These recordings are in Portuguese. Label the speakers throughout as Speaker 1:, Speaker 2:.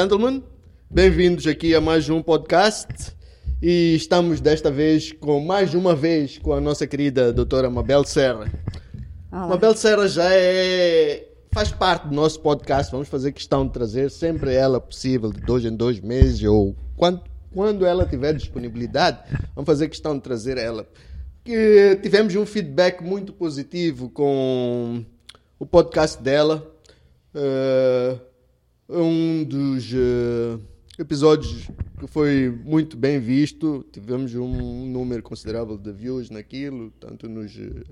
Speaker 1: gentlemen, bem-vindos aqui a mais um podcast. E estamos desta vez com mais uma vez com a nossa querida doutora Mabel Serra.
Speaker 2: Olá.
Speaker 1: Mabel Serra já é faz parte do nosso podcast. Vamos fazer questão de trazer sempre ela possível, de dois em dois meses ou quando, quando ela tiver disponibilidade, vamos fazer questão de trazer ela. Que tivemos um feedback muito positivo com o podcast dela. Eh, um dos eh, episódios que foi muito bem visto. Tivemos um número considerável de views naquilo, tanto nos eh,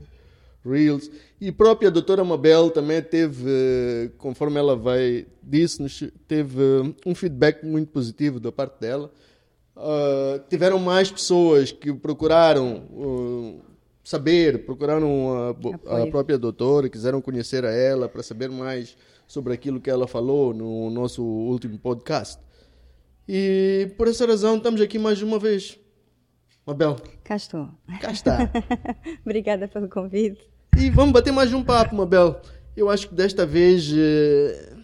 Speaker 1: Reels. E própria doutora Mabel também teve, eh, conforme ela vai, disse-nos, teve um feedback muito positivo da parte dela. Ah, tiveram mais pessoas que procuraram uh, saber, procuraram a, a própria doutora, quiseram conhecer a ela para saber mais sobre aquilo que ela falou no nosso último podcast. E por essa razão estamos aqui mais uma vez. Mabel,
Speaker 2: Cá estou.
Speaker 1: cá está.
Speaker 2: Obrigada pelo convite.
Speaker 1: E vamos bater mais um papo, Mabel. Eu acho que desta vez eh,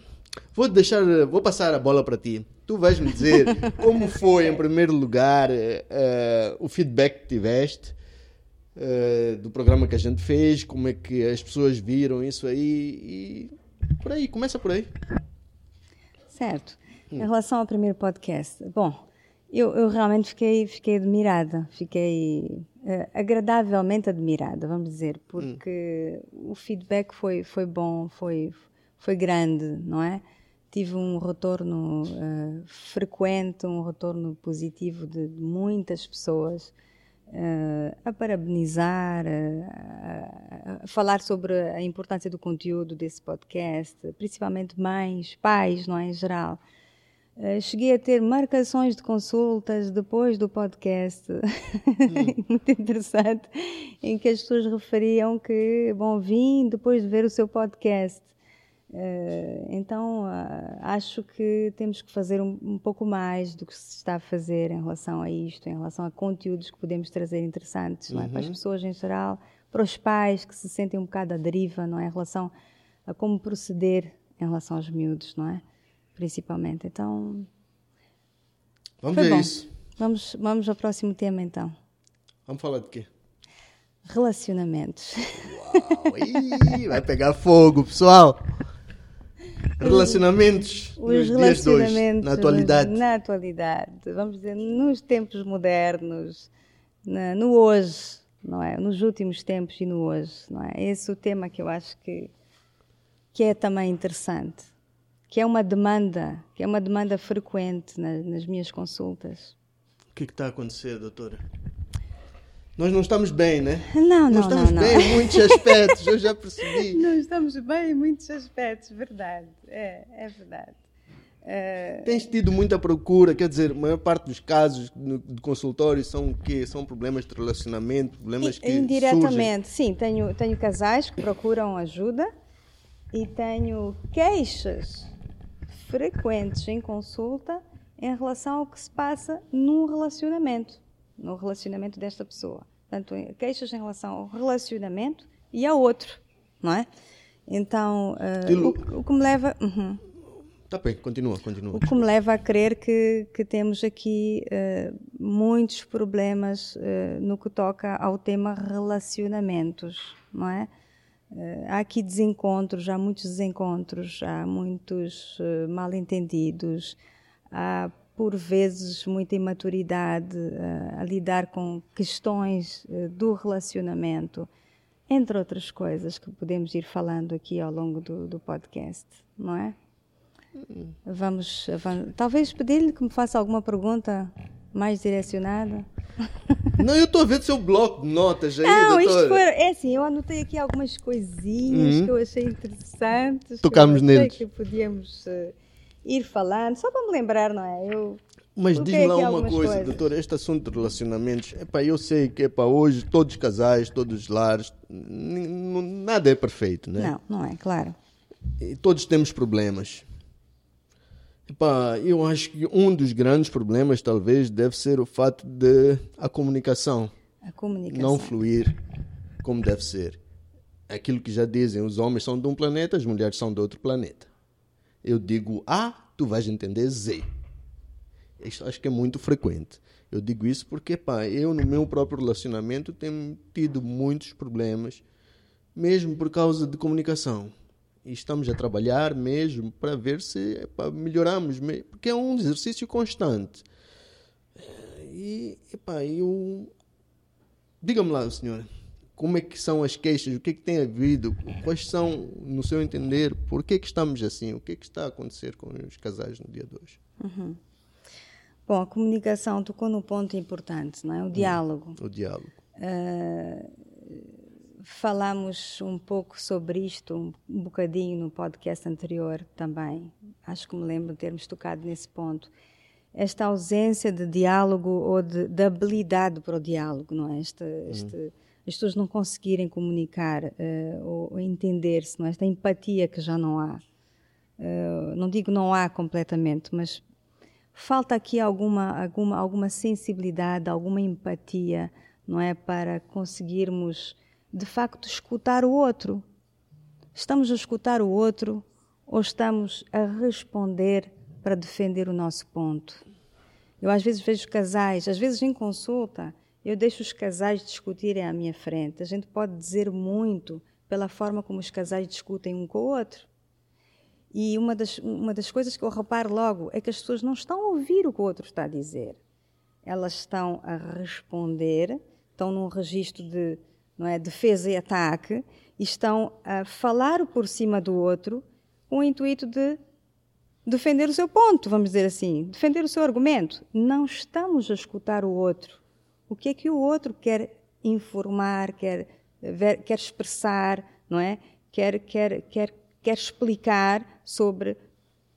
Speaker 1: vou deixar, vou passar a bola para ti. Tu vais me dizer como foi, em primeiro lugar, eh, eh, o feedback que tiveste eh, do programa que a gente fez, como é que as pessoas viram isso aí e por aí, começa por aí.
Speaker 2: Certo. Em relação ao primeiro podcast, bom, eu, eu realmente fiquei, fiquei admirada, fiquei eh, agradavelmente admirada, vamos dizer, porque o feedback foi, foi bom, foi, foi grande, não é? Tive um retorno eh, frequente, um retorno positivo de, de muitas pessoas eh, a parabenizar, eh, a, a falar sobre a importância do conteúdo desse podcast, principalmente mães, pais, não é, em geral. Eh, cheguei a ter marcações de consultas depois do podcast, muito interessante, em que as pessoas referiam que, bom, vim depois de ver o seu podcast. Eh, então, ah, acho que temos que fazer um, um pouco mais do que se está a fazer em relação a isto, em relação a conteúdos que podemos trazer interessantes não é? para as pessoas em geral, para os pais que se sentem um bocado à deriva, não é? Em relação a como proceder em relação aos miúdos, não é? Principalmente. Então,
Speaker 1: Vamos ver
Speaker 2: bom.
Speaker 1: isso.
Speaker 2: Vamos, vamos ao próximo tema então.
Speaker 1: Vamos falar de quê?
Speaker 2: Relacionamentos.
Speaker 1: Uau, ih, vai pegar fogo, pessoal. Relacionamentos nos
Speaker 2: Os
Speaker 1: dias de hoje,
Speaker 2: relacionamentos
Speaker 1: na atualidade.
Speaker 2: Na atualidade, vamos dizer, nos tempos modernos, na- no hoje, não é? Nos últimos tempos e no hoje, não é? Esse é o tema que eu acho que, que é também interessante, que é uma demanda, que é uma demanda frequente na- nas minhas consultas.
Speaker 1: O que está a acontecer, doutora? Nós não estamos bem, né?
Speaker 2: Não,
Speaker 1: Nós
Speaker 2: não,
Speaker 1: estamos
Speaker 2: não,
Speaker 1: bem
Speaker 2: não.
Speaker 1: em muitos aspectos, eu já percebi.
Speaker 2: Não estamos bem em muitos aspectos, verdade. É, é verdade. Eh,
Speaker 1: Tens tido muita procura, quer dizer, a maior parte dos casos de consultório são o quê? São problemas de relacionamento, problemas que surgem.
Speaker 2: Indiretamente, sim. Tenho, tenho casais que procuram ajuda e tenho queixas frequentes em consulta em relação ao que se passa num relacionamento, no relacionamento desta pessoa. Portanto, queixas em relação ao relacionamento e ao outro, não é? Então,
Speaker 1: Aquilo-
Speaker 2: o, o que me leva. Uhum.
Speaker 1: Tá bem, continua, continua.
Speaker 2: O que me leva a crer que, que temos aqui eh, muitos problemas eh, no que toca ao tema relacionamentos, não é? Eh, há aqui desencontros, há muitos desencontros, há muitos eh, mal-entendidos, há por vezes muita imaturidade eh, a lidar com questões eh, do relacionamento, entre outras coisas que podemos ir falando aqui ao longo do, do podcast, não é? Vamos, avan- talvez pedir-lhe que me faça alguma pergunta mais direcionada.
Speaker 1: Não, eu estou a ver o seu bloco de notas aí,
Speaker 2: Não,
Speaker 1: doutora.
Speaker 2: isto foi, é assim, eu anotei aqui algumas coisinhas que eu achei interessantes.
Speaker 1: Tocámos neles.
Speaker 2: que podíamos eh, ir falando, só para me lembrar, não é? Eu,
Speaker 1: Mas diz-me lá uma coisa,
Speaker 2: coisas.
Speaker 1: doutora, este assunto de relacionamentos, epá, eu sei que epá, hoje todos os casais, todos os lares, nada é perfeito, né?
Speaker 2: Não, não é, claro.
Speaker 1: E todos temos problemas. Epá, eu acho que um dos grandes problemas, talvez, deve ser o fato de a comunicação
Speaker 2: A comunicação.
Speaker 1: não fluir como deve ser. Aquilo que já dizem, os homens são de um planeta, as mulheres são de outro planeta. Eu digo A, tu vais entender Z. Isso acho que é muito frequente. Eu digo isso porque, pá, eu no meu próprio relacionamento tenho tido muitos problemas, mesmo por causa de comunicação. E estamos a trabalhar mesmo para ver se epá, melhoramos, porque é um exercício constante. E, epá, eu... Diga-me lá, senhora, como é que são as queixas, o que é que tem havido, quais são, no seu entender, por que é que estamos assim, o que é que está a acontecer com os casais no dia de hoje?
Speaker 2: Uhum. Bom, a comunicação tocou no ponto importante, não é? O diálogo.
Speaker 1: O diálogo.
Speaker 2: Uh, falamos um pouco sobre isto, um bocadinho no podcast anterior também. Acho que me lembro de termos tocado nesse ponto. Esta ausência de diálogo ou de, de habilidade para o diálogo, não é? Este, uhum. As pessoas não conseguirem comunicar uh, ou, ou entender-se, não é? Esta empatia que já não há. Uh, não digo não há completamente, mas falta aqui alguma, alguma, alguma sensibilidade, alguma empatia, não é? Para conseguirmos, de facto, escutar o outro. Estamos a escutar o outro ou estamos a responder para defender o nosso ponto? Eu às vezes vejo casais, às vezes em consulta, eu deixo os casais discutirem à minha frente. A gente pode dizer muito pela forma como os casais discutem um com o outro. E uma das, uma das coisas que eu reparo logo é que as pessoas não estão a ouvir o que o outro está a dizer. Elas estão a responder, estão num registro de não é, defesa e ataque, e estão a falar por cima do outro com o intuito de defender o seu ponto, vamos dizer assim, defender o seu argumento. Não estamos a escutar o outro. O que é que o outro quer informar, quer, quer expressar, não é? Quer, quer, quer quer explicar sobre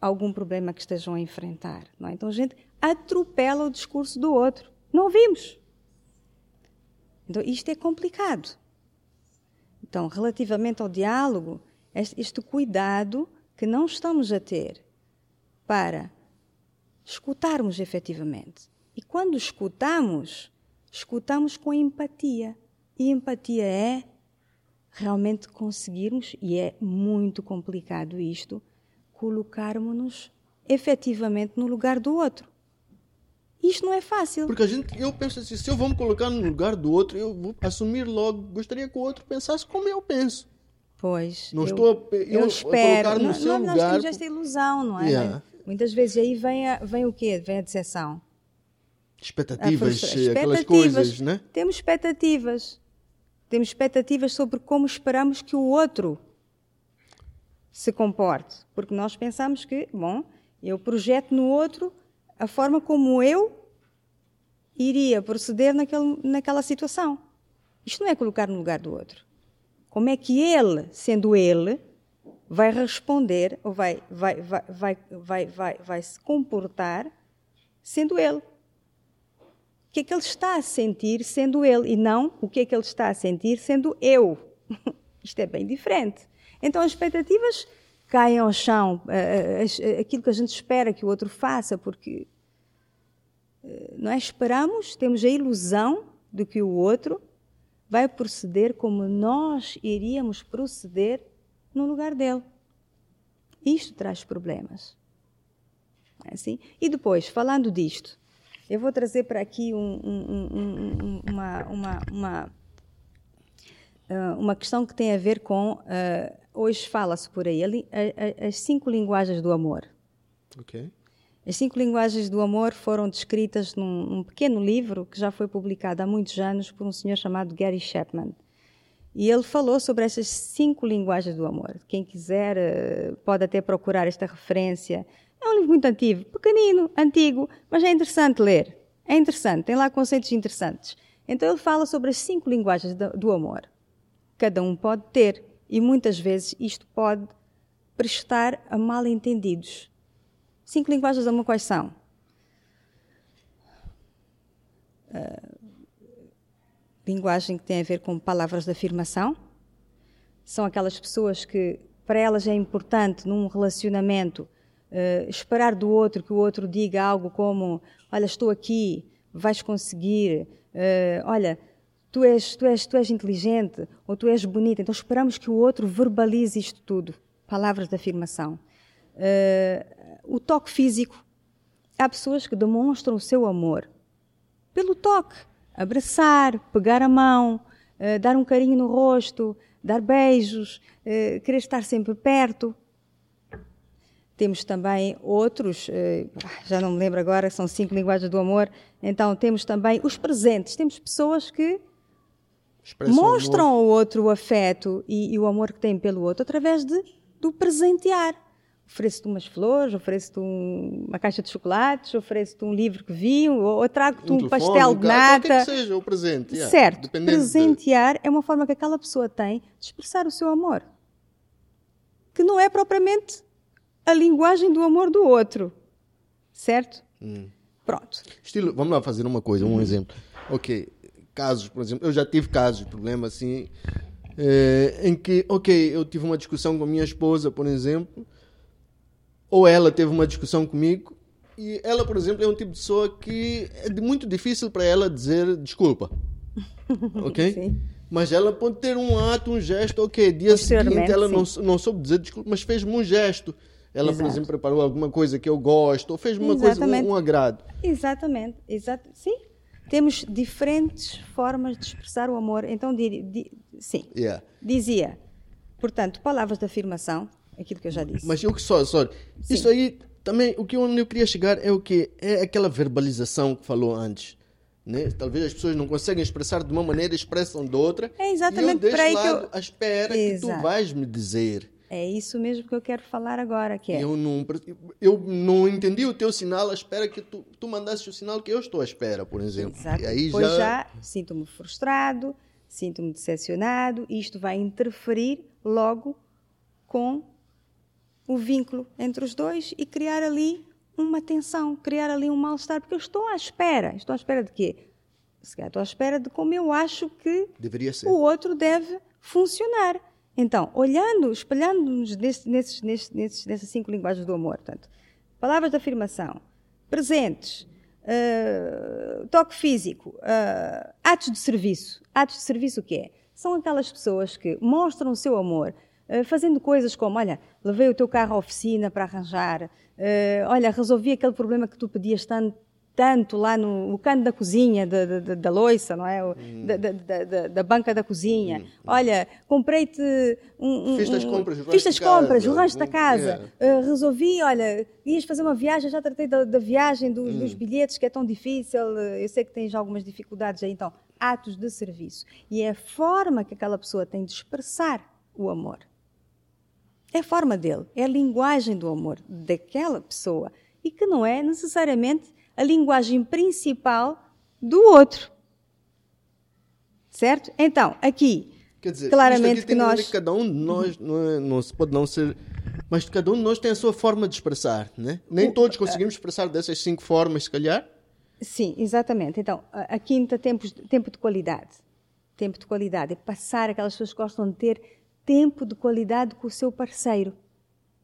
Speaker 2: algum problema que estejam a enfrentar. Não é? Então a gente atropela o discurso do outro. Não ouvimos. Então isto é complicado. Então, relativamente ao diálogo, este, este cuidado que não estamos a ter para escutarmos efetivamente. E quando escutamos, escutamos com empatia. E empatia é realmente conseguirmos, e é muito complicado isto, colocarmos-nos efetivamente no lugar do outro. Isto não é fácil.
Speaker 1: Porque a gente, eu penso assim, se eu vou me colocar no lugar do outro, eu vou assumir logo, gostaria que o outro pensasse como eu penso.
Speaker 2: Pois.
Speaker 1: Não eu, estou a, eu, eu espero. A colocar no
Speaker 2: não,
Speaker 1: seu
Speaker 2: não,
Speaker 1: lugar.
Speaker 2: Nós temos esta ilusão, não é? Yeah. Muitas vezes aí vem, a, vem o quê? Vem a decepção.
Speaker 1: Expectativas, a aquelas coisas, né?
Speaker 2: Temos expectativas. Temos expectativas sobre como esperamos que o outro se comporte. Porque nós pensamos que, bom, eu projeto no outro a forma como eu iria proceder naquele, naquela situação. Isto não é colocar no lugar do outro. Como é que ele, sendo ele, vai responder ou vai, vai, vai, vai, vai, vai, vai se comportar sendo ele? Que é que ele está a sentir sendo ele e não o que é que ele está a sentir sendo eu. Isto é bem diferente. Então as expectativas caem ao chão, eh, eh, aquilo que a gente espera que o outro faça, porque eh, não é? esperamos, temos a ilusão de que o outro vai proceder como nós iríamos proceder no lugar dele. Isto traz problemas. É assim? E depois, falando disto, eu vou trazer para aqui um, um, um, uma, uma, uma, ah, uma, questão que tem a ver com. Uh, hoje fala-se por aí, as cinco linguagens do amor. As cinco linguagens do amor foram descritas num, num, pequeno livro que já foi publicado há muitos anos por um senhor chamado Gary Chapman. E ele falou sobre essas cinco linguagens do amor. Quem quiser ah, pode até procurar esta referência é um livro muito antigo, pequenino, antigo, mas é interessante ler. É interessante, tem lá conceitos interessantes. Então ele fala sobre as cinco linguagens do amor. Cada um pode ter, e muitas vezes isto pode prestar a mal entendidos. Cinco linguagens do amor quais são? Uh, linguagem que tem a ver com palavras de afirmação. São aquelas pessoas que, para elas, é importante num relacionamento uh, esperar do outro que o outro diga algo como: Olha, estou aqui, vais conseguir, uh, olha, tu és, tu, és, tu és inteligente ou tu és bonita. Então esperamos que o outro verbalize isto tudo palavras de afirmação. Uh, o toque físico. Há pessoas que demonstram o seu amor pelo toque. Abraçar, pegar a mão, dar um carinho no rosto, dar beijos, querer estar sempre perto. Temos também outros, já não me lembro agora, são cinco linguagens do amor. Então temos também os presentes. Temos pessoas que mostram ao outro o afeto e, e, o amor que têm pelo outro através de, do presentear. Ofereço-te umas flores, ofereço-te um, uma caixa de chocolates, ofereço-te um livro que vi, ou, ou trago-te um, um pastel de nata.
Speaker 1: Qualquer que seja o presente. Yeah,
Speaker 2: certo. Presentear de... é uma forma que aquela pessoa tem de expressar o seu amor. Que não é propriamente a linguagem do amor do outro. Certo? Hum. Pronto.
Speaker 1: Estilo, vamos lá fazer uma coisa, um hum. exemplo. Ok, casos, por exemplo, eu já tive casos, problema assim, é, em que, ok, eu tive uma discussão com a minha esposa, por exemplo, ou ela teve uma discussão comigo, e ela, por exemplo, é um tipo de pessoa que é muito difícil para ela dizer desculpa. Ok? Sim. Mas ela pode ter um ato, um gesto, ok, dia seguinte ela não, não soube dizer desculpa, mas fez-me um gesto. Ela, Exato. por exemplo, preparou alguma coisa que eu gosto, ou fez-me uma Exatamente. coisa, um, um agrado.
Speaker 2: Exatamente, Exato. sim. Temos diferentes formas de expressar o amor. Então, di, di, sim, yeah. dizia, portanto, palavras de afirmação, aquilo que eu já disse.
Speaker 1: Mas eu que só, só isso aí também, o que eu queria chegar é o que é aquela verbalização que falou antes. Né? Talvez as pessoas não conseguem expressar de uma maneira, expressam de outra.
Speaker 2: É exatamente e eu deixo
Speaker 1: lado
Speaker 2: eu...
Speaker 1: à espera Exato. que tu vais me dizer.
Speaker 2: É isso mesmo que eu quero falar agora, que é.
Speaker 1: Eu não, eu não entendi o teu sinal, à espera que tu, tu mandasses o sinal que eu estou à espera, por exemplo.
Speaker 2: Exato. E aí pois já, já sinto-me frustrado, sinto-me decepcionado, e isto vai interferir logo com o vínculo entre os dois e criar ali uma tensão, criar ali um mal-estar, porque eu estou à espera. Estou à espera de quê? Estou à espera de como eu acho que o outro deve funcionar. Então, olhando, espelhando-nos nesses, nesses, nesses, nessas cinco linguagens do amor, portanto, palavras de afirmação, presentes, uh, toque físico, uh, atos de serviço. Atos de serviço o que é? São aquelas pessoas que mostram o seu amor uh, fazendo coisas como, olha, levei o teu carro à oficina para arranjar, olha, resolvi aquele problema que tu pedias tanto, tanto lá no, no canto da cozinha, da, da, da loiça, não é? Hum. Da, da, da, banca da cozinha. Hum. hum. Olha, comprei-te um, um,
Speaker 1: Fiz as compras,
Speaker 2: fiz as compras, o rancho da casa. Yeah. Uh, resolvi, olha, ias fazer uma viagem, já tratei da, da viagem, do, hum. dos bilhetes, que é tão difícil. Eu sei que tens algumas dificuldades aí, então, atos de serviço. E é a forma que aquela pessoa tem de expressar o amor. É a forma dele, é a linguagem do amor daquela pessoa. E que não é necessariamente a linguagem principal do outro. Certo? Então, aqui, Quer dizer, claramente aqui que nós.
Speaker 1: Que cada um de nós não, é, não se pode não ser. Mas cada um de nós tem a sua forma de expressar, né? Nem o, todos conseguimos expressar dessas cinco formas, se calhar.
Speaker 2: Sim, exatamente. Então, a quinta, tempo, tempo de qualidade. Tempo de qualidade é passar, aquelas pessoas que gostam de ter tempo de qualidade com o seu parceiro.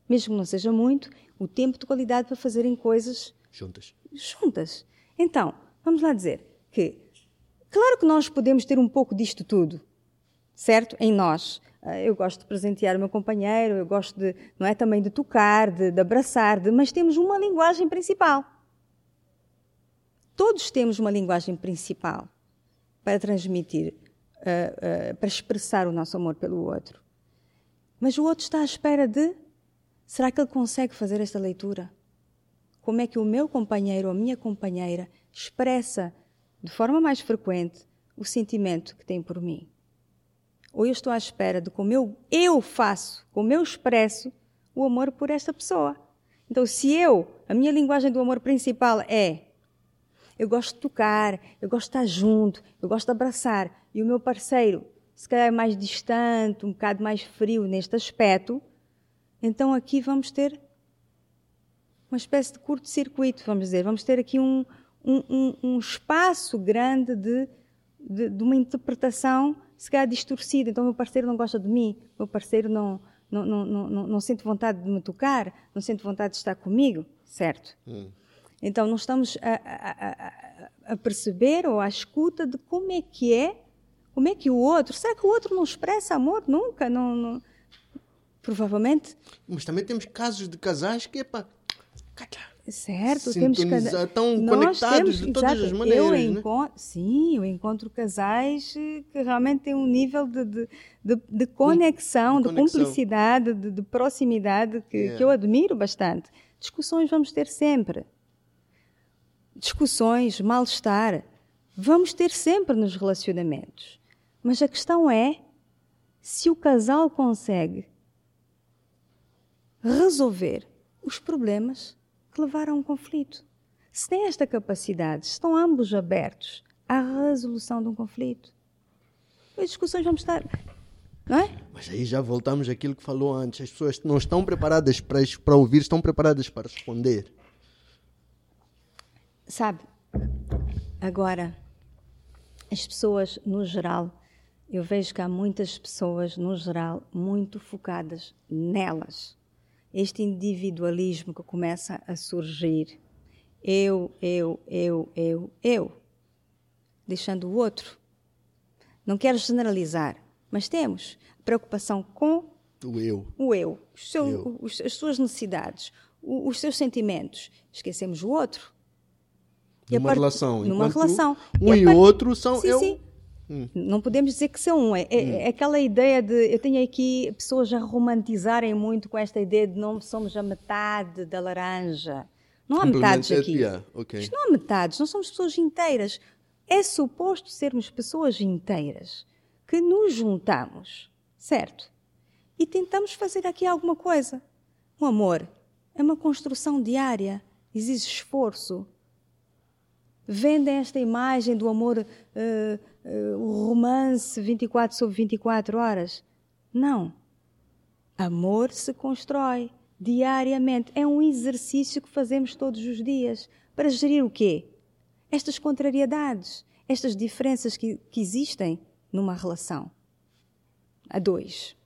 Speaker 2: Mesmo que não seja muito, o tempo de qualidade para fazerem coisas
Speaker 1: juntas
Speaker 2: juntas. Então, vamos lá dizer que, claro que nós podemos ter um pouco disto tudo, certo? Em nós. Ah, eu gosto de presentear o meu companheiro, eu gosto de, não é também de tocar, de, de abraçar, de, mas temos uma linguagem principal. Todos temos uma linguagem principal para transmitir, uh, uh, para expressar o nosso amor pelo outro. Mas o outro está à espera de. Será que ele consegue fazer esta leitura? Como é que o meu companheiro ou a minha companheira expressa de forma mais frequente o sentimento que tem por mim. Ou eu estou à espera de como eu, eu faço, como eu expresso o amor por esta pessoa. Então, se eu, a minha linguagem do amor principal é eu gosto de tocar, eu gosto de estar junto, eu gosto de abraçar, e o meu parceiro, se calhar é mais distante, um bocado mais frio neste aspecto, então aqui vamos ter uma espécie de curto-circuito, vamos dizer. Vamos ter aqui um, um, um espaço grande de, de, de, uma interpretação, se calhar distorcida. Então, meu parceiro não gosta de mim, meu parceiro não, não, não, não, não sente vontade de me tocar, não sente vontade de estar comigo, certo? Hum. Então, não estamos a, a, a, a, perceber ou à escuta de como é que é, como é que o outro, será que o outro não expressa amor nunca? Não, não, Provavelmente.
Speaker 1: Mas também temos casos de casais que, epá,
Speaker 2: Certo, temos cada...
Speaker 1: estão
Speaker 2: Nós
Speaker 1: conectados
Speaker 2: temos-
Speaker 1: de todas
Speaker 2: exato,
Speaker 1: as maneiras,
Speaker 2: Eu
Speaker 1: né?
Speaker 2: encontro, Sim, eu encontro casais que realmente têm um nível de, de, de, de conexão,
Speaker 1: de
Speaker 2: de,
Speaker 1: conexão.
Speaker 2: cumplicidade, de, de proximidade que,
Speaker 1: Yeah.
Speaker 2: que eu admiro bastante. Discussões vamos ter sempre. Discussões, mal-estar, vamos ter sempre nos relacionamentos. Mas a questão é se o casal consegue resolver os problemas que levaram a um conflito. Se tem esta capacidade, estão ambos abertos à resolução de um conflito, as discussões vão estar. Não é?
Speaker 1: Mas aí já voltamos àquilo que falou antes. As pessoas não estão preparadas para, para ouvir, estão preparadas para responder.
Speaker 2: Sabe, agora, as pessoas, no geral, eu vejo que há muitas pessoas, no geral, muito focadas nelas. Este individualismo que começa a surgir. Eu, eu, eu, eu, eu. Deixando o outro. Não quero generalizar, mas temos preocupação com
Speaker 1: O eu.
Speaker 2: o eu, seu-
Speaker 1: Eu.
Speaker 2: os- as suas necessidades, o- os seus sentimentos. Esquecemos o outro. E
Speaker 1: Numa
Speaker 2: part-
Speaker 1: relação.
Speaker 2: Numa relação.
Speaker 1: Um e,
Speaker 2: part-
Speaker 1: o outro são
Speaker 2: Sim,
Speaker 1: eu.
Speaker 2: sim.
Speaker 1: Hum.
Speaker 2: Não podemos dizer que são um. É, é- é aquela ideia de. Eu tenho aqui pessoas a romantizarem muito com esta ideia de não somos a metade da laranja. Não há metades
Speaker 1: Complementar-
Speaker 2: aqui.
Speaker 1: yeah, ok.
Speaker 2: Isto não há metades, não somos pessoas inteiras. É suposto sermos pessoas inteiras que nos juntamos, certo? E tentamos fazer aqui alguma coisa. O amor é uma construção diária, exige esforço. Vendem esta imagem do amor, eh, eh, o romance 24 sobre 24 horas. Não. Amor se constrói diariamente. É um exercício que fazemos todos os dias para gerir o quê? Estas contrariedades, estas diferenças que, que existem numa relação. A dois.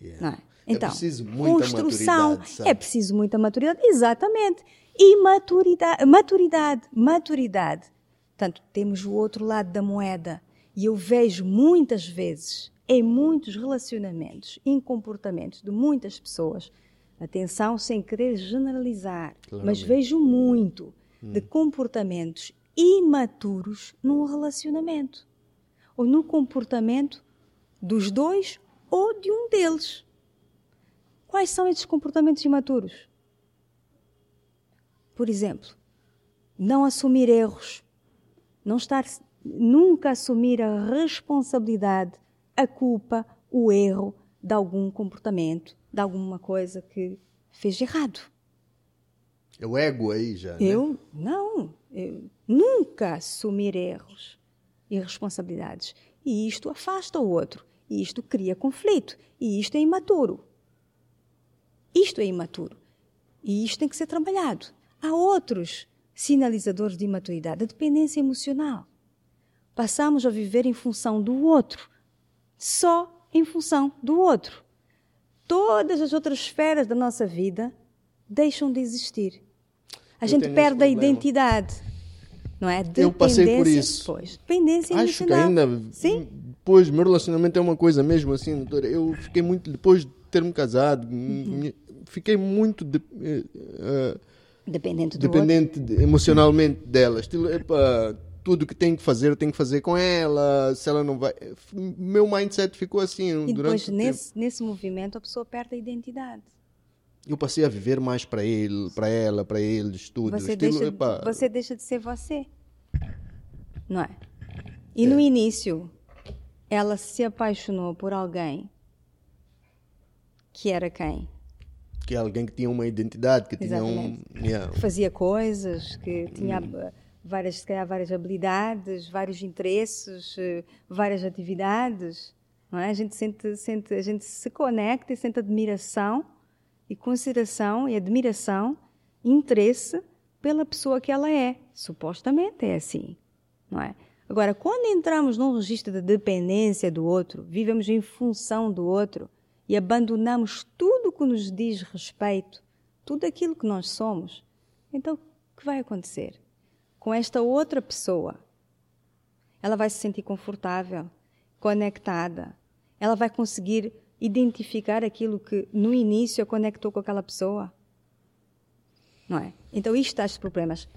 Speaker 1: Yeah.
Speaker 2: Não é? Então,
Speaker 1: é preciso muita
Speaker 2: construção, é preciso muita maturidade, exatamente. E maturidade, maturidade, maturidade. Portanto, temos o outro lado da moeda. E eu vejo muitas vezes, em muitos relacionamentos, em comportamentos de muitas pessoas, atenção, sem querer generalizar, mas vejo muito de comportamentos imaturos num relacionamento. Ou no comportamento dos dois ou de um deles. Quais são esses comportamentos imaturos? Por exemplo, não assumir erros, não estar nunca assumir a responsabilidade, a culpa, o erro de algum comportamento, de alguma coisa que fez de errado.
Speaker 1: É o ego aí já. né?
Speaker 2: Eu não, eu nunca assumir erros e responsabilidades. E isto afasta o outro, e isto cria conflito, e isto é imaturo. Isto é imaturo. E isto tem que ser trabalhado. Há outros sinalizadores de imaturidade, a dependência emocional. Passamos a viver em função do outro, só em função do outro. Todas as outras esferas da nossa vida deixam de existir. A
Speaker 1: Eu
Speaker 2: gente perde a identidade. Não é?
Speaker 1: Eu passei por
Speaker 2: Dependência-
Speaker 1: isso.
Speaker 2: Pois, dependência
Speaker 1: Acho que
Speaker 2: emocional.
Speaker 1: ainda.
Speaker 2: Sim.
Speaker 1: Depois, meu relacionamento é uma coisa mesmo assim, doutora. Eu fiquei muito. Depois de ter-me casado,
Speaker 2: Uhum.
Speaker 1: fiquei muito de- eh,
Speaker 2: Dependente do outro.
Speaker 1: dependente de- emocionalmente dela. Estilo, epa, tudo que tenho que fazer, eu tenho que fazer com ela. Se ela não vai. Meu mindset ficou assim
Speaker 2: E
Speaker 1: durante
Speaker 2: depois,
Speaker 1: o tempo.
Speaker 2: nesse, nesse movimento, a pessoa perde a identidade.
Speaker 1: Eu passei a viver mais para ele, para ela, para eles, tudo.
Speaker 2: Você
Speaker 1: Estilo,
Speaker 2: deixa,
Speaker 1: epa,
Speaker 2: você deixa de ser você. Não é? E no início, ela se apaixonou por alguém que era quem?
Speaker 1: Que é alguém que tinha uma identidade, que tinha um.
Speaker 2: Exatamente.
Speaker 1: yeah.
Speaker 2: Fazia coisas, que tinha
Speaker 1: Hum.
Speaker 2: várias, se calhar, várias habilidades, vários interesses, eh, várias atividades. Não é? A gente sente, sente, a gente se conecta e sente admiração e consideração e admiração, interesse pela pessoa que ela é. Supostamente é assim, não é? Agora, quando entramos num registro de dependência do outro, vivemos em função do outro e abandonamos tudo o que nos diz respeito, tudo aquilo que nós somos, então o que vai acontecer? Com esta outra pessoa, ela vai se sentir confortável, conectada, ela vai conseguir identificar aquilo que no início a conectou com aquela pessoa. Não é? Então isto traz problemas.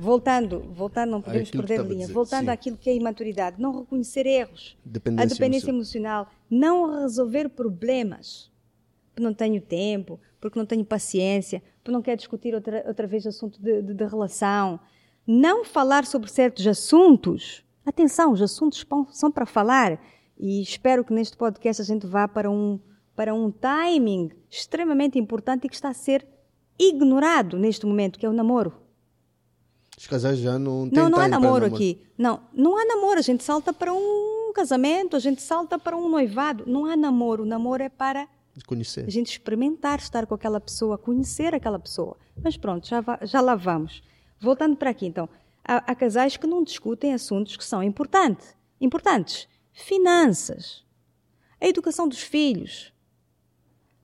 Speaker 2: Voltando, voltando, não podemos
Speaker 1: Aquilo
Speaker 2: perder
Speaker 1: a
Speaker 2: de linha.
Speaker 1: dizer,
Speaker 2: Voltando
Speaker 1: sim.
Speaker 2: àquilo que é imaturidade, não reconhecer erros,
Speaker 1: Dependência
Speaker 2: a dependência emocional, não resolver problemas, porque não tenho tempo, porque não tenho paciência, porque não quero discutir outra, outra vez assunto de, de, de relação, não falar sobre certos assuntos. Atenção, os assuntos são para falar e espero que neste podcast a gente vá para um para um timing extremamente importante e que está a ser ignorado neste momento, que é o namoro.
Speaker 1: Os casais já não têm
Speaker 2: Não, não há namoro
Speaker 1: namorar.
Speaker 2: aqui. Não, não há namoro. A gente salta para um casamento, a gente salta para um noivado. Não há namoro. O namoro é para
Speaker 1: conhecer.
Speaker 2: a gente experimentar estar com aquela pessoa, conhecer aquela pessoa. Mas pronto, já, já lá vamos. Voltando para aqui, então. Há, há casais que não discutem assuntos que são importantes. importantes. Finanças. A educação dos filhos.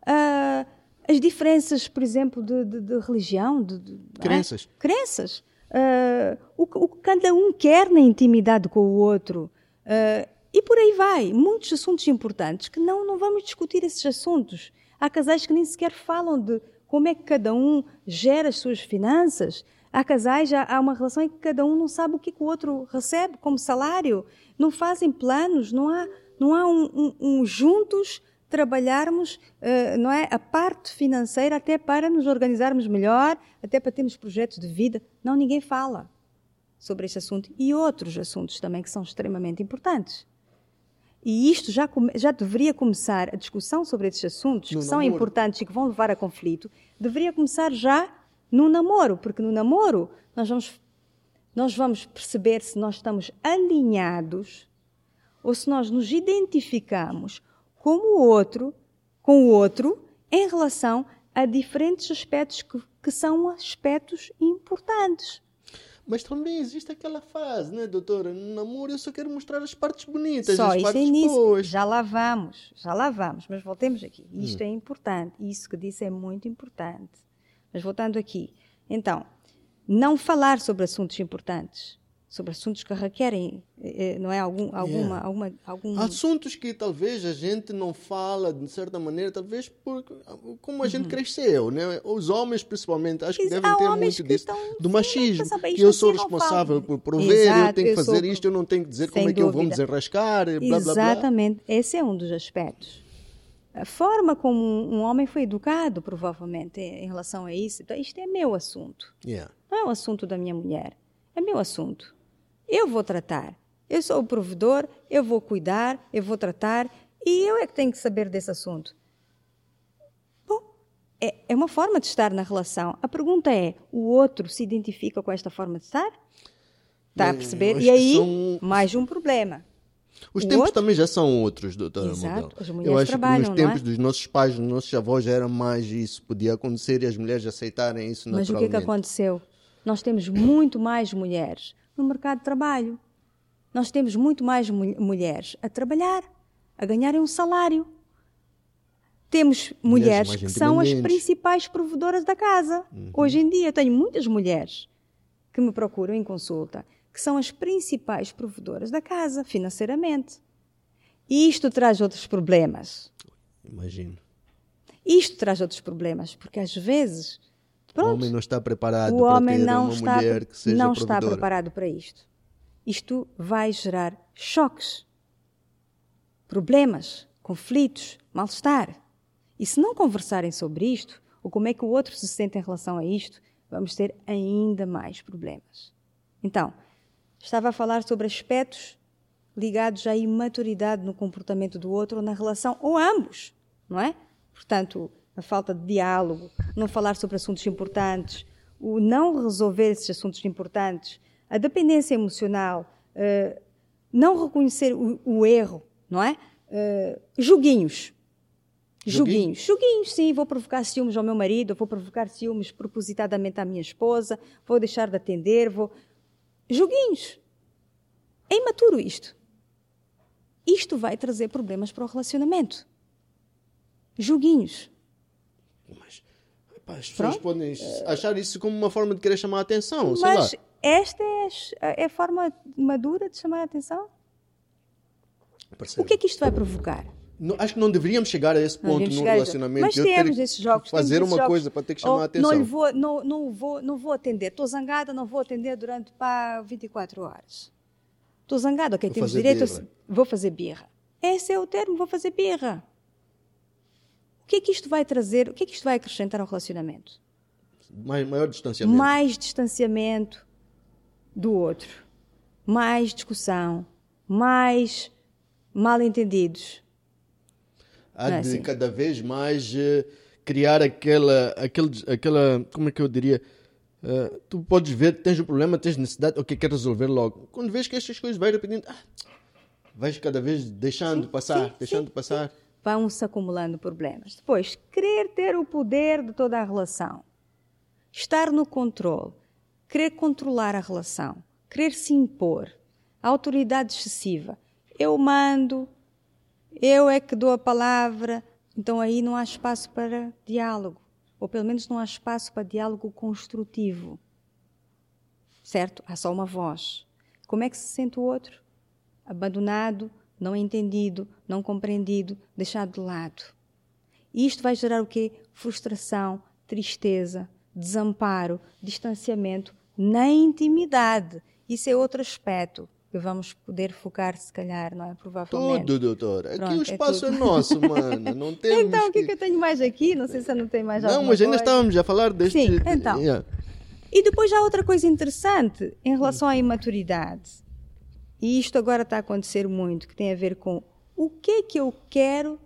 Speaker 2: ah, as diferenças, por exemplo, de, de- de religião. De, de- não é?
Speaker 1: Crenças.
Speaker 2: Ah, o, que- o que cada um quer na intimidade com o outro. Ah, e por aí vai. Muitos assuntos importantes que não, não vamos discutir esses assuntos. Há casais que nem sequer falam de como é que cada um gera as suas finanças. Há casais, há, há uma relação em que cada um não sabe o que, que o outro recebe como salário. Não fazem planos, não há, não há um, um- um juntos trabalharmos eh, não é a parte financeira até para nos organizarmos melhor, até para termos projetos de vida. Não, ninguém fala sobre este assunto e outros assuntos também que são extremamente importantes. E isto já, já deveria começar, a discussão sobre estes assuntos
Speaker 1: No
Speaker 2: que são
Speaker 1: namoro.
Speaker 2: importantes e que vão levar a conflito, deveria começar já no namoro, porque no namoro nós vamos, nós vamos perceber se nós estamos alinhados ou se nós nos identificamos com o outro, com o outro em relação a diferentes aspectos que, que são aspectos importantes.
Speaker 1: Mas também existe aquela fase, né, doutora? No namoro eu só quero mostrar as partes bonitas,
Speaker 2: Só
Speaker 1: as
Speaker 2: é
Speaker 1: partes
Speaker 2: início.
Speaker 1: boas.
Speaker 2: Já lá vamos, já lá vamos, mas voltemos aqui.
Speaker 1: Hum.
Speaker 2: Isto é importante, isso que disse é muito importante. Mas voltando aqui, então, não falar sobre assuntos importantes, sobre assuntos que requerem, eh, eh, não é algum, alguma,
Speaker 1: Yeah.
Speaker 2: alguma, algum
Speaker 1: Assuntos que talvez a gente não fala de certa maneira, talvez por como a
Speaker 2: Uhum.
Speaker 1: gente cresceu, né? Os homens principalmente, acho que devem ter muito
Speaker 2: que
Speaker 1: disso, do machismo.
Speaker 2: não sabe,
Speaker 1: Que eu
Speaker 2: assim
Speaker 1: sou responsável por prover, eu
Speaker 2: Exato,
Speaker 1: tenho que
Speaker 2: eu
Speaker 1: fazer
Speaker 2: sou-
Speaker 1: isto, eu não tenho que dizer
Speaker 2: Sem
Speaker 1: como é que eu vou me
Speaker 2: dúvida.
Speaker 1: desenrascar, e blá blá blá.
Speaker 2: Exatamente, esse é um dos aspectos. A forma como um um homem foi educado, provavelmente, em relação a isso. Então, isto é meu assunto.
Speaker 1: Yeah.
Speaker 2: Não é o assunto da minha mulher. É meu assunto. Eu vou tratar. Eu sou o provedor, eu vou cuidar, eu vou tratar e eu é que tenho que saber desse assunto. Bom, é, é uma forma de estar na relação. A pergunta é: o outro se identifica com esta forma de estar? Está a perceber? E aí,
Speaker 1: são-
Speaker 2: mais um problema.
Speaker 1: Os
Speaker 2: O
Speaker 1: tempos
Speaker 2: outro-
Speaker 1: também já são outros, doutora
Speaker 2: Exato, as
Speaker 1: Eu acho
Speaker 2: trabalham,
Speaker 1: que nos tempos
Speaker 2: é?
Speaker 1: dos nossos pais, dos nossos avós, já era mais isso. Podia acontecer e as mulheres aceitarem isso
Speaker 2: Mas o que é
Speaker 1: naturalmente.
Speaker 2: que aconteceu? Nós temos muito mais mulheres no mercado de trabalho. Nós temos muito mais mu- mulheres a trabalhar, a ganharem um salário. Temos mulheres
Speaker 1: mais
Speaker 2: que são as principais provedoras da casa.
Speaker 1: Uhum.
Speaker 2: Hoje em dia, eu tenho muitas mulheres que me procuram em consulta que são as principais provedoras da casa, financeiramente. E isto traz outros problemas.
Speaker 1: Imagino.
Speaker 2: Isto traz outros problemas, porque às vezes.
Speaker 1: O
Speaker 2: Pronto,
Speaker 1: homem não está preparado
Speaker 2: o
Speaker 1: para
Speaker 2: homem
Speaker 1: ter
Speaker 2: não
Speaker 1: uma
Speaker 2: está,
Speaker 1: mulher que seja
Speaker 2: não está
Speaker 1: provedora.
Speaker 2: preparado para isto. Isto vai gerar choques, problemas, conflitos, mal-estar. E se não conversarem sobre isto, ou como é que o outro se sente em relação a isto, vamos ter ainda mais problemas. Então, estava a falar sobre aspectos ligados à imaturidade no comportamento do outro ou na relação, ou ambos, não é? Portanto, a falta de diálogo, não falar sobre assuntos importantes, o não resolver esses assuntos importantes, a dependência emocional, eh, não reconhecer o, o erro, não é? Eh. Joguinhos?
Speaker 1: Joguinhos.
Speaker 2: Joguinhos, sim. Vou provocar ciúmes ao meu marido, vou provocar ciúmes propositadamente à minha esposa, vou deixar de atender, vou. Joguinhos. É imaturo isto. Isto vai trazer problemas para o relacionamento. Joguinhos.
Speaker 1: Mas epá, as pessoas
Speaker 2: Pronto.
Speaker 1: podem achar isso como uma forma de querer chamar a atenção, sei
Speaker 2: Mas
Speaker 1: lá.
Speaker 2: esta é a, é forma madura de chamar a atenção? O
Speaker 1: Percebe?
Speaker 2: que é que isto vai provocar?
Speaker 1: não, acho que não deveríamos chegar a esse ponto no relacionamento.
Speaker 2: Mas temos esses jogos.
Speaker 1: Fazer uma
Speaker 2: jogos.
Speaker 1: coisa para ter que chamar
Speaker 2: oh,
Speaker 1: a atenção.
Speaker 2: Não, vou, não, não, vou, não vou atender. Estou zangada, não vou atender durante pá, 24 horas. Estou zangada, ok?
Speaker 1: Vou
Speaker 2: temos direito a... Vou fazer birra. Esse é o termo, vou fazer birra. O que é que isto vai trazer? O que é que isto vai acrescentar ao relacionamento?
Speaker 1: Mais, maior distanciamento.
Speaker 2: Mais distanciamento do outro. Mais discussão. Mais mal-entendidos.
Speaker 1: Há
Speaker 2: Não é
Speaker 1: de
Speaker 2: assim?
Speaker 1: cada vez mais eh, criar aquela, aquele, aquela, como é que eu diria? Eh, tu podes ver, tens um problema, tens necessidade, ok, quer resolver logo. Quando vês que estas coisas vai repetindo, ah, vais cada vez deixando passar,
Speaker 2: sim,
Speaker 1: deixando
Speaker 2: sim,
Speaker 1: passar.
Speaker 2: Vão-se acumulando problemas. Depois, querer ter o poder de toda a relação, estar no controle, querer controlar a relação, querer se impor, autoridade excessiva. Eu mando, eu é que dou a palavra, então aí não há espaço para diálogo, ou pelo menos não há espaço para diálogo construtivo. Certo? Há só uma voz. Como é que se sente o outro? abandonado, não entendido, não compreendido, deixado de lado. E isto vai gerar o quê? Frustração, tristeza, desamparo, distanciamento na intimidade. Isso é outro aspecto que vamos poder focar, se calhar, não é? Provavelmente.
Speaker 1: Tudo, doutor. Aqui
Speaker 2: Pronto,
Speaker 1: o
Speaker 2: é
Speaker 1: espaço é,
Speaker 2: tudo.
Speaker 1: nosso, mano. Não temos
Speaker 2: Então, o que é que eu tenho mais aqui? Não sei se eu não tenho mais
Speaker 1: Não, mas ainda
Speaker 2: coisa.
Speaker 1: estávamos a falar deste...
Speaker 2: Sim, então.
Speaker 1: Yeah.
Speaker 2: E depois há outra coisa interessante em relação à imaturidade. E isto agora está a acontecer muito, que tem a ver com o que é que eu quero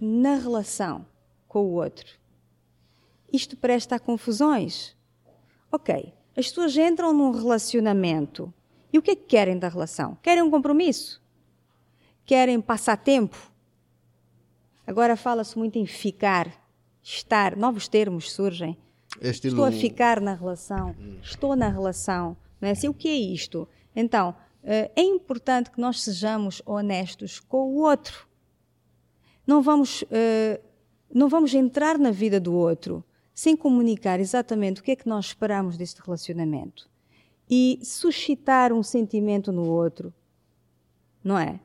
Speaker 2: na relação com o outro. Isto presta a confusões. Ok, as pessoas entram num relacionamento e o que é que querem da relação? Querem um compromisso? Querem passar tempo? Agora fala-se muito em ficar, estar, novos termos surgem.
Speaker 1: É estilo...
Speaker 2: Estou a ficar na relação, estou na relação. Não é assim? O que é isto? Então, eh, é importante que nós sejamos honestos com o outro. Não vamos, eh, não vamos entrar na vida do outro sem comunicar exatamente o que é que nós esperamos deste relacionamento e suscitar um sentimento no outro, não é?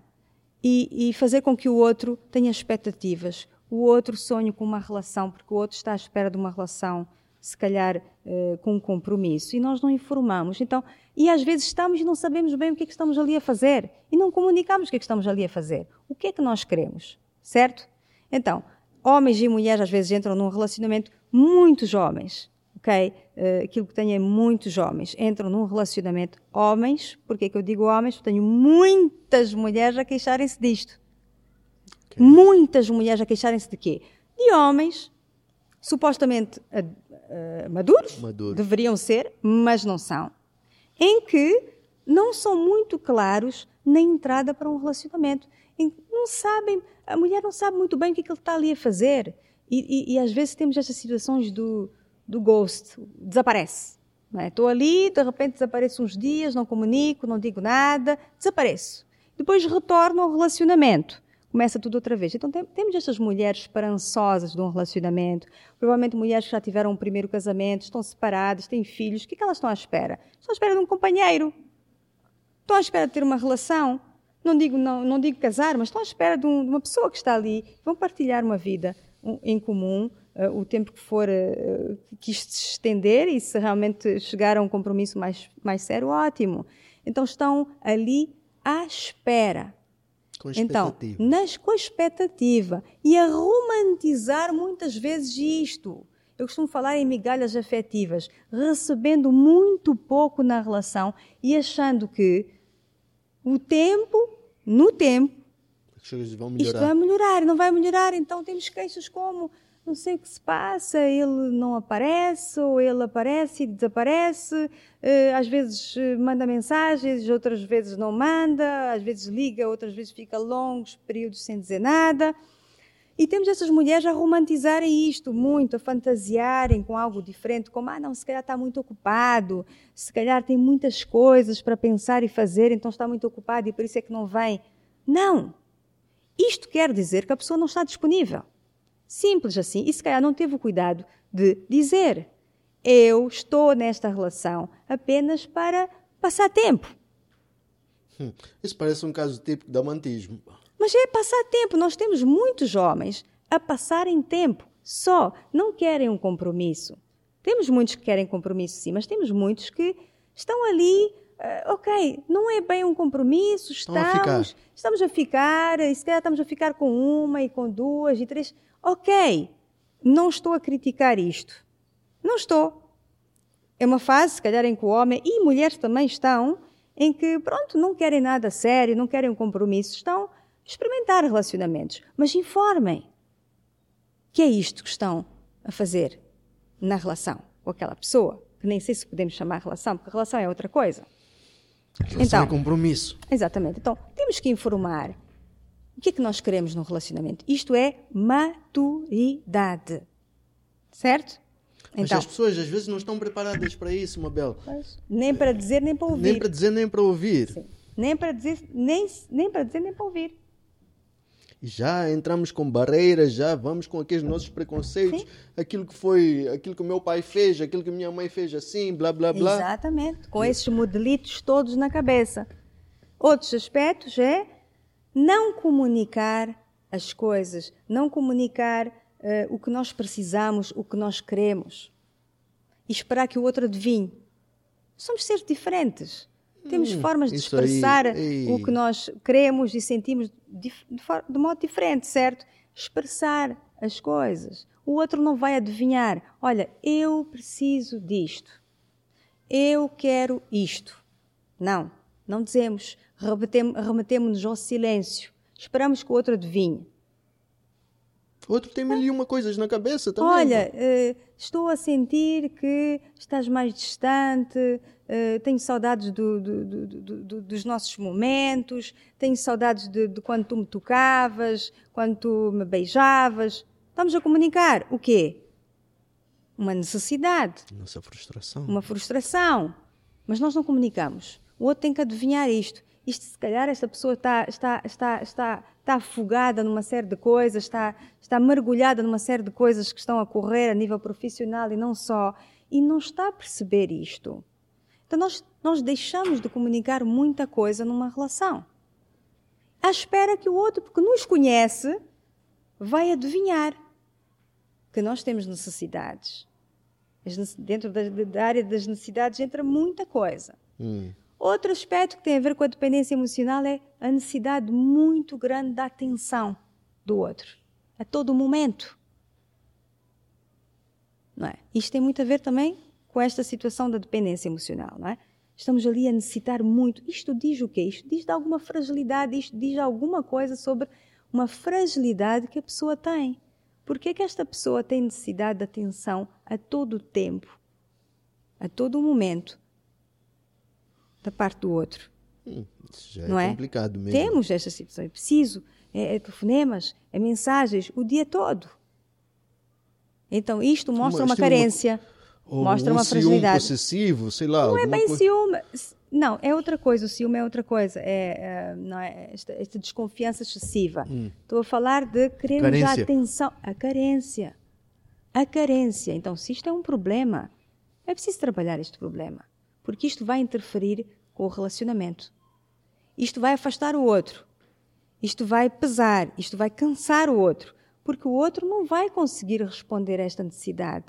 Speaker 2: E, e fazer com que o outro tenha expectativas, o outro sonhe com uma relação, porque o outro está à espera de uma relação, se calhar eh, com um compromisso, e nós não informamos. Então, e às vezes estamos e não sabemos bem o que é que estamos ali a fazer, e não comunicamos o que é que estamos ali a fazer. O que é que nós queremos, certo? Então, homens e mulheres às vezes entram num relacionamento, muitos jovens, ok? Uh, aquilo que tenho é muitos homens entram num relacionamento, homens, porque é que eu digo homens? Porque tenho muitas mulheres a queixarem-se disto.
Speaker 1: Ok.
Speaker 2: Muitas mulheres a queixarem-se de quê? De homens supostamente uh, uh, maduros,
Speaker 1: Maduros.
Speaker 2: deveriam ser, mas não são, em que não são muito claros na entrada para um relacionamento. Não sabem, a mulher não sabe muito bem o que, é que ele está ali a fazer. E, e, e às vezes temos estas situações do, do ghost, desaparece. é? Estou ali, de repente desapareço uns dias, não comunico, não digo nada, desapareço. Depois retorno ao relacionamento. Começa tudo outra vez. Então tem- temos estas mulheres esperançosas de um relacionamento, provavelmente mulheres que já tiveram um primeiro casamento, estão separadas, têm filhos. O que é que elas estão à espera? Estão à espera de um companheiro. Estão à espera de ter uma relação. Não digo, não, não digo casar, mas estão à espera de, um- de uma pessoa que está ali. Vão partilhar uma vida em comum, eh, o tempo que for eh, que isto se estender e se realmente chegar a um compromisso mais, mais sério, ótimo. Então estão ali à espera.
Speaker 1: Com
Speaker 2: Então, nas, com a expectativa e a romantizar muitas vezes isto. Eu costumo falar em migalhas afetivas, recebendo muito pouco na relação e achando que o tempo, no tempo,
Speaker 1: As coisas vão
Speaker 2: isto vai melhorar, não vai melhorar, então temos queixas como não sei o que se passa, ele não aparece, ou ele aparece e desaparece, eh, às vezes eh, manda mensagens, outras vezes não manda, às vezes liga, outras vezes fica longos períodos sem dizer nada. E temos essas mulheres a romantizarem isto muito, a fantasiarem com algo diferente, como, ah, não, se calhar está muito ocupado, se calhar tem muitas coisas para pensar e fazer, então está muito ocupado e por isso é que não vem. Não! Isto quer dizer que a pessoa não está disponível. Simples assim. E se calhar não teve o cuidado de dizer: Eu estou nesta relação apenas para passar tempo.
Speaker 1: Hum, Isso parece um caso típico de amantismo.
Speaker 2: Mas Mas é passar tempo. Nós temos muitos homens a passarem tempo só, não querem um compromisso. Temos muitos que querem compromisso, sim, mas temos muitos que estão ali, ok, não é bem um compromisso, estamos, a estamos a ficar, e se calhar estamos a ficar com uma e com duas e três. Ok, não estou a criticar isto. Não estou. É uma fase, se calhar, em que o homem e mulheres também estão, em que, pronto, não querem nada sério, não querem um compromisso, estão a experimentar relacionamentos. Mas informem que é isto que estão a fazer na relação com aquela pessoa, que nem sei se podemos chamar relação, porque relação é outra coisa.
Speaker 1: Então, é compromisso.
Speaker 2: Exatamente. Então, temos que informar o que é que nós queremos num relacionamento. Isto é maturidade. Certo?
Speaker 1: Mas então, as pessoas às vezes não estão preparadas para isso, Mabel.
Speaker 2: Nem para dizer, nem para ouvir.
Speaker 1: Nem para dizer, nem para ouvir. Sim.
Speaker 2: Nem para dizer, nem, nem para dizer, nem para ouvir.
Speaker 1: Já entramos com barreiras, já vamos com aqueles nossos preconceitos, Sim. aquilo que foi, aquilo que o meu pai fez, aquilo que minha mãe fez assim, blá blá blá.
Speaker 2: Exatamente, com esses modelitos todos na cabeça. Outros aspectos é não comunicar as coisas, não comunicar uh, o que nós precisamos, o que nós queremos. E esperar que o outro adivinhe. Somos seres diferentes. Temos hum, formas de expressar aí, o que nós queremos e sentimos de, de, de modo diferente, certo? Expressar as coisas. O outro não vai adivinhar. Olha, eu preciso disto. Eu quero isto. Não, não dizemos remetemos-nos ao silêncio, esperamos que o outro adivinhe.
Speaker 1: O outro tem mil e uma coisas na cabeça também.
Speaker 2: Olha, uh, estou a sentir que estás mais distante, uh, tenho saudades do, do, do, dos nossos momentos, tenho saudades de, de, quando tu me tocavas, quando tu me beijavas. Estamos a comunicar o quê? Uma necessidade.
Speaker 1: Nossa frustração.
Speaker 2: Uma frustração. Mas nós não comunicamos. O outro tem que adivinhar isto isto se calhar esta pessoa está, está, está, está, está afogada numa série de coisas, está, está mergulhada numa série de coisas que estão a correr a nível profissional e não só, e não está a perceber isto. Então nós, nós deixamos de comunicar muita coisa numa relação. À espera que o outro, porque nos conhece, vai adivinhar que nós temos necessidades. Dentro da, da área das necessidades entra muita coisa. Hum. Outro aspecto que tem a ver com a dependência emocional é a necessidade muito grande da atenção do outro, a todo momento. Não é? Isto tem muito a ver também com esta situação da dependência emocional, não é? Estamos ali a necessitar muito. Isto diz o quê? Isto diz de alguma fragilidade, isto diz alguma coisa sobre uma fragilidade que a pessoa tem. Por que, é que esta pessoa tem necessidade de atenção a todo o tempo, a todo o momento? da parte do outro.
Speaker 1: Hum, isso já é não é, complicado mesmo.
Speaker 2: Temos esta situação. É preciso. É, é telefonemas, é mensagens, o dia todo. Então, isto mostra uma, uma carência,
Speaker 1: uma,
Speaker 2: mostra
Speaker 1: um
Speaker 2: uma fragilidade.
Speaker 1: possessivo, sei lá.
Speaker 2: Não é bem coisa... ciúme. Não, é outra coisa. O ciúme é outra coisa. É, é não é esta, esta desconfiança excessiva. Hum. Estou a falar de querermos a atenção. A carência. A carência. Então, se isto é um problema, é preciso trabalhar este problema porque isto vai interferir com o relacionamento. Isto vai afastar o outro. Isto vai pesar, isto vai cansar o outro, porque o outro não vai conseguir responder a esta necessidade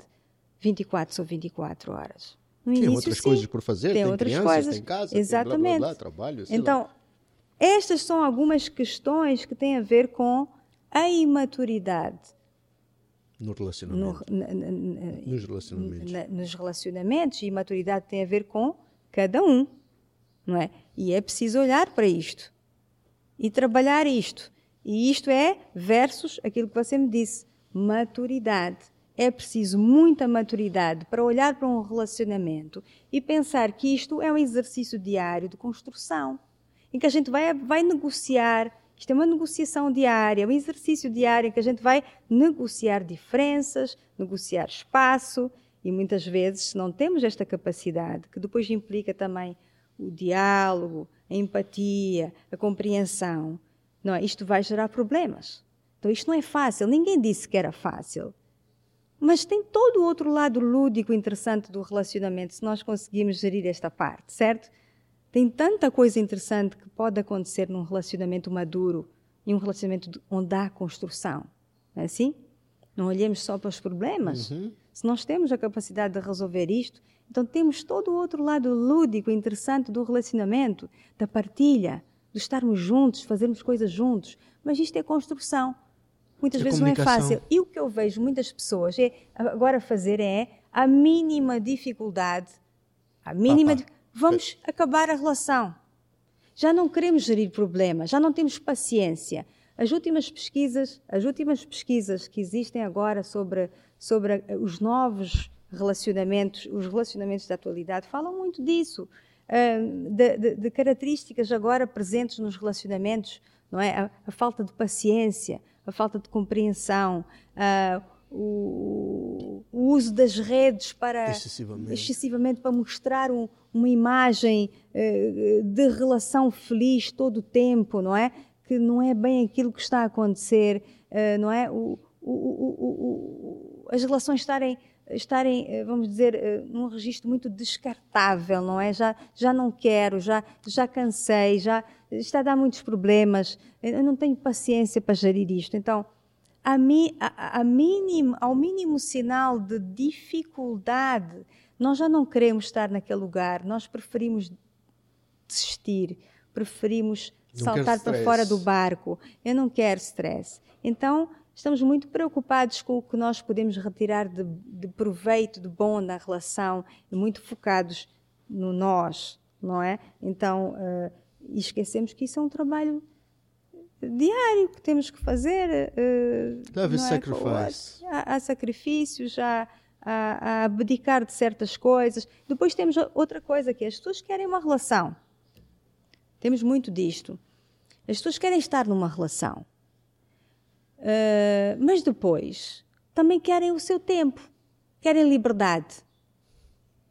Speaker 2: 24 sobre 24 horas.
Speaker 1: No tem início, outras sim, coisas por fazer, tem, tem outras crianças, coisas. tem casa, Exatamente. Tem blá, blá, blá, trabalho.
Speaker 2: Então,
Speaker 1: lá.
Speaker 2: estas são algumas questões que têm a ver com a imaturidade
Speaker 1: no relacionamento. No, nos relacionamentos.
Speaker 2: nos relacionamentos. E maturidade tem a ver com cada um, não é? E é preciso olhar para isto e trabalhar isto. E isto é versus aquilo que você me disse, maturidade. É preciso muita maturidade para olhar para um relacionamento e pensar que isto é um exercício diário de construção, em que a gente vai, vai negociar isto é uma negociação diária, um exercício diário em que a gente vai negociar diferenças, negociar espaço e muitas vezes, se não temos esta capacidade, que depois implica também o diálogo, a empatia, a compreensão, não é? isto vai gerar problemas. Então isto não é fácil, ninguém disse que era fácil. Mas tem todo o outro lado lúdico interessante do relacionamento se nós conseguirmos gerir esta parte, certo? Tem tanta coisa interessante que pode acontecer num relacionamento maduro, e um relacionamento onde há construção. Não é assim? Não olhemos só para os problemas.
Speaker 1: Uhum.
Speaker 2: Se nós temos a capacidade de resolver isto, então temos todo o outro lado lúdico, interessante do relacionamento, da partilha, de estarmos juntos, fazermos coisas juntos. Mas isto é construção. Muitas
Speaker 1: É
Speaker 2: vezes não é fácil. E o que eu vejo muitas pessoas é agora fazer é a mínima dificuldade, a mínima, vamos acabar a relação. Já não queremos gerir problemas, já não temos paciência. As últimas pesquisas, as últimas pesquisas que existem agora sobre sobre a- os novos relacionamentos, os relacionamentos da atualidade, falam muito disso, de, de- de características agora presentes nos relacionamentos, não é? A, a falta de paciência, a falta de compreensão, ah, o, o uso das redes para
Speaker 1: Excessivamente.
Speaker 2: excessivamente para mostrar um- uma imagem eh, de relação feliz todo o tempo, não é? Que não é bem aquilo que está a acontecer, eh, não é? O- o- as relações estarem estarem, eh, vamos dizer, num registro muito descartável, não é? Já, já não quero, já, já cansei, já está a dar muitos problemas, eu não tenho paciência para gerir isto. Então, a mi, a, a mínimo, ao mínimo sinal de dificuldade, nós já não queremos estar naquele lugar, nós preferimos desistir, preferimos
Speaker 1: Não
Speaker 2: saltar para fora do barco. Eu não quero stress. Então, estamos muito preocupados com o que nós podemos retirar de, de proveito, de bom na relação, e muito focados no nós, não é? Então, eh, e esquecemos que isso é um trabalho diário que temos que fazer.
Speaker 1: Love is
Speaker 2: não é?
Speaker 1: Sacrifice.
Speaker 2: Há, há sacrifícios, há, há, há abdicar de certas coisas. Depois temos outra coisa que é, as pessoas querem uma relação. Temos muito disto. As pessoas querem estar numa relação. Eh, mas depois também querem o seu tempo, querem liberdade.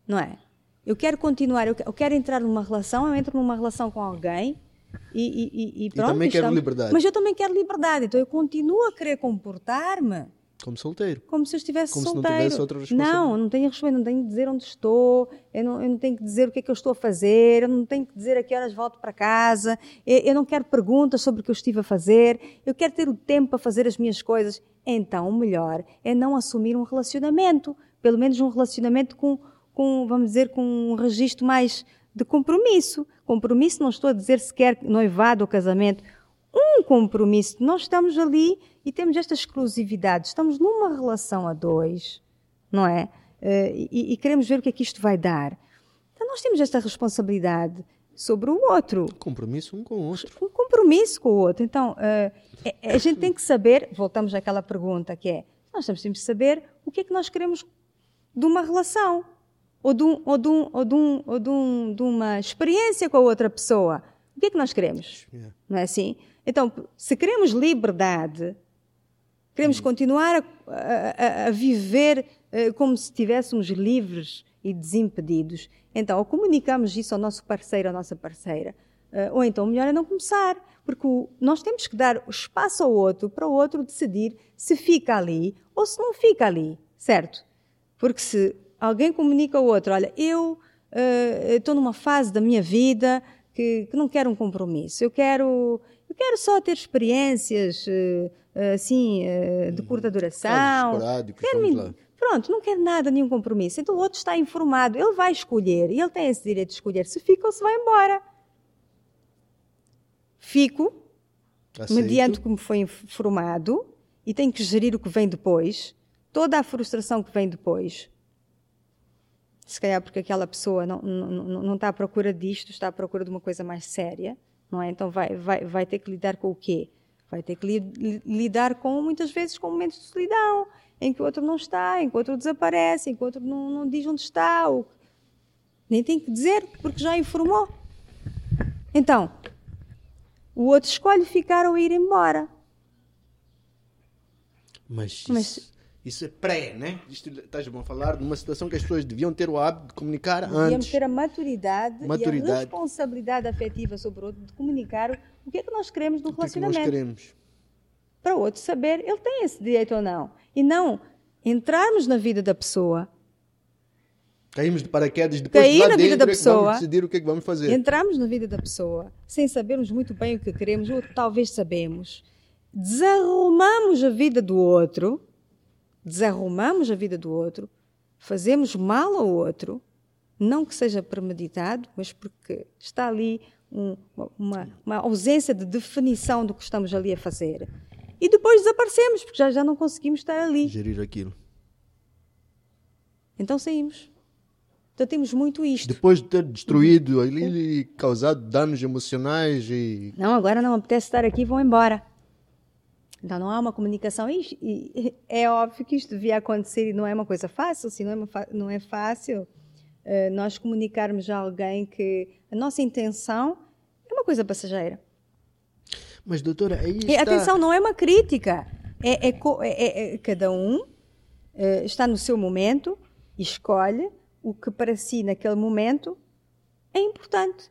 Speaker 2: Não é? Eu quero continuar, eu que- eu quero entrar numa relação, eu entro numa relação com alguém e, e, e- e pronto.
Speaker 1: também quero
Speaker 2: estamos-
Speaker 1: liberdade.
Speaker 2: Mas eu também quero liberdade, então eu continuo a querer comportar-me
Speaker 1: Como solteiro.
Speaker 2: como se eu estivesse
Speaker 1: Como se não
Speaker 2: solteiro.
Speaker 1: tivesse outra responsabilidade.
Speaker 2: Não, não tenho resposta, não tenho que dizer onde estou, eu não, eu não tenho que dizer o que é que eu estou a fazer, eu não tenho que dizer a que horas volto para casa, eu, eu não quero perguntas sobre o que eu estive a fazer, eu quero ter o tempo para fazer as minhas coisas. Então, o melhor é não assumir um relacionamento, pelo menos um relacionamento com, com vamos dizer, com um registro mais de compromisso. Compromisso, não estou a dizer sequer noivado ou casamento, um compromisso. Nós estamos ali e temos esta exclusividade. Estamos numa relação a dois, não é? Eh, E, e queremos ver o que é que isto vai dar. Então nós temos esta responsabilidade sobre o outro,
Speaker 1: Compromisso um com o outro.
Speaker 2: um compromisso com o outro. Então eh, é- a gente tem que saber, voltamos àquela pergunta que é, nós temos que saber o que é que nós queremos de uma relação ou de, um, ou de, um, ou de, um, ou de, um, de uma experiência com a outra pessoa. O que é que nós queremos?
Speaker 1: Yeah.
Speaker 2: Não é assim? Então, se queremos liberdade, queremos continuar a, a- a- viver eh, como se estivéssemos livres e desimpedidos, então, ou comunicamos isso ao nosso parceiro, à nossa parceira, eh, ou então, o melhor é não começar, porque o- nós temos que dar espaço ao outro para o outro decidir se fica ali ou se não fica ali, certo? Porque se alguém comunica ao outro, olha, eu eh, estou numa fase da minha vida que, que não quero um compromisso, eu quero, eu quero só ter experiências eh, assim eh, de curta duração.
Speaker 1: Casos
Speaker 2: Quero me-. Pronto, não quero nada, nenhum compromisso. Então o outro está informado, ele vai escolher, e ele tem esse direito de escolher se fica ou se vai embora. Fico,
Speaker 1: Aceito.
Speaker 2: mediante como foi informado e tem que gerir o que vem depois, toda a frustração que vem depois. Se calhar porque aquela pessoa não, não, não- está à procura disto, está à procura de uma coisa mais séria, não é? Então vai, vai, vai ter que lidar com o quê? Vai ter que li- lidar com, muitas vezes, com momentos de solidão, em que o outro não está, em que o outro desaparece, em que o outro não, não diz onde está, ou... nem tem que dizer, porque já informou. Então, o outro escolhe ficar ou ir embora.
Speaker 1: Mas isso,
Speaker 2: Mas-
Speaker 1: isso é pré, né? Isto estás a falar de uma situação que as pessoas deviam ter o hábito de comunicar
Speaker 2: Devíamos
Speaker 1: antes.
Speaker 2: ter a maturidade, e a
Speaker 1: Maturidade.
Speaker 2: responsabilidade afetiva sobre o outro de comunicar o que é que nós queremos do
Speaker 1: O que é que nós
Speaker 2: relacionamento.
Speaker 1: queremos?
Speaker 2: Para o outro saber, ele tem esse direito ou não. E não entrarmos na vida da pessoa
Speaker 1: Caímos de paraquedas depois
Speaker 2: Cair
Speaker 1: de lá
Speaker 2: na vida da
Speaker 1: é que
Speaker 2: pessoa.
Speaker 1: vamos decidir o que é que vamos fazer.
Speaker 2: Entramos na vida da pessoa sem sabermos muito bem o que queremos, ou talvez sabemos. Desarrumamos a vida do outro, desarrumamos a vida do outro, fazemos mal ao outro, não que seja premeditado, mas porque está ali um- uma, uma ausência de definição do que estamos ali a fazer. E depois desaparecemos, porque já, já não conseguimos estar ali.
Speaker 1: Gerir aquilo.
Speaker 2: Então saímos. Então temos muito isto.
Speaker 1: Depois de ter destruído ali e causado danos emocionais e.
Speaker 2: Não, agora não apetece estar aqui, vão embora. Então não há uma comunicação. E, e é óbvio que isto devia acontecer e não é uma coisa fácil. Se não é, uma não é fácil eh, nós comunicarmos a alguém que a nossa intenção é uma coisa passageira.
Speaker 1: Mas, doutora, aí
Speaker 2: E,
Speaker 1: está...
Speaker 2: atenção, não é uma crítica. É, é é- é- é- cada um eh, está no seu momento e escolhe o que para si naquele momento é importante.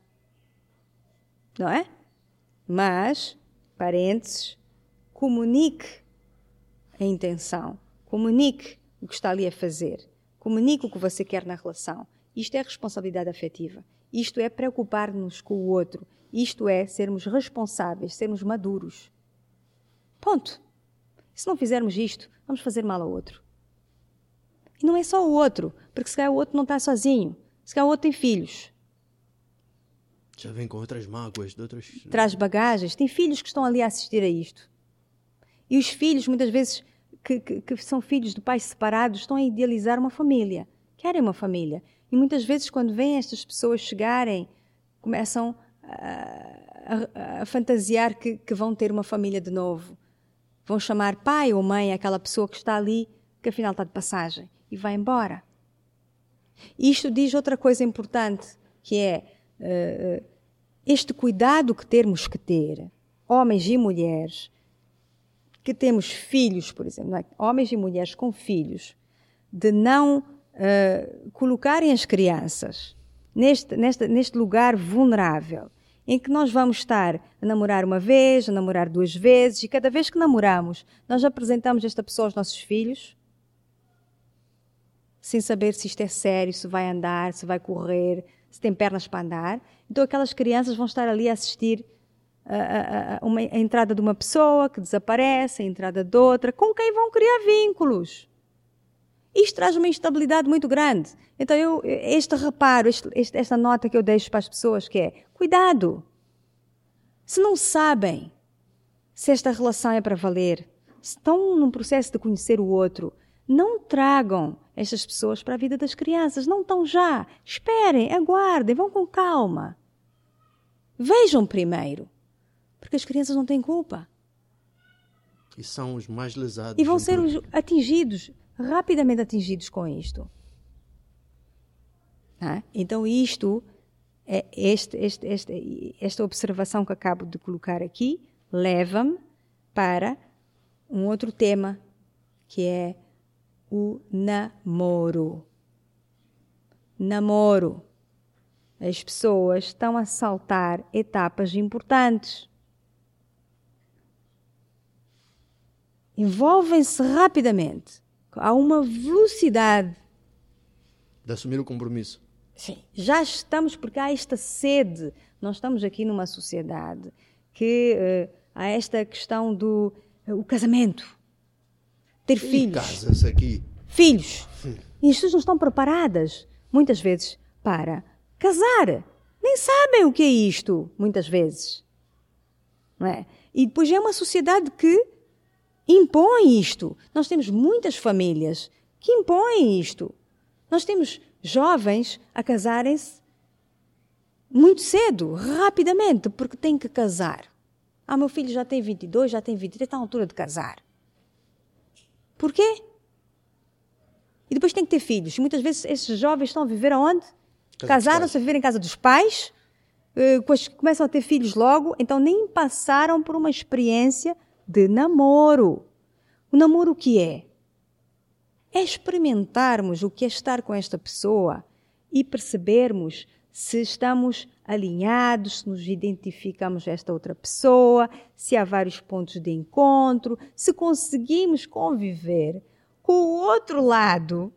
Speaker 2: Não é? Mas, parênteses, comunique a intenção, comunique o que está ali a fazer, comunique o que você quer na relação. Isto é responsabilidade afetiva. Isto é preocupar-nos com o outro. Isto é sermos responsáveis, sermos maduros. Ponto. Se não fizermos isto, vamos fazer mal ao outro. E não é só o outro, porque se calhar o outro não está sozinho. Se calhar o outro tem filhos,
Speaker 1: Já vem com outras mágoas, de outras...
Speaker 2: traz bagagens, tem filhos que estão ali a assistir a isto. E os filhos, muitas vezes, que, que- que são filhos de pais separados, estão a idealizar uma família, querem uma família. E muitas vezes, quando veem estas pessoas chegarem, começam a, a- a fantasiar que, que vão ter uma família de novo. Vão chamar pai ou mãe àquela pessoa que está ali, que afinal está de passagem, e vai embora. Isto diz outra coisa importante, que é eh, este cuidado que temos que ter, homens e mulheres, que temos filhos, por exemplo, é? homens e mulheres com filhos, de não eh, colocarem as crianças neste, neste, neste lugar vulnerável, em que nós vamos estar a namorar uma vez, a namorar duas vezes, e cada vez que namoramos, nós apresentamos esta pessoa aos nossos filhos, sem saber se isto é sério, se vai andar, se vai correr, se tem pernas para andar. Então aquelas crianças vão estar ali a assistir a, a- uma- a entrada de uma pessoa que desaparece, a entrada de outra, com quem vão criar vínculos. Isto traz uma instabilidade muito grande. Então, eu, este reparo, este- esta nota que eu deixo para as pessoas, que é, cuidado. Se não sabem se esta relação é para valer, se estão num processo de conhecer o outro, não tragam estas pessoas para a vida das crianças. Não estão já. Esperem, aguardem, vão com calma. Vejam primeiro. Porque as crianças não têm culpa.
Speaker 1: E são os mais lesados.
Speaker 2: E vão ser
Speaker 1: tudo.
Speaker 2: os atingidos, rapidamente atingidos com isto. Tá? Então, isto, é este, este, este, esta observação que acabo de colocar aqui, leva-me para um outro tema, que é o namoro. Namoro. As pessoas estão a saltar etapas importantes. Envolvem-se rapidamente. Há uma velocidade
Speaker 1: De assumir o compromisso.
Speaker 2: Sim. Já estamos, porque há esta sede. Nós estamos aqui numa sociedade que eh, há esta questão do eh, o casamento. Ter
Speaker 1: E
Speaker 2: filhos.
Speaker 1: casa-se aqui.
Speaker 2: Filhos. E as pessoas não estão preparadas, muitas vezes, para casar. Nem sabem o que é isto, muitas vezes. Não é? E depois é uma sociedade que impõe isto. Nós temos muitas famílias que impõem isto. Nós temos jovens a casarem-se muito cedo, rapidamente, porque têm que casar. Ah, meu filho já tem 22, já tem 23, está à altura de casar. Porquê? E depois tem que ter filhos. E muitas vezes esses jovens estão a viver aonde? Casaram-se a viver em casa dos pais, eh, começam a ter filhos logo, então nem passaram por uma experiência de namoro. O namoro o que é? É experimentarmos o que é estar com esta pessoa e percebermos se estamos alinhados, se nos identificamos a esta outra pessoa, se há vários pontos de encontro, se conseguimos conviver com o outro lado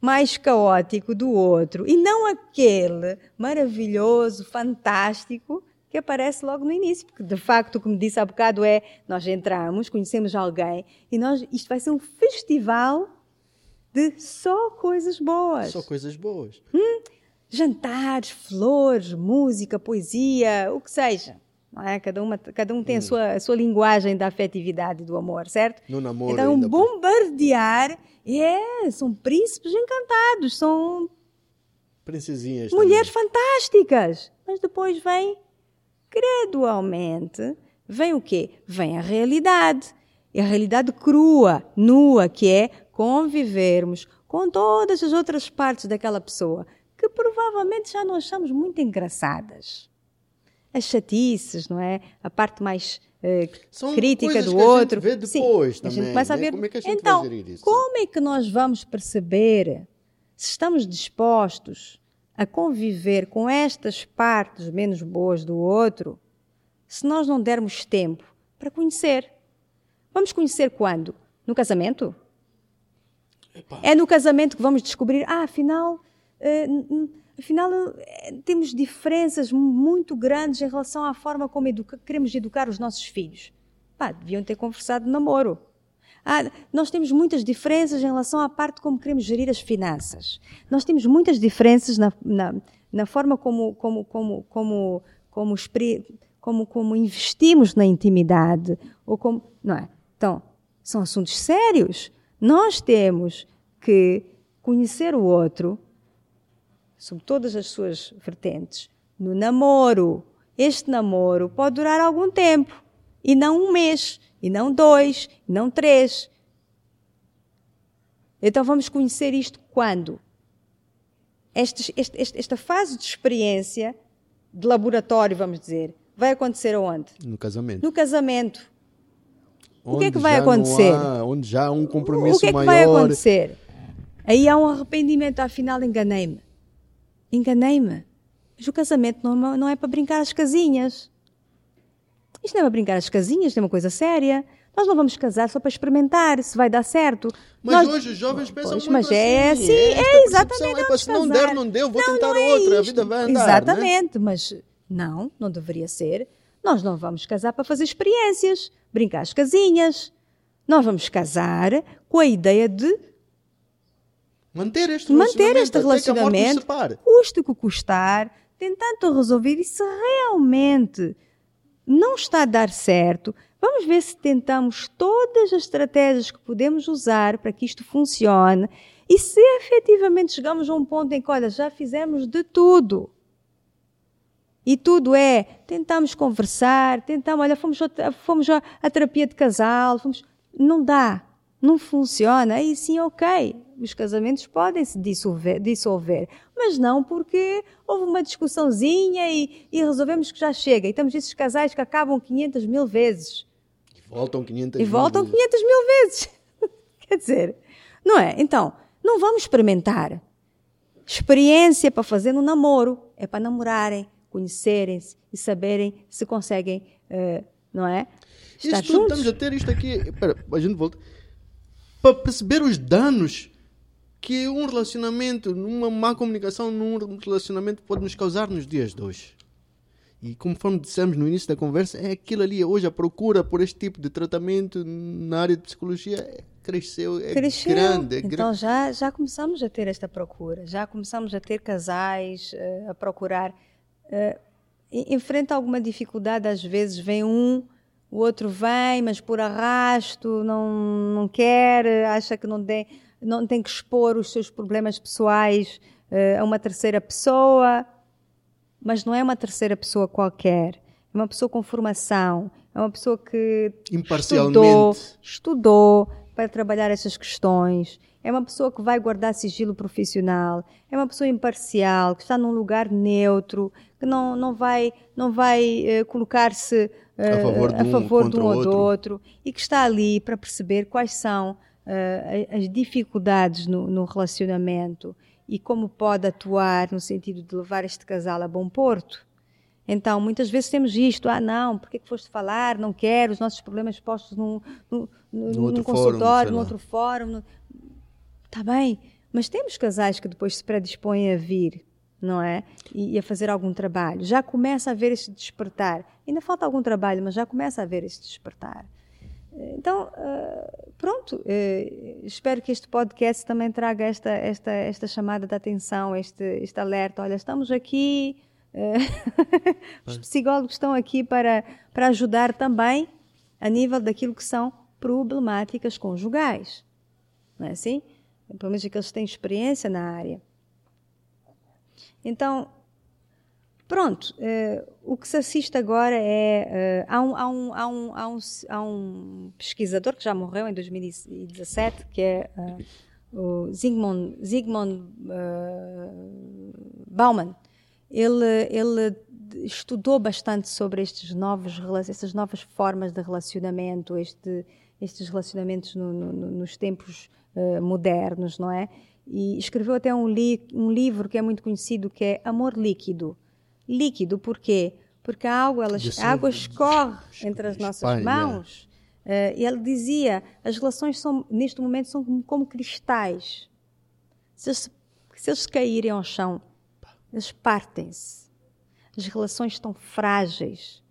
Speaker 2: mais caótico do outro e não aquele maravilhoso, fantástico que aparece logo no início, porque de facto, como disse há bocado, é nós entramos, conhecemos alguém e nós, isto vai ser um festival de só coisas boas.
Speaker 1: Só coisas boas.
Speaker 2: Hum, jantares, flores, música, poesia, o que seja. É? cada, uma, cada um tem hum. a, sua, a sua linguagem da afetividade e do amor, certo?
Speaker 1: No namoro.
Speaker 2: Então, um bombardear, é, são príncipes encantados, são
Speaker 1: princesinhas.
Speaker 2: Mulheres também. fantásticas. Mas depois vem, gradualmente, vem o quê? Vem a realidade. E a realidade crua, nua, que é convivermos com todas as outras partes daquela pessoa que provavelmente já não achamos muito engraçadas. As chatices, não é? A parte mais uh, crítica do outro.
Speaker 1: A gente vê depois
Speaker 2: Sim,
Speaker 1: também.
Speaker 2: A gente começa
Speaker 1: né?
Speaker 2: a ver.
Speaker 1: Como é que a gente
Speaker 2: então,
Speaker 1: vai gerir isso?
Speaker 2: como é que nós vamos perceber se estamos dispostos a conviver com estas partes menos boas do outro, se nós não dermos tempo para conhecer? Vamos conhecer quando? No casamento? Epa. É no casamento que vamos descobrir, ah, afinal, uh, afinal uh, temos diferenças muito grandes em relação à forma como educa queremos educar os nossos filhos. Pá, deviam ter conversado de namoro. Ah, nós temos muitas diferenças em relação à parte como queremos gerir as finanças. Nós temos muitas diferenças na, na, na forma como, como, como, como, como, como, como investimos na intimidade. Ou como, não é? Então, são assuntos sérios. Nós temos que conhecer o outro, sob todas as suas vertentes, no namoro. Este namoro pode durar algum tempo, e não um mês, e não dois, e não três. Então vamos conhecer isto quando? Este, este, esta fase de experiência, de laboratório, vamos dizer, vai acontecer aonde?
Speaker 1: No casamento.
Speaker 2: No casamento o que é que vai acontecer?
Speaker 1: Há, onde já há um compromisso
Speaker 2: O que é que
Speaker 1: maior.
Speaker 2: vai acontecer? Aí há um arrependimento, afinal enganei-me. Enganei-me. Mas o casamento não, não é para brincar as casinhas. Isto não é para brincar as casinhas, isto é uma coisa séria. Nós não vamos casar só para experimentar se vai dar certo.
Speaker 1: Mas
Speaker 2: Nós...
Speaker 1: hoje os jovens pensam
Speaker 2: pois,
Speaker 1: muito
Speaker 2: mas
Speaker 1: assim.
Speaker 2: é assim,
Speaker 1: é,
Speaker 2: é exatamente.
Speaker 1: É, se não der, não deu, vou
Speaker 2: não,
Speaker 1: tentar
Speaker 2: não é
Speaker 1: outra,
Speaker 2: isto.
Speaker 1: a vida vai andar.
Speaker 2: Exatamente,
Speaker 1: né?
Speaker 2: mas não, não deveria ser. Nós não vamos casar para fazer experiências, brincar as casinhas. Nós vamos casar com a ideia de
Speaker 1: manter este
Speaker 2: manter
Speaker 1: relacionamento,
Speaker 2: este relacionamento custe o que custar, tentando resolver. E se realmente não está a dar certo, vamos ver se tentamos todas as estratégias que podemos usar para que isto funcione. E se efetivamente chegamos a um ponto em que, olha, já fizemos de tudo. E tudo é, tentamos conversar, tentamos, olha, fomos, fomos à terapia de casal, fomos, não dá, não funciona, aí sim, ok, os casamentos podem se dissolver, dissolver, mas não porque houve uma discussãozinha e, e, resolvemos que já chega. E temos esses casais que acabam 500 mil vezes.
Speaker 1: E voltam 500
Speaker 2: e
Speaker 1: mil
Speaker 2: voltam 500 mil vezes. Quer dizer, não é? Então, não vamos experimentar. Experiência para fazer no namoro é para namorarem, conhecerem-se e saberem se conseguem, uh, não é?
Speaker 1: Estar isto juntos. Estamos a ter isto aqui. Espera, a gente volta. Para perceber os danos que um relacionamento, uma má comunicação num relacionamento pode nos causar nos dias de hoje. E conforme dissemos no início da conversa, é aquilo ali. Hoje a procura por este tipo de tratamento na área de psicologia cresceu, é
Speaker 2: cresceu.
Speaker 1: grande. É
Speaker 2: então
Speaker 1: grande.
Speaker 2: já, já começamos a ter esta procura, já começamos a ter casais uh, a procurar. Uh, enfrenta alguma dificuldade, às vezes vem um o outro vem, mas por arrasto, não, não quer, acha que não tem, não tem que expor os seus problemas pessoais uh, a uma terceira pessoa. Mas não é uma terceira pessoa qualquer. É uma pessoa com formação. É uma pessoa que estudou, estudou para trabalhar essas questões. É uma pessoa que vai guardar sigilo profissional. É uma pessoa imparcial, que está num lugar neutro, que não, não vai, não vai uh, colocar-se
Speaker 1: a favor de um,
Speaker 2: favor de um
Speaker 1: ou
Speaker 2: do outro e que está ali para perceber quais são uh, as dificuldades no, no, relacionamento e como pode atuar no sentido de levar este casal a bom porto. Então, muitas vezes temos isto, ah não, por que foste falar, não quero, os nossos problemas postos num, num, num, num consultório, num outro fórum. Está bem, Mas temos casais que depois se predispõem a vir, não é? E, e, a fazer algum trabalho. Já começa a haver este despertar. Ainda falta algum trabalho, mas já começa a haver este despertar. Então, uh, pronto, uh, espero que este podcast também traga esta, esta, esta chamada de atenção, este, este alerta. Olha, estamos aqui, uh, os psicólogos estão aqui para, para ajudar também a nível daquilo que são problemáticas conjugais. Não é assim? Pelo menos que eles têm experiência na área. Então, Pronto, uh, o que se assiste agora é. Uh, há, um, há, um, há, um, há, um, há um pesquisador que já morreu em 2017, que é uh, o Zygmunt, Zygmunt Bauman. Ele, ele estudou bastante sobre estes novos, essas novas formas de relacionamento, este, estes relacionamentos no, no, nos tempos modernos, não é? E escreveu até um, li, um livro que é muito conhecido, que é Amor Líquido líquido. Por quê? Porque a água, ela, a água escorre entre as nossas mãos. Uh, e ele dizia, as relações são, neste momento são como, como cristais. Se eles, se eles caírem ao chão, eles partem-se. As relações estão frágeis.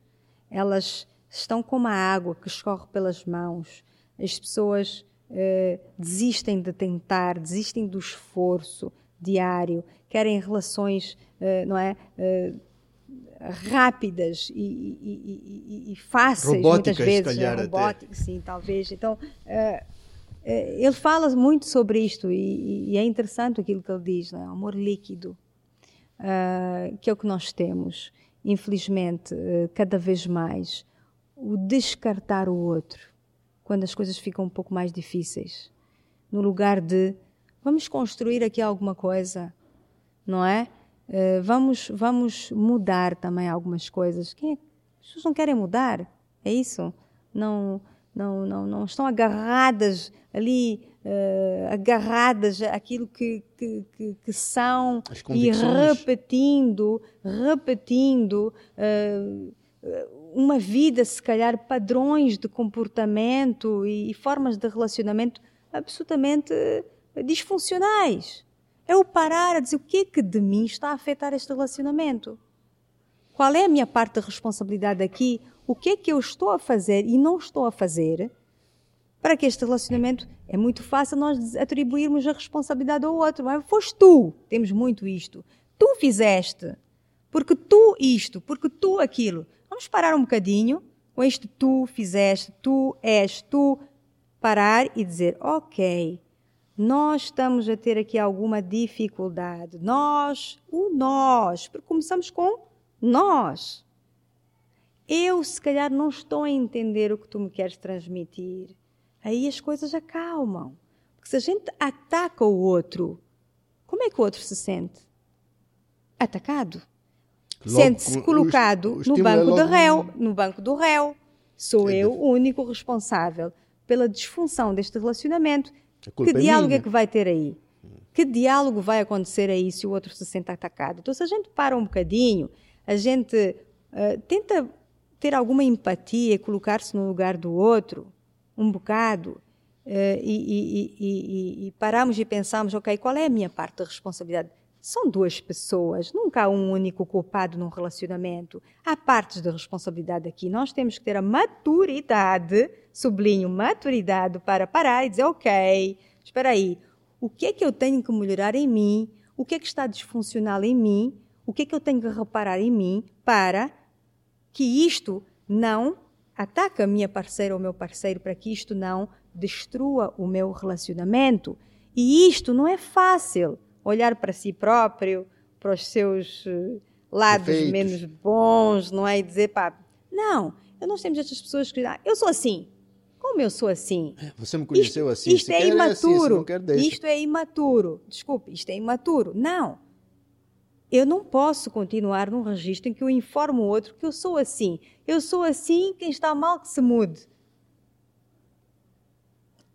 Speaker 2: Elas estão como a água que escorre pelas mãos. As pessoas uh, desistem de tentar, desistem do esforço diário, querem relações, uh, não é? Uh, rápidas e, e, e, e fáceis
Speaker 1: Robóticas,
Speaker 2: muitas vezes,
Speaker 1: calhar,
Speaker 2: é, robóticas, sim, talvez. Então, uh, uh, ele fala muito sobre isto e, é interessante aquilo que ele diz, né? amor líquido, uh, que é o que nós temos, infelizmente, cada vez mais, o descartar o outro quando as coisas ficam um pouco mais difíceis, no lugar de vamos construir aqui alguma coisa, não é? Uh, vamos, vamos mudar também algumas coisas. Quem é? As pessoas não querem mudar, é isso? Não, não, não, não estão agarradas ali, uh, agarradas àquilo que, que, que, que são e repetindo, repetindo uh, uma vida, se calhar, padrões de comportamento e, e formas de relacionamento absolutamente disfuncionais. É o parar a dizer o que é que de mim está a afetar este relacionamento. Qual é a minha parte da responsabilidade aqui? O que é que eu estou a fazer e não estou a fazer para que este relacionamento é muito fácil nós atribuirmos a responsabilidade ao outro. Mas foste tu, temos muito isto. Tu fizeste, porque tu isto, porque tu aquilo. Vamos parar um bocadinho com este tu fizeste, tu és, tu parar e dizer, ok, nós estamos a ter aqui alguma dificuldade. Nós, o nós, porque começamos com nós. Eu, se calhar, não estou a entender o que tu me queres transmitir. Aí as coisas acalmam. Porque se a gente ataca o outro, como é que o outro se sente? Atacado. Sente-se colocado o, no banco é do réu. No banco do réu. Sou é eu o único responsável pela disfunção deste relacionamento que é diálogo é que vai ter aí? Que diálogo vai acontecer aí se o outro se sente atacado? Então, se a gente para um bocadinho, a gente uh, tenta ter alguma empatia e colocar-se no lugar do outro, um bocado, uh, e, e, e, e, paramos e pensamos, ok, qual é a minha parte da responsabilidade? São duas pessoas, nunca há um único culpado num relacionamento. Há partes de responsabilidade aqui. Nós temos que ter a maturidade, sublinho, maturidade, para parar e dizer: ok, espera aí, o que é que eu tenho que melhorar em mim? O que é que está disfuncional em mim? O que é que eu tenho que reparar em mim para que isto não ataque a minha parceira ou meu parceiro, para que isto não destrua o meu relacionamento? E isto não é fácil olhar para si próprio, para os seus eh, lados menos bons, não é? E dizer, pá, não, nós temos estas pessoas que ah, eu sou assim. Como eu sou assim?
Speaker 1: É, você me conheceu
Speaker 2: isto,
Speaker 1: assim.
Speaker 2: Isto é imaturo.
Speaker 1: É assim,
Speaker 2: isto é imaturo. Desculpe, isto é imaturo. Não. Eu não posso continuar num registro em que eu informo o outro que eu sou assim. Eu sou assim, quem está mal que se mude.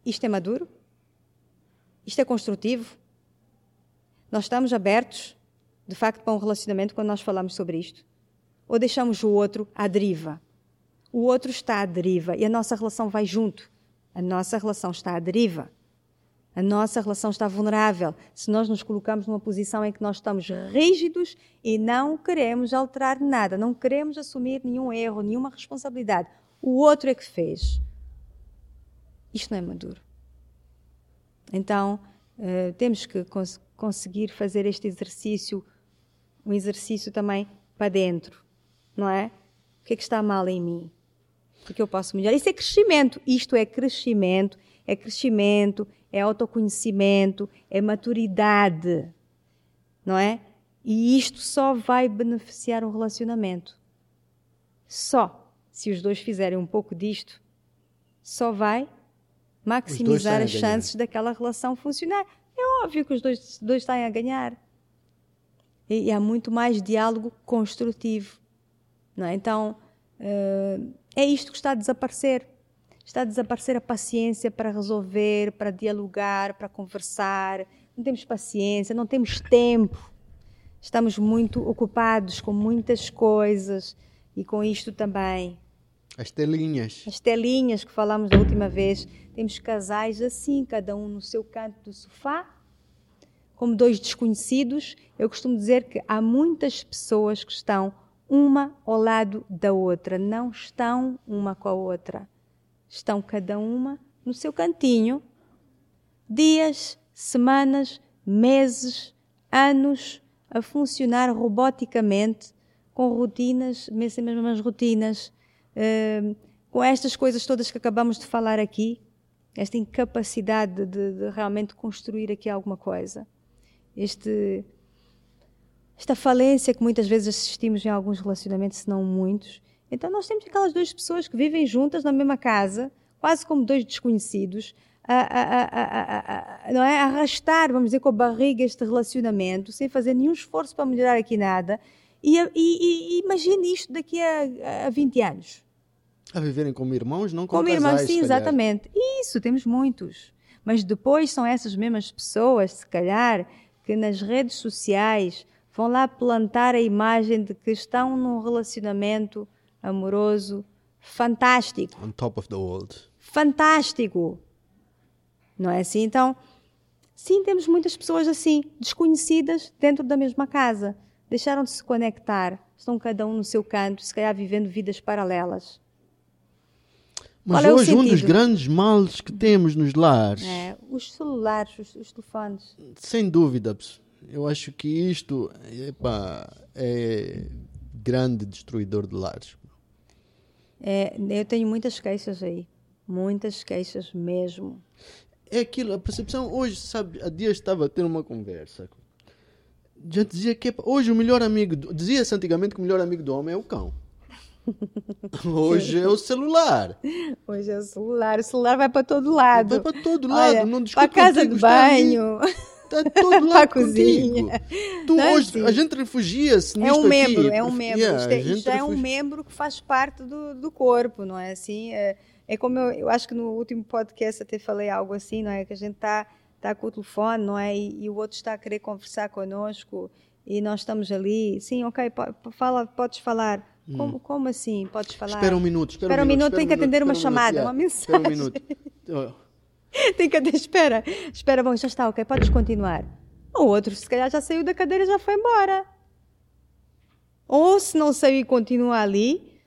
Speaker 2: Isto é maduro? Isto é construtivo? Nós estamos abertos, de facto, para um relacionamento quando nós falamos sobre isto? Ou deixamos o outro à deriva? O outro está à deriva e a nossa relação vai junto. A nossa relação está à deriva. A nossa relação está vulnerável se nós nos colocamos numa posição em que nós estamos rígidos e não queremos alterar nada, não queremos assumir nenhum erro, nenhuma responsabilidade. O outro é que fez. Isto não é maduro. Então, uh, temos que cons conseguir fazer este exercício, um exercício também para dentro, não é? O que é que está mal em mim? O que eu posso melhorar? Isso é crescimento. Isto é crescimento, é crescimento, é autoconhecimento, é maturidade, não é? E isto só vai beneficiar o relacionamento. Só se os dois fizerem um pouco disto, só vai maximizar as chances daquela relação funcionar. Óbvio que os dois, dois estão a ganhar. E, e, há muito mais diálogo construtivo. Não é? Então, uh, é isto que está a desaparecer. Está a desaparecer a paciência para resolver, para dialogar, para conversar. Não temos paciência, não temos tempo. Estamos muito ocupados com muitas coisas e com isto também.
Speaker 1: As telinhas.
Speaker 2: As telinhas que falamos da última vez. Temos casais assim, cada um no seu canto do sofá, como dois desconhecidos. Eu costumo dizer que há muitas pessoas que estão uma ao lado da outra, não estão uma com a outra. Estão cada uma no seu cantinho. Dias, semanas, meses, anos a funcionar roboticamente, com rotinas, mesmas rotinas, uh, com estas coisas todas que acabamos de falar aqui, esta incapacidade de, de realmente construir aqui alguma coisa. Este, esta falência que muitas vezes assistimos em alguns relacionamentos, se não muitos, então nós temos aquelas duas pessoas que vivem juntas na mesma casa, quase como dois desconhecidos, a, a, a, não é? arrastar, vamos dizer, com a barriga este relacionamento, sem fazer nenhum esforço para melhorar aqui nada. E, e, e imagine isto daqui a, a 20 anos.
Speaker 1: A viverem como irmãos, não como,
Speaker 2: como
Speaker 1: casais,
Speaker 2: irmãos, sim, exatamente. Isso, temos muitos. Mas depois são essas mesmas pessoas, se calhar, que nas redes sociais vão lá plantar a imagem de que estão num relacionamento amoroso fantástico.
Speaker 1: On top of the world.
Speaker 2: Fantástico. Não é assim? Então, sim, temos muitas pessoas assim, desconhecidas dentro da mesma casa. Deixaram de se conectar, estão cada um no seu canto, se calhar vivendo vidas paralelas.
Speaker 1: Mas é hoje um dos grandes males que temos nos lares.
Speaker 2: É, os celulares, os, os telefones.
Speaker 1: Sem dúvida, eu acho que isto epa, é grande destruidor de lares.
Speaker 2: É, eu tenho muitas queixas aí. Muitas queixas mesmo.
Speaker 1: É aquilo, a percepção hoje, sabe, há dias estava a ter uma conversa. Já dizia que hoje o melhor amigo, dizia-se antigamente que o melhor amigo do homem é o cão. Hoje é o celular.
Speaker 2: Hoje é o celular. O celular vai para todo lado.
Speaker 1: Vai para todo lado. Olha, não
Speaker 2: para a casa de banho.
Speaker 1: Está todo lá cozinha. Tu não, hoje, a gente refugia-se
Speaker 2: É um membro, aqui. é um membro. Yeah, isto, é, isto é um membro que faz parte do, do corpo, não é assim? É, é como eu, eu, acho que no último podcast até falei algo assim, não é? Que a gente está tá com o telefone, não é? E, e, o outro está a querer conversar connosco e nós estamos ali. Sim, ok, fala, podes falar. Hum. Como, como assim? Podes falar?
Speaker 1: Espera um minuto. Espera,
Speaker 2: espera
Speaker 1: um
Speaker 2: minuto,
Speaker 1: minuto
Speaker 2: tem que atender uma chamada, uma mensagem.
Speaker 1: Espera um minuto.
Speaker 2: Tem que até espera. Espera, bom, já está, ok, podes continuar. O outro, se calhar, já saiu da cadeira e já foi embora. Ou se não saiu e continua ali,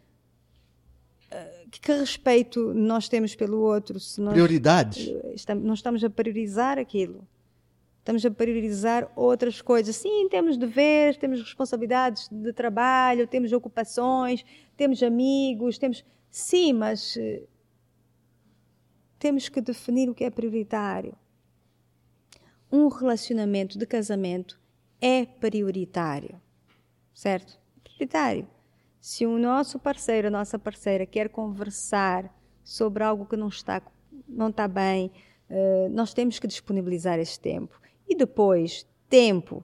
Speaker 2: eh, que, que respeito nós temos pelo outro? Se nós
Speaker 1: Prioridades.
Speaker 2: Estamos, não estamos a priorizar aquilo. Estamos a priorizar outras coisas. Sim, temos deveres, temos responsabilidades de trabalho, temos ocupações, temos amigos, temos. Sim, mas eh, temos que definir o que é prioritário. Um relacionamento de casamento é prioritário, certo? Prioritário. Se o nosso parceiro, a nossa parceira quer conversar sobre algo que não está, não está bem, uh, nós temos que disponibilizar esse tempo. E depois, tempo.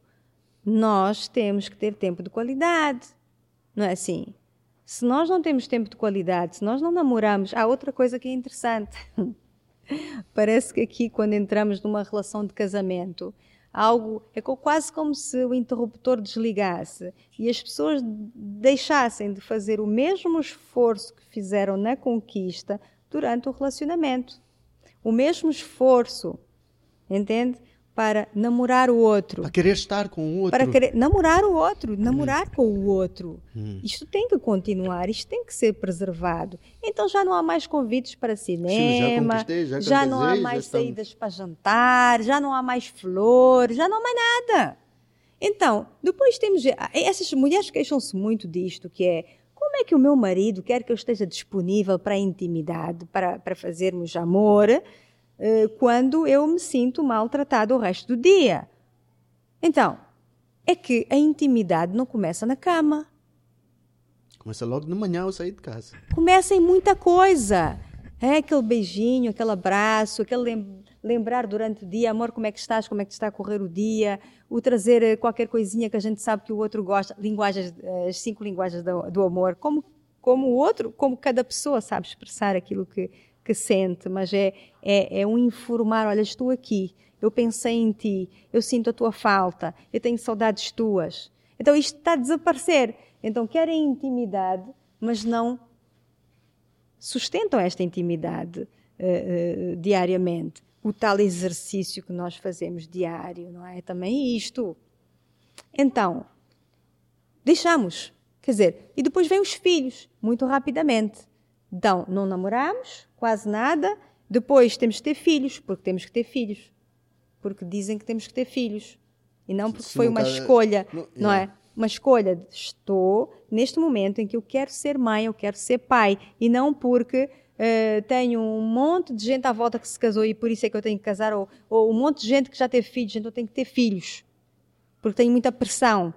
Speaker 2: Nós temos que ter tempo de qualidade. Não é assim? Se nós não temos tempo de qualidade, se nós não namoramos, há outra coisa que é interessante. Parece que aqui, quando entramos numa relação de casamento, algo é quase como se o interruptor desligasse e as pessoas deixassem de fazer o mesmo esforço que fizeram na conquista durante o relacionamento. O mesmo esforço. entende? Para namorar o outro.
Speaker 1: Para querer estar com o outro.
Speaker 2: Para querer namorar o outro, namorar hum. com o outro. Hum. Isto tem que continuar, isto tem que ser preservado. Então já não há mais convites para cinema, Sim, já, já, não há mais saídas estamos... para jantar, já não há mais flores, já não há mais nada. Então, depois temos. Essas mulheres queixam-se muito disto, que é como é que o meu marido quer que eu esteja disponível para a intimidade, para, para fazermos amor, quando eu me sinto maltratado o resto do dia? Então, é que a intimidade não começa na cama.
Speaker 1: Começa logo de manhã ao sair de casa.
Speaker 2: Começa em muita coisa. É aquele beijinho, aquele abraço, aquele lembrar durante o dia, amor, como é que estás, como é que está a correr o dia, o trazer eh, qualquer coisinha que a gente sabe que o outro gosta, linguagens, eh, as cinco linguagens do, do amor, como, como o outro, como cada pessoa sabe expressar aquilo que, que sente, mas é, é, é um informar, olha, estou aqui, eu pensei em ti, eu sinto a tua falta, eu tenho saudades tuas. Então isto está a desaparecer. Então querem intimidade, mas não sustentam esta intimidade uh, uh, diariamente o tal exercício que nós fazemos diário, não é? Também isto. Então, deixamos. Quer dizer, e depois vem os filhos, muito rapidamente. Então, não namoramos, quase nada. Depois temos que ter filhos, porque temos que ter filhos. Porque dizem que temos que ter filhos. E não porque foi uma escolha, não, não é? Uma escolha. Estou neste momento em que eu quero ser mãe, eu quero ser pai. E não porque Uh, tenho um monte de gente à volta que se casou e por isso é que eu tenho que casar, ou, ou um monte de gente que já teve filhos, então eu tenho que ter filhos, porque tenho muita pressão.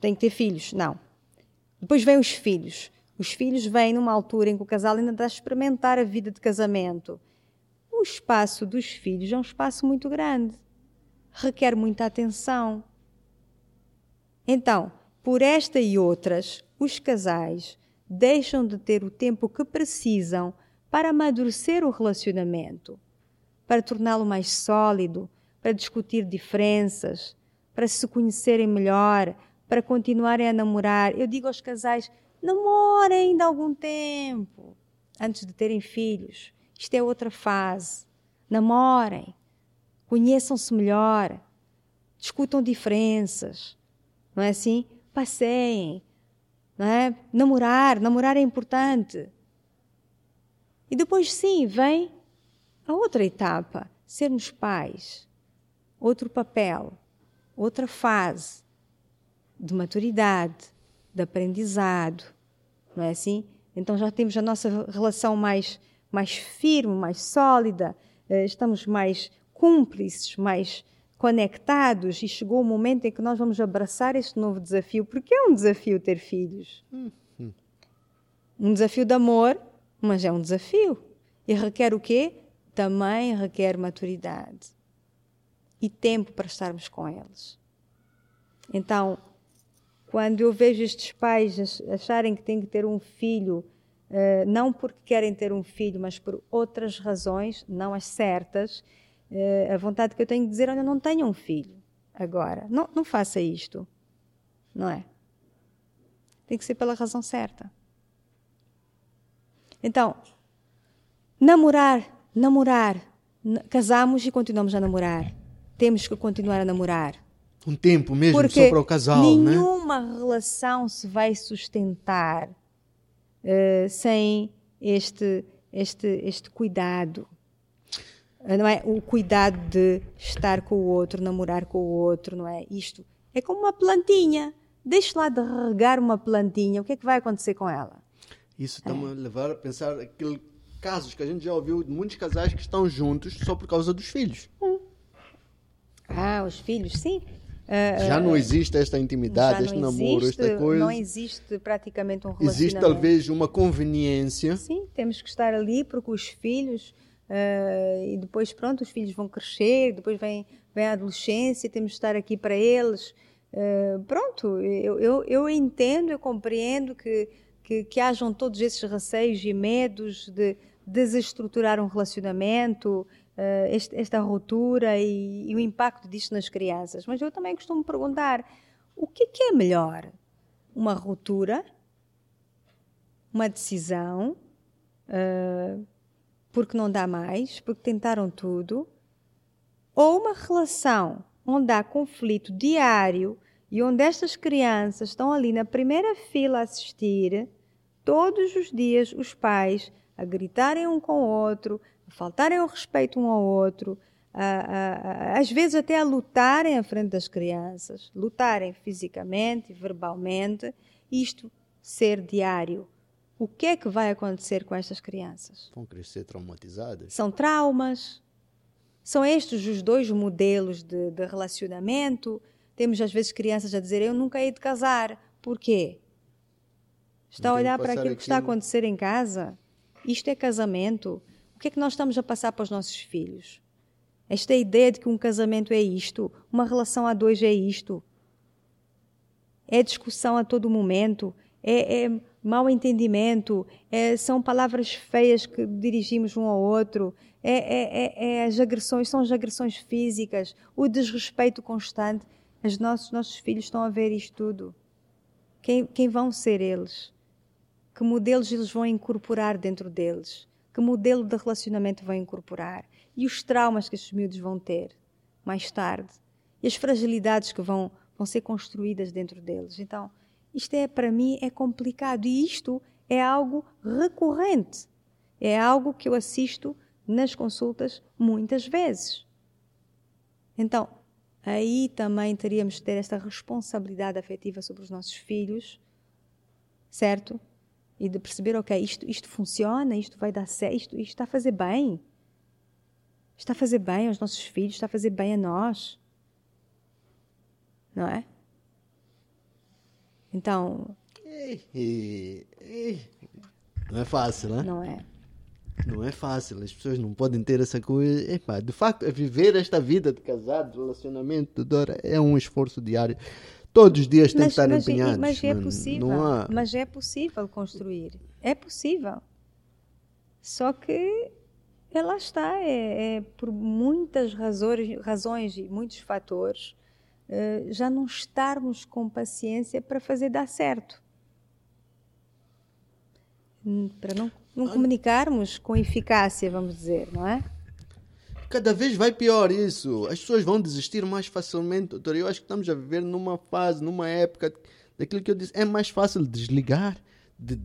Speaker 2: Tenho que ter filhos. Não. Depois vêm os filhos. Os filhos vêm numa altura em que o casal ainda está a experimentar a vida de casamento. O espaço dos filhos é um espaço muito grande. Requer muita atenção. Então, por esta e outras, os casais deixam de ter o tempo que precisam para amadurecer o relacionamento, para torná-lo mais sólido, para discutir diferenças, para se conhecerem melhor, para continuarem a namorar. Eu digo aos casais: namorem ainda algum tempo antes de terem filhos. Isto é outra fase. Namorem, conheçam-se melhor, discutam diferenças, não é assim? Passeiem, é? Namorar, namorar é importante. E depois, sim, vem a outra etapa: sermos pais. Outro papel, outra fase de maturidade, de aprendizado. Não é assim? Então já temos a nossa relação mais, mais firme, mais sólida, eh, estamos mais cúmplices, mais conectados e chegou o momento em que nós vamos abraçar este novo desafio, porque é um desafio ter filhos. Uhum. Um desafio de amor, mas é um desafio. E requer o quê? Também requer maturidade e tempo para estarmos com eles. Então, quando eu vejo estes pais acharem que têm que ter um filho, uh, não porque querem ter um filho, mas por outras razões, não as certas, uh, a vontade que eu tenho de dizer: olha, não tenho um filho agora. Não, não faça isto. Não é? Tem que ser pela razão certa. Então, namorar, namorar. Casamos e continuamos a namorar. Temos que continuar a namorar.
Speaker 1: Um tempo mesmo
Speaker 2: Porque
Speaker 1: só para o casal,
Speaker 2: né? nenhuma né? relação se vai sustentar uh, sem este, este, este cuidado não é? O cuidado de estar com o outro, namorar com o outro, não é? Isto é como uma plantinha. Deixe lá de regar uma plantinha, o que é que vai acontecer com ela?
Speaker 1: Isso está-me é. a levar a pensar aqueles casos que a gente já ouviu de muitos casais que estão juntos só por causa dos filhos. Hum.
Speaker 2: Ah, os filhos, sim.
Speaker 1: Uh, já não existe esta intimidade, este namoro, existe, esta coisa.
Speaker 2: Não existe praticamente um relacionamento.
Speaker 1: Existe talvez uma conveniência.
Speaker 2: Sim, temos que estar ali porque os filhos Uh, e depois, pronto, os filhos vão crescer, depois vem, vem a adolescência, temos de estar aqui para eles. Uh, pronto, eu, eu, eu, entendo, eu compreendo que, que, que hajam todos esses receios e medos de desestruturar um relacionamento, uh, este, esta ruptura e, e, o impacto disto nas crianças. Mas eu também costumo perguntar: o que, que é melhor? Uma ruptura? Uma decisão? Uh, porque não dá mais, porque tentaram tudo, ou uma relação onde há conflito diário e onde estas crianças estão ali na primeira fila a assistir, todos os dias os pais a gritarem um com o outro, a faltarem o respeito um ao outro, a, a, às vezes até a lutarem à frente das crianças, lutarem fisicamente e verbalmente, isto ser diário. O que é que vai acontecer com estas crianças?
Speaker 1: Vão crescer traumatizadas?
Speaker 2: São traumas. São estes os dois modelos de, de relacionamento. Temos às vezes crianças a dizer: Eu nunca hei de casar. Por quê? Está a olhar para aquilo que está a acontecer em casa? Isto é casamento. O que é que nós estamos a passar para os nossos filhos? Esta ideia de que um casamento é isto, uma relação a dois é isto. É discussão a todo momento, é, é mau entendimento, é, são palavras feias que dirigimos um ao outro, é, é, é, é as agressões, são as agressões físicas, o desrespeito constante. Os nossos, nossos filhos estão a ver isto tudo. Quem, quem vão ser eles? Que modelos eles vão incorporar dentro deles? Que modelo de relacionamento vão incorporar? E os traumas que esses miúdos vão ter mais tarde? E as fragilidades que vão, vão ser construídas dentro deles? Então, isto é, para mim, é complicado. E isto é algo recorrente. É algo que eu assisto nas consultas muitas vezes. Então, aí também teríamos de ter esta responsabilidade afetiva sobre os nossos filhos, certo? E de perceber, ok, isto, isto funciona, isto vai dar certo, isto, isto está a fazer bem. Está a fazer bem aos nossos filhos, está a fazer bem a nós. Não é? Então.
Speaker 1: Não é fácil, né?
Speaker 2: Não é.
Speaker 1: Não é fácil, as pessoas não podem ter essa coisa. Epa, de facto, é viver esta vida de casado, de relacionamento, de dor, é um esforço diário. Todos os dias tem que estar
Speaker 2: mas,
Speaker 1: empenhados.
Speaker 2: Mas é possível. Não há... Mas é possível construir. É possível. Só que é, lá está, é, é, por muitas razões, razões e muitos fatores, uh, já não estarmos com paciência para fazer dar certo. Para não, não comunicarmos com eficácia, vamos dizer, não é?
Speaker 1: Cada vez vai pior isso. As pessoas vão desistir mais facilmente, doutor. Eu acho que estamos a viver numa fase, numa época, daquilo que eu disse, é mais fácil desligar, de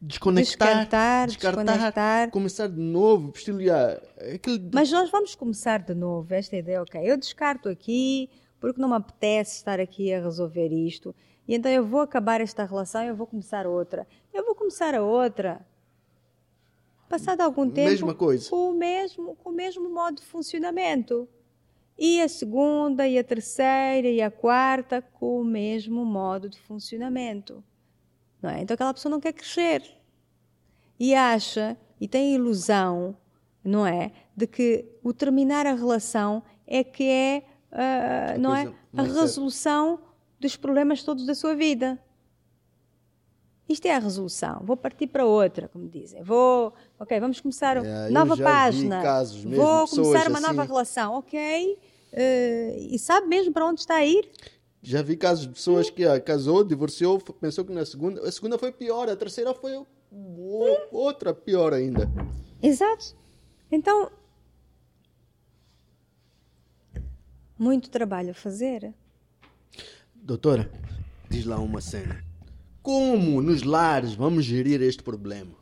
Speaker 1: desconectar,
Speaker 2: descartar, descartar desconectar.
Speaker 1: começar de novo, estiliar.
Speaker 2: Aquele... Mas nós vamos começar de novo, esta ideia, ok, eu descarto aqui, porque não me apetece estar aqui a resolver isto, e então eu vou acabar esta relação e eu vou começar outra. Eu vou começar a outra Passado algum tempo,
Speaker 1: Mesma coisa.
Speaker 2: Com, o mesmo, o mesmo modo de funcionamento. E a segunda, e a terceira, e a quarta, com o mesmo modo de funcionamento. Não é? Então aquela pessoa não quer crescer. E acha, e tem a ilusão, não é? De que o terminar a relação é que é, uh, não é? A resolução dos problemas todos da sua vida. Isto é a resolução. Vou partir para outra, como dizem. Vou, ok, vamos começar é, nova página.
Speaker 1: Mesmo,
Speaker 2: Vou começar uma
Speaker 1: assim.
Speaker 2: nova relação, ok? Uh, e sabe mesmo para onde está a ir?
Speaker 1: Já vi casos de pessoas que ah, casou, divorciou, pensou que na segunda, a segunda foi pior, a terceira foi outra pior ainda.
Speaker 2: Exato. Então, muito trabalho a fazer.
Speaker 1: Doutora, diz lá uma cena. Como nos lares vamos gerir este problema?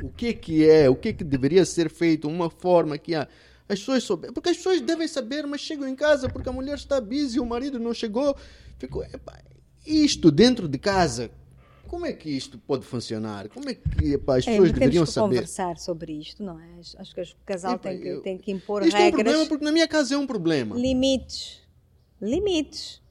Speaker 1: O que que é? O que que deveria ser feito? Uma forma que as pessoas souberem. Porque as pessoas devem saber, mas chegam em casa porque a mulher está busy, o marido não chegou. Ficou, epa, isto dentro de casa, como é que isto pode funcionar? Como é que epa, as é, pessoas deveriam
Speaker 2: que
Speaker 1: saber?
Speaker 2: conversar sobre isto, não é? Acho que o casal epa, tem, que, eu, tem que impor
Speaker 1: isto
Speaker 2: regras.
Speaker 1: Isto é um problema porque na minha casa é um problema.
Speaker 2: Limites. Limites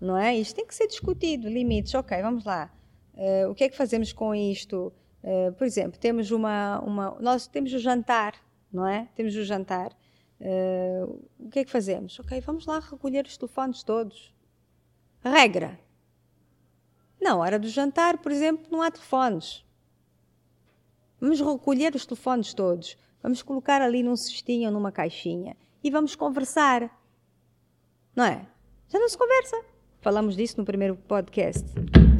Speaker 2: não é? Isto tem que ser discutido, limites. Ok, vamos lá. Uh, o que é que fazemos com isto? Uh, por exemplo, temos uma, uma, nós temos o jantar, não é? Temos o jantar. Uh, o que é que fazemos? Ok, vamos lá recolher os telefones todos. Regra. Na hora do jantar, por exemplo, não há telefones. Vamos recolher os telefones todos. Vamos colocar ali num cestinho ou numa caixinha e vamos conversar. Não é? Já não se conversa. Falamos disso no primeiro podcast.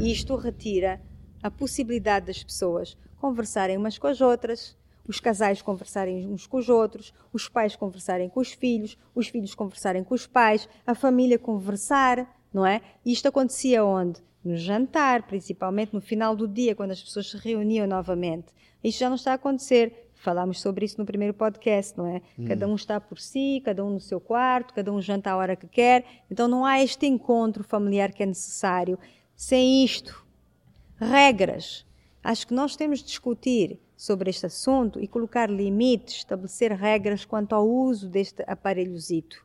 Speaker 2: E isto retira a possibilidade das pessoas conversarem umas com as outras, os casais conversarem uns com os outros, os pais conversarem com os filhos, os filhos conversarem com os pais, a família conversar, não é? Isto acontecia onde? No jantar, principalmente no final do dia, quando as pessoas se reuniam novamente. Isto já não está a acontecer. Falámos sobre isso no primeiro podcast, não é? Hum. Cada um está por si, cada um no seu quarto, cada um janta a hora que quer. Então não há este encontro familiar que é necessário. Sem isto, regras. Acho que nós temos de discutir sobre este assunto e colocar limites, estabelecer regras quanto ao uso deste aparelhozito.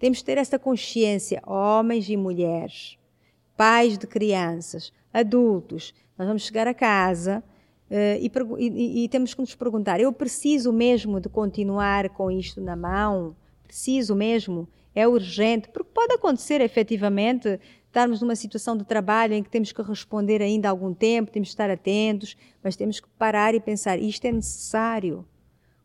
Speaker 2: Temos de ter essa consciência, homens e mulheres, pais de crianças, adultos. Nós vamos chegar a casa uh, e, e, e temos que nos perguntar: eu preciso mesmo de continuar com isto na mão? Preciso mesmo? É urgente? Porque pode acontecer efetivamente estarmos numa situação de trabalho em que temos que responder ainda há algum tempo, temos que estar atentos, mas temos que parar e pensar: isto é necessário?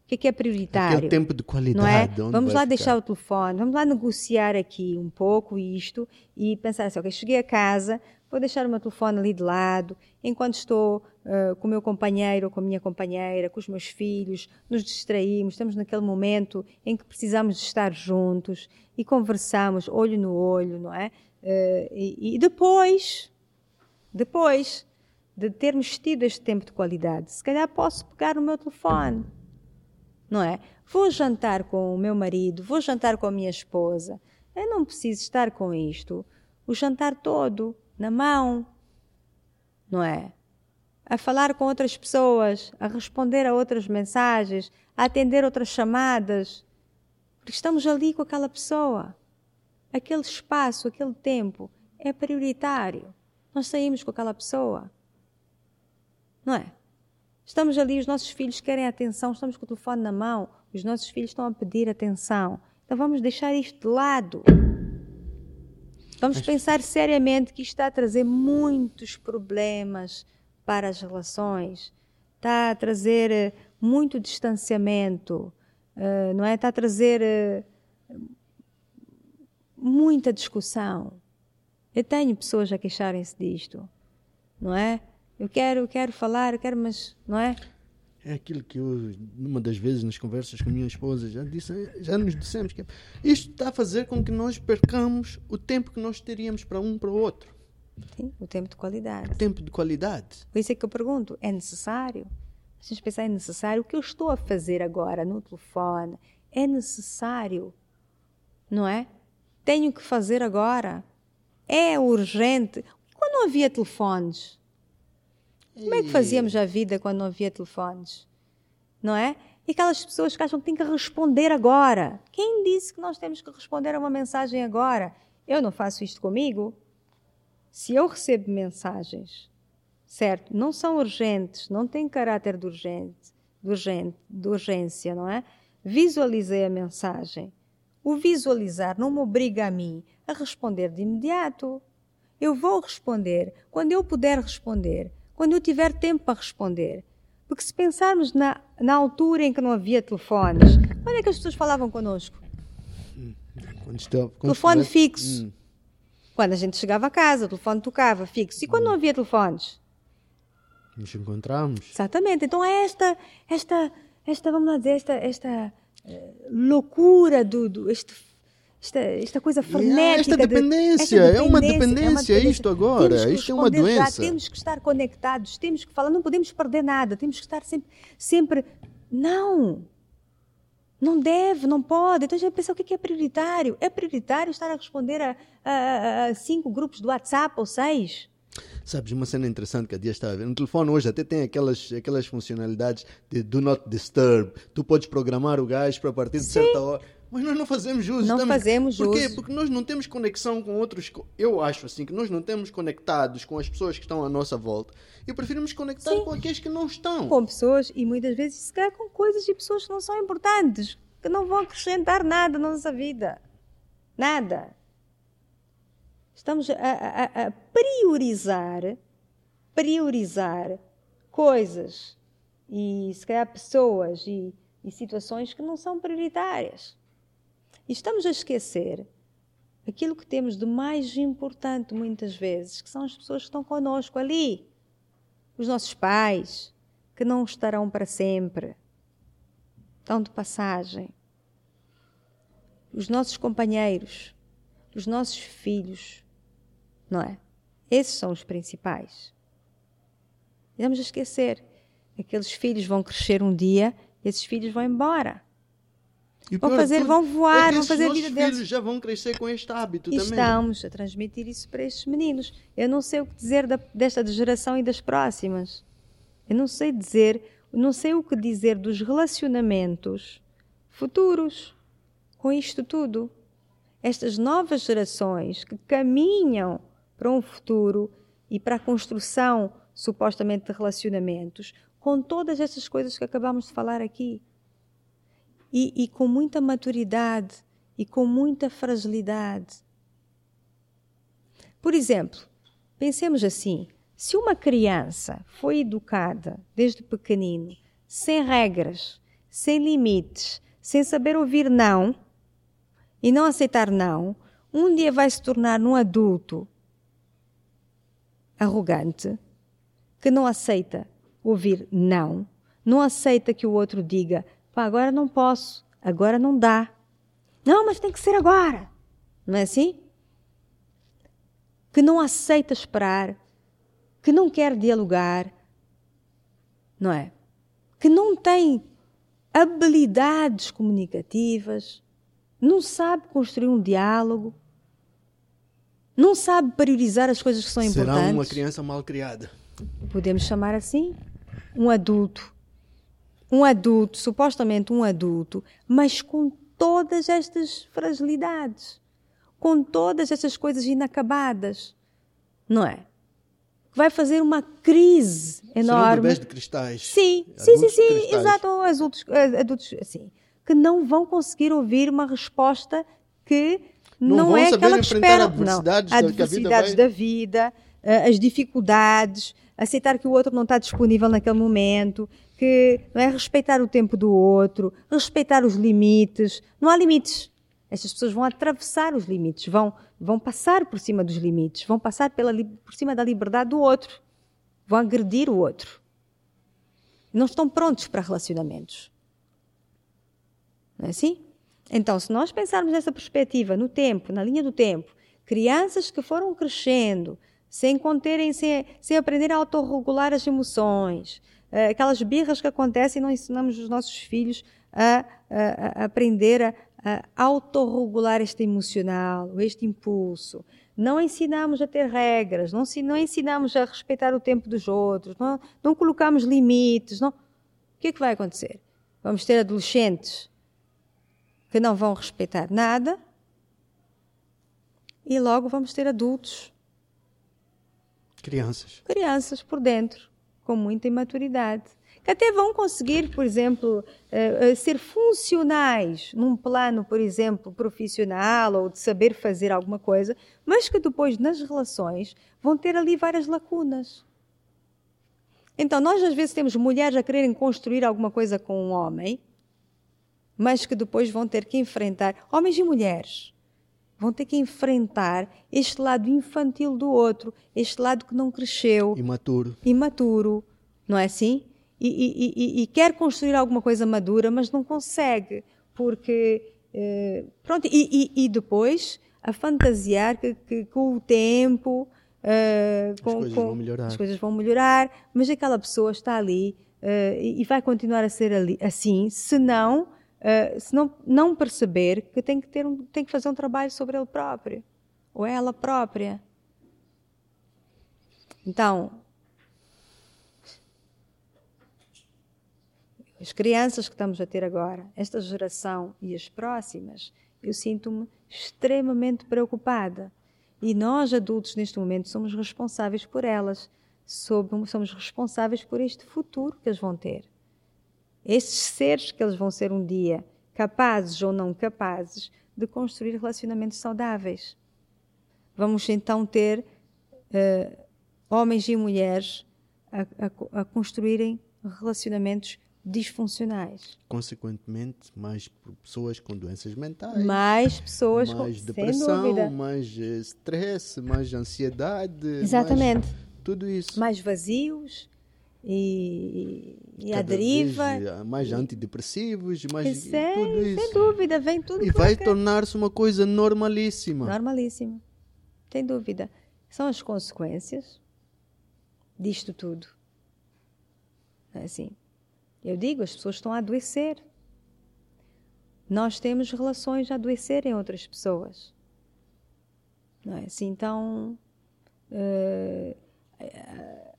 Speaker 2: O que é, que é prioritário?
Speaker 1: Aquele tempo de qualidade.
Speaker 2: Não é? Vamos lá deixar o telefone, vamos lá negociar aqui um pouco isto e pensar assim: ok, cheguei a casa, vou deixar o meu telefone ali de lado, enquanto estou uh, com o meu companheiro ou com a minha companheira, com os meus filhos, nos distraímos, estamos naquele momento em que precisamos de estar juntos e conversamos olho no olho, não é? Uh, e, e, depois, depois de termos tido este tempo de qualidade, se calhar posso pegar o meu telefone, não é? Vou jantar com o meu marido, vou jantar com a minha esposa. Eu não preciso estar com isto o jantar todo na mão, não é? A falar com outras pessoas, a responder a outras mensagens, a atender outras chamadas, porque estamos ali com aquela pessoa aquele espaço, aquele tempo é prioritário. Nós saímos com aquela pessoa. Não é? Estamos ali, os nossos filhos querem atenção, estamos com o telefone na mão, os nossos filhos estão a pedir atenção. Então vamos deixar isto de lado. Vamos pensar seriamente que isto está a trazer muitos problemas para as relações, está a trazer eh, muito distanciamento, uh, não é? Está a trazer uh, muita discussão. Eu tenho pessoas a queixarem-se disto, não é? Eu quero, eu quero falar, eu quero, mas não é?
Speaker 1: É aquilo que eu, numa das vezes nas conversas com a minha esposa, já, disse, já nos dissemos que isto está a fazer com que nós percamos o tempo que nós teríamos para um para o outro.
Speaker 2: Sim, o tempo de qualidade.
Speaker 1: O tempo de qualidade.
Speaker 2: Por isso é que eu pergunto: é necessário? A gente pensar, é necessário? O que eu estou a fazer agora no telefone é necessário? Não é? tenho que fazer agora? É urgente? Quando não havia telefones? Como é que fazíamos a vida quando não havia telefones? Não é? E aquelas pessoas que acham que têm que responder agora. Quem disse que nós temos que responder a uma mensagem agora? Eu não faço isto comigo. Se eu recebo mensagens, certo, não são urgentes, não têm caráter de, urgente, de, urgente, de urgência, não é? Visualizei a mensagem o visualizar não me obriga a mim a responder de imediato. Eu vou responder quando eu puder responder, quando eu tiver tempo para responder. Porque se pensarmos na, na altura em que não havia telefones, quando é que as pessoas falavam connosco?
Speaker 1: Quando estou,
Speaker 2: quando telefone estiver... fixo. Hum. Quando a gente chegava a casa, o telefone tocava fixo. E quando hum. não havia telefones?
Speaker 1: Nos encontramos.
Speaker 2: Exatamente. Então é esta, esta, esta, vamos lá dizer, esta, esta loucura do, do este, esta, esta coisa frenética.
Speaker 1: esta dependência, de, esta dependência é uma dependência, é uma dependência. isto agora, isto é uma doença.
Speaker 2: Já, temos que estar conectados, temos que falar, não podemos perder nada, temos que estar sempre, sempre não. Não deve, não pode. Então a gente pensa o que é prioritário. É prioritário estar a responder a, a, a cinco grupos do WhatsApp ou seis?
Speaker 1: Sabes, uma cena interessante que a dia estava a ver. No telefone hoje até tem aquelas, aquelas funcionalidades de do not disturb. Tu podes programar o gajo para partir de Sim. certa hora. Mas nós não fazemos uso.
Speaker 2: Não Estamos... fazemos
Speaker 1: Por
Speaker 2: quê?
Speaker 1: Uso. Porque nós não temos conexão com outros. Eu acho assim que nós não temos conectados com as pessoas que estão à nossa volta. E preferimos conectar Sim. com aqueles que não estão.
Speaker 2: Com pessoas e muitas vezes se calhar com coisas e pessoas que não são importantes, que não vão acrescentar nada na nossa vida. Nada. Estamos a, a, a priorizar, priorizar coisas e se calhar pessoas e, e situações que não são prioritárias. Estamos a esquecer aquilo que temos de mais importante muitas vezes, que são as pessoas que estão conosco ali. Os nossos pais, que não estarão para sempre. estão de passagem. Os nossos companheiros, os nossos filhos, não é? Esses são os principais. E vamos esquecer, aqueles filhos vão crescer um dia, esses filhos vão embora.
Speaker 1: E
Speaker 2: Vão fazer,
Speaker 1: tudo
Speaker 2: vão voar,
Speaker 1: é
Speaker 2: vão fazer a vida deles.
Speaker 1: filhos já vão crescer com este hábito
Speaker 2: E
Speaker 1: também.
Speaker 2: estamos a transmitir isso para estes meninos. Eu não sei o que dizer da- desta geração e das próximas. Eu não sei dizer, não sei o que dizer dos relacionamentos futuros com isto tudo. Estas novas gerações que caminham para um futuro e para a construção supostamente de relacionamentos com todas estas coisas que acabamos de falar aqui e, e com muita maturidade e com muita fragilidade. Por exemplo, pensemos assim: se uma criança foi educada desde pequenino, sem regras, sem limites, sem saber ouvir não e não aceitar não, um dia vai se tornar num adulto arrogante que não aceita ouvir não, não aceita que o outro diga, agora não posso, agora não dá. Não, mas tem que ser agora. Não é assim? Que não aceita esperar, que não quer dialogar, não é? Que não tem habilidades comunicativas, não sabe construir um diálogo, não sabe priorizar as coisas que são
Speaker 1: Será
Speaker 2: importantes
Speaker 1: uma criança mal criada.
Speaker 2: podemos chamar assim, um adulto. Um adulto, supostamente um adulto, mas com todas estas fragilidades, com todas estas coisas inacabadas, não é? Vai fazer uma crise enorme.
Speaker 1: bebês de cristais.
Speaker 2: Sim, sim, sim, sim, exato, adultos, eh, adultos assim, que não vão conseguir ouvir uma resposta que
Speaker 1: Não
Speaker 2: não,
Speaker 1: vão
Speaker 2: é
Speaker 1: saber
Speaker 2: aquela que
Speaker 1: enfrentar
Speaker 2: esperam.
Speaker 1: adversidades
Speaker 2: não,
Speaker 1: da- que a vida
Speaker 2: adversidades
Speaker 1: vai-
Speaker 2: da vida, as dificuldades, aceitar que o outro não está disponível naquele momento, que não é respeitar o tempo do outro, respeitar os limites. Não há limites. Estas pessoas vão atravessar os limites, vão, vão passar por cima dos limites, vão passar pela, por cima da liberdade do outro, vão agredir o outro. Não estão prontos para relacionamentos. Não é assim? Então, se nós pensarmos nessa perspectiva, no tempo, na linha do tempo, crianças que foram crescendo sem conterem, sem, sem aprender a autorregular as emoções, eh, aquelas birras que acontecem não ensinamos os nossos filhos a, a- a aprender a, a autorregular este emocional, este impulso. Não ensinamos a ter regras, não, não ensinamos a respeitar o tempo dos outros, não, não colocamos limites. Não... O que é que vai acontecer? Vamos ter adolescentes que não vão respeitar nada e logo vamos ter adultos,
Speaker 1: Crianças.
Speaker 2: crianças por dentro, com muita imaturidade, que até vão conseguir, por exemplo, eh, eh, ser funcionais num plano, por exemplo, profissional ou de saber fazer alguma coisa, mas que depois nas relações vão ter ali várias lacunas. Então, nós às vezes temos mulheres a quererem construir alguma coisa com um homem, mas que depois vão ter que enfrentar, homens e mulheres, vão ter que enfrentar este lado infantil do outro, este lado que não cresceu,
Speaker 1: Imaturo.
Speaker 2: imaturo, não é assim? E, e- e- e quer construir alguma coisa madura, mas não consegue, porque. eh, pronto, e, depois a fantasiar que, que com o tempo. eh, com-
Speaker 1: coisas
Speaker 2: com-
Speaker 1: vão melhorar.
Speaker 2: As coisas vão melhorar, mas aquela pessoa está ali eh, e, e vai continuar a ser ali, assim, se não, eh, se não, não perceber que tem que, ter um, tem que fazer um trabalho sobre ele próprio, ou ela própria. Então, as crianças que estamos a ter agora, esta geração e as próximas, eu sinto-me extremamente preocupada. E nós, adultos, neste momento, somos responsáveis por elas. Somos responsáveis por este futuro que eles vão ter. Estes seres que eles vão ser um dia, capazes ou não capazes, de construir relacionamentos saudáveis. Vamos então ter eh, homens e mulheres a, a- a construírem relacionamentos disfuncionais.
Speaker 1: Consequentemente, mais pessoas com doenças mentais.
Speaker 2: Mais pessoas com,
Speaker 1: mais
Speaker 2: sem
Speaker 1: depressão, mais eh, stress, mais ansiedade.
Speaker 2: Exatamente.
Speaker 1: mais tudo isso.
Speaker 2: mais vazios. E, e a deriva.
Speaker 1: ah, mais antidepressivos, mais
Speaker 2: Sem,
Speaker 1: tudo isso.
Speaker 2: sem dúvida, vem tudo
Speaker 1: E vai tornar-se uma coisa normalíssima.
Speaker 2: Normalíssimo. Sem dúvida. São as consequências disto tudo. É assim? Eu digo, as pessoas estão a adoecer. Nós temos relações a adoecer em outras pessoas. Não é assim? Então, eh, eh,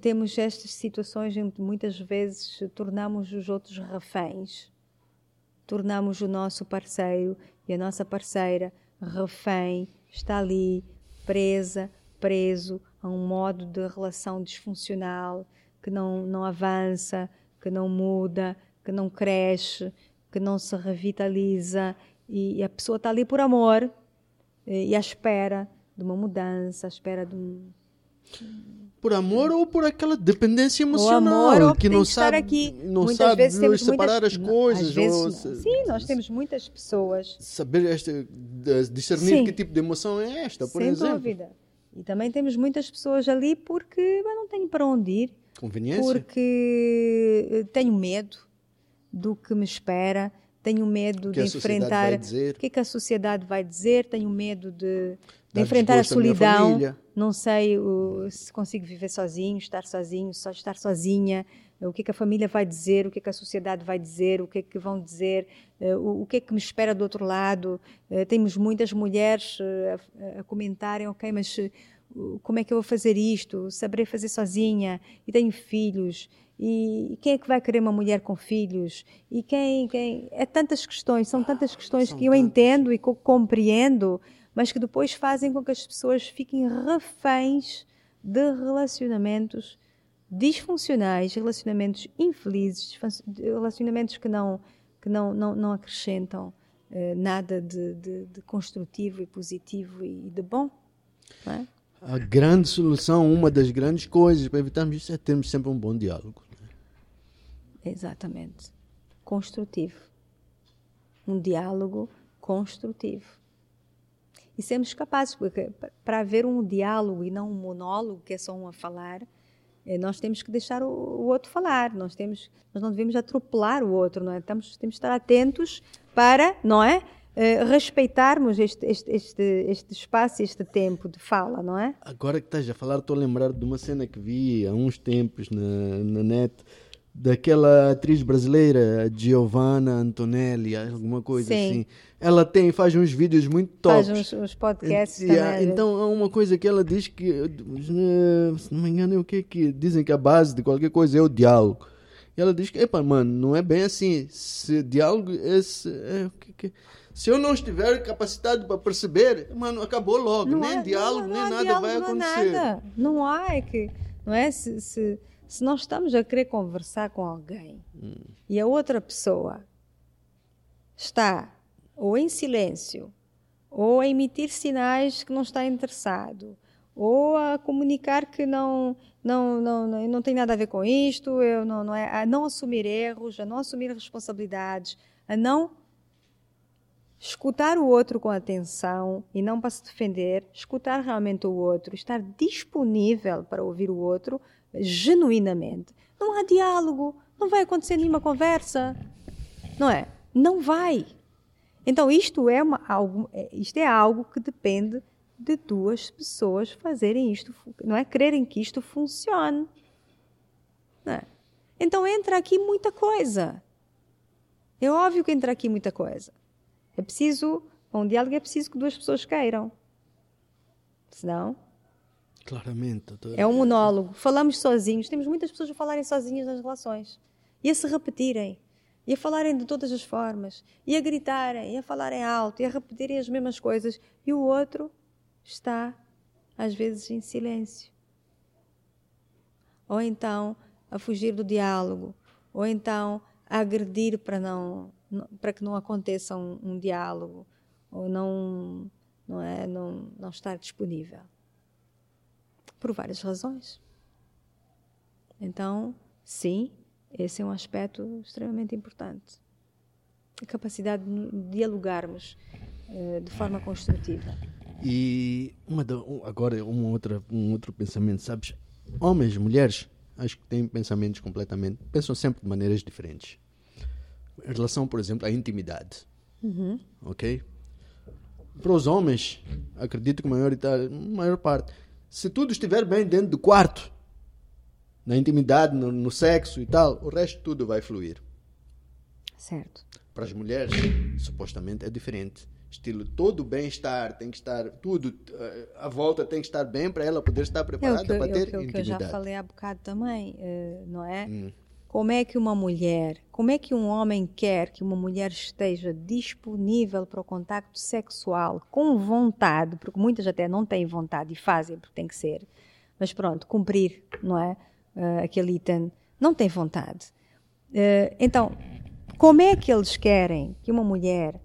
Speaker 2: temos estas situações em que muitas vezes tornamos os outros reféns. Tornamos o nosso parceiro e a nossa parceira refém, está ali, presa, preso a um modo de relação disfuncional que não, não avança, que não muda, que não cresce, que não se revitaliza e, e a pessoa está ali por amor e, e à espera de uma mudança, à espera de um,
Speaker 1: Por amor ou por aquela dependência emocional
Speaker 2: amor
Speaker 1: que não sabe,
Speaker 2: aqui.
Speaker 1: não
Speaker 2: muitas
Speaker 1: sabe
Speaker 2: vezes temos
Speaker 1: separar
Speaker 2: muitas,
Speaker 1: as coisas.
Speaker 2: vezes
Speaker 1: ou se-
Speaker 2: Sim, nós temos muitas pessoas
Speaker 1: saber este, discernir
Speaker 2: Sim.
Speaker 1: que tipo de emoção é esta, por
Speaker 2: sem
Speaker 1: exemplo.
Speaker 2: dúvida. E também temos muitas pessoas ali porque mas não tenho para onde ir,
Speaker 1: Conveniência.
Speaker 2: porque eh, tenho medo do que me espera, tenho medo
Speaker 1: Que
Speaker 2: de enfrentar o que, é que a sociedade vai dizer, tenho medo de, de enfrentar a solidão, não sei o- se consigo viver sozinho, estar sozinho, só estar sozinha, o que é que a família vai dizer, o que é que a sociedade vai dizer, o que é que vão dizer, eh, o, o que é que me espera do outro lado. Eh, Temos muitas mulheres eh, a, a comentarem, ok, mas como é que eu vou fazer isto? Saberei fazer sozinha? E tenho filhos. E quem é que vai querer uma mulher com filhos? E quem, quem... É tantas questões, são tantas questões
Speaker 1: São
Speaker 2: que eu entendo e compreendo, mas que depois fazem com que as pessoas fiquem reféns de relacionamentos disfuncionais, relacionamentos infelizes, relacionamentos que não, que não, não, não acrescentam eh, nada de, de, de construtivo e positivo e de bom. É?
Speaker 1: A grande solução, uma das grandes coisas para evitarmos isso é termos sempre um bom diálogo.
Speaker 2: Exatamente. Construtivo. Um diálogo construtivo. E sermos capazes, porque pa- para haver um diálogo e não um monólogo, que é só um a falar, eh, nós temos que deixar o, o outro falar. Nós, temos, nós não devemos atropelar o outro, não é? Temos, temos de estar atentos para, não é? Eh, respeitarmos este, este, este, este espaço, este tempo de fala, não é?
Speaker 1: Agora que estás a falar, estou a lembrar de uma cena que vi há uns tempos na, na net daquela atriz brasileira, Giovanna Antonelli, alguma coisa
Speaker 2: Sim.
Speaker 1: assim. Ela tem, faz uns vídeos muito tops.
Speaker 2: Faz uns, uns podcasts
Speaker 1: E,
Speaker 2: também.
Speaker 1: então há uma coisa que ela diz que, eh, se não me engano, é o que que dizem que a base de qualquer coisa é o diálogo. E ela diz que, epa, mano, não é bem assim. Se diálogo é, se, é que que- se eu não estiver capacitado para perceber, mano, acabou logo.
Speaker 2: Não
Speaker 1: nem
Speaker 2: há-
Speaker 1: diálogo,
Speaker 2: não- não
Speaker 1: nem nada
Speaker 2: diálogo,
Speaker 1: vai
Speaker 2: não há
Speaker 1: acontecer.
Speaker 2: nada. Não há, é que, não é? Se, se, se nós estamos a querer conversar com alguém
Speaker 1: Hum.
Speaker 2: e a outra pessoa está ou em silêncio, ou a emitir sinais que não está interessado, ou a comunicar que não não não não, não tem nada a ver com isto, eu não não é a não assumir erros, a não assumir responsabilidades, a não escutar o outro com atenção e não para se defender, escutar realmente o outro, estar disponível para ouvir o outro genuinamente. Não há diálogo, não vai acontecer nenhuma conversa, não é? Não vai. Então isto é uma, algo, é- isto é algo que depende de duas pessoas fazerem isto, não é? Quererem que isto funcione. É? Então entra aqui muita coisa. É óbvio que entra aqui muita coisa. É preciso, para um diálogo é preciso que duas pessoas queiram. Senão,
Speaker 1: Claramente, doutor.
Speaker 2: é um monólogo. Falamos sozinhos. Temos muitas pessoas a falarem sozinhas nas relações. E a se repetirem. E a falarem de todas as formas. E a gritarem. E a falarem alto. E a repetirem as mesmas coisas. E o outro está, às vezes, em silêncio. Ou então a fugir do diálogo. Ou então a agredir para, não, para que não aconteça um, um diálogo. Ou não, não, é, não, não estar disponível por várias razões. Então, sim, esse é um aspecto extremamente importante. A capacidade de dialogarmos eh, de forma construtiva.
Speaker 1: E uma da- um- agora uma outra, um outro pensamento, sabes? Homens, mulheres, acho que têm pensamentos completamente. pensam sempre de maneiras diferentes. Em relação, por exemplo, à intimidade.
Speaker 2: Uhum.
Speaker 1: Ok? Para os homens, acredito que a maior, maior parte, se tudo estiver bem dentro do quarto, na intimidade, no, no sexo e tal, o resto tudo vai fluir.
Speaker 2: Certo.
Speaker 1: Para as mulheres, supostamente é diferente. Estilo, todo bem-estar tem que estar, tudo, eh, a volta tem que estar bem para ela poder estar preparada
Speaker 2: é
Speaker 1: para ter
Speaker 2: é o que,
Speaker 1: intimidade.
Speaker 2: que eu já falei há bocado também, uh, não é?
Speaker 1: Hum.
Speaker 2: Como é que uma mulher, como é que um homem quer que uma mulher esteja disponível para o contacto sexual com vontade, porque muitas até não têm vontade e fazem porque tem que ser, mas pronto, cumprir, não é? Uh, aquele item, não tem vontade. Uh, então, como é que eles querem que uma mulher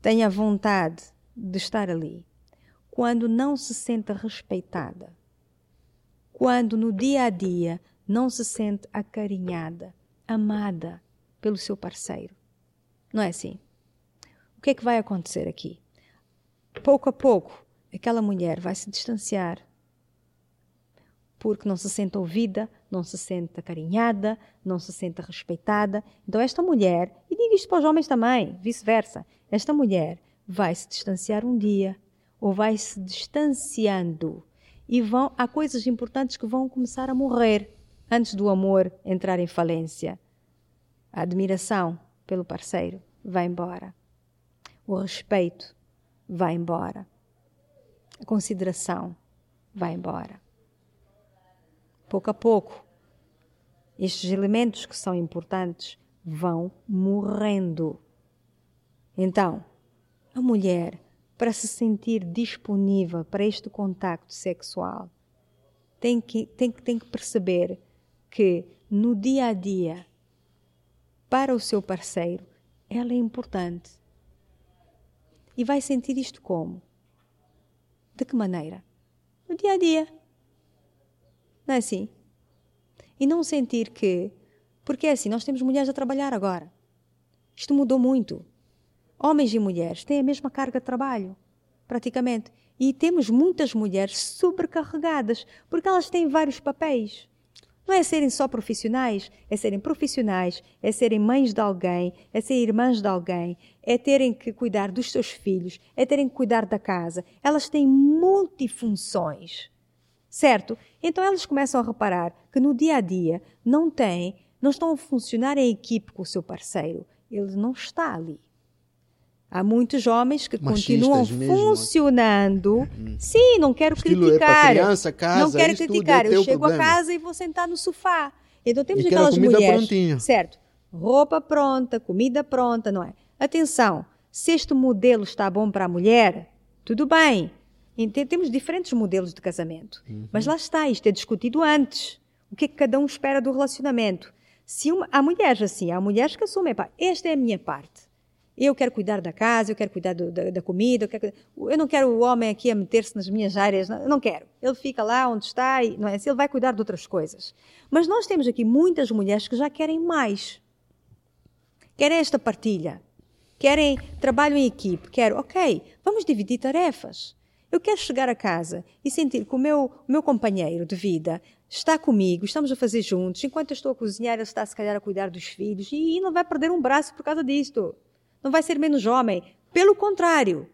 Speaker 2: tenha vontade de estar ali quando não se sente respeitada? Quando no dia a dia não se sente acarinhada, amada pelo seu parceiro. Não é assim? O que é que vai acontecer aqui? Pouco a pouco, aquela mulher vai se distanciar porque não se sente ouvida, não se sente acarinhada, não se sente respeitada. Então, esta mulher, e digo isto para os homens também, vice-versa, esta mulher vai se distanciar um dia, ou vai se distanciando, e vão, há coisas importantes que vão começar a morrer antes do amor entrar em falência. A admiração pelo parceiro vai embora. O respeito vai embora. A consideração vai embora. Pouco a pouco, estes elementos que são importantes vão morrendo. Então, a mulher, para se sentir disponível para este contacto sexual, tem que, tem, tem que perceber que no dia a dia, para o seu parceiro, ela é importante. E vai sentir isto como? De que maneira? No dia a dia. Não é assim? E não sentir que. Porque é assim, nós temos mulheres a trabalhar agora. Isto mudou muito. Homens e mulheres têm a mesma carga de trabalho, praticamente. E temos muitas mulheres sobrecarregadas, porque elas têm vários papéis. Não é serem só profissionais, é serem profissionais, é serem mães de alguém, é serem irmãs de alguém, é terem que cuidar dos seus filhos, é terem que cuidar da casa. Elas têm multifunções. Certo? Então elas começam a reparar que no dia a dia não têm, não estão a funcionar em equipe com o seu parceiro. Ele não está ali. Há muitos homens que
Speaker 1: Machistas
Speaker 2: continuam
Speaker 1: mesmo.
Speaker 2: funcionando. Sim, não quero
Speaker 1: Estilo é
Speaker 2: criticar.
Speaker 1: criança, casa,
Speaker 2: não quero
Speaker 1: tudo
Speaker 2: criticar.
Speaker 1: é
Speaker 2: Eu chego
Speaker 1: problema.
Speaker 2: a casa e vou sentar no sofá. Então temos
Speaker 1: E
Speaker 2: aquelas mulheres.
Speaker 1: prontinha.
Speaker 2: Certo. Roupa pronta, comida pronta, não é? Atenção, se este modelo está bom para a mulher, tudo bem. Temos diferentes modelos de casamento.
Speaker 1: Uhum.
Speaker 2: Mas lá está, isto é discutido antes. O que é que cada um espera do relacionamento? Se uma, há mulheres assim, há mulheres que assumem, pá, esta é a minha parte. Eu quero cuidar da casa, eu quero cuidar do- da, da comida, eu, quero- eu não quero o homem aqui a meter-se nas minhas áreas, não, eu não quero. Ele fica lá onde está e não é? ele vai cuidar de outras coisas. Mas nós temos aqui muitas mulheres que já querem mais. Querem esta partilha. Querem trabalho em equipe. Quero, ok, vamos dividir tarefas. Eu quero chegar a casa e sentir que o meu, o meu companheiro de vida está comigo, estamos a fazer juntos. Enquanto eu estou a cozinhar, ele está se calhar a cuidar dos filhos e não vai perder um braço por causa disto. Não vai ser menos homem. Pelo contrário.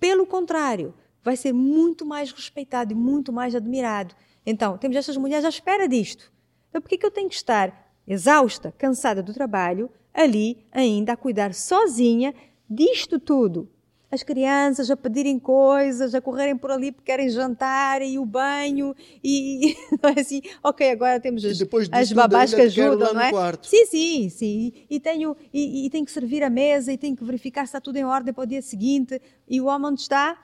Speaker 2: Pelo contrário. Vai ser muito mais respeitado e muito mais admirado. Então, temos estas mulheres à espera disto. Então, por que que eu tenho que estar exausta, cansada do trabalho, ali ainda a cuidar sozinha disto tudo? As crianças a pedirem coisas, a correrem por ali porque querem jantar e o banho e não é assim, ok, agora temos as, as babás que ajudam, não é?
Speaker 1: quarto.
Speaker 2: Sim, sim, sim. E tenho e, e tenho que servir a mesa e tenho que verificar se está tudo em ordem para o dia seguinte. E o homem onde está?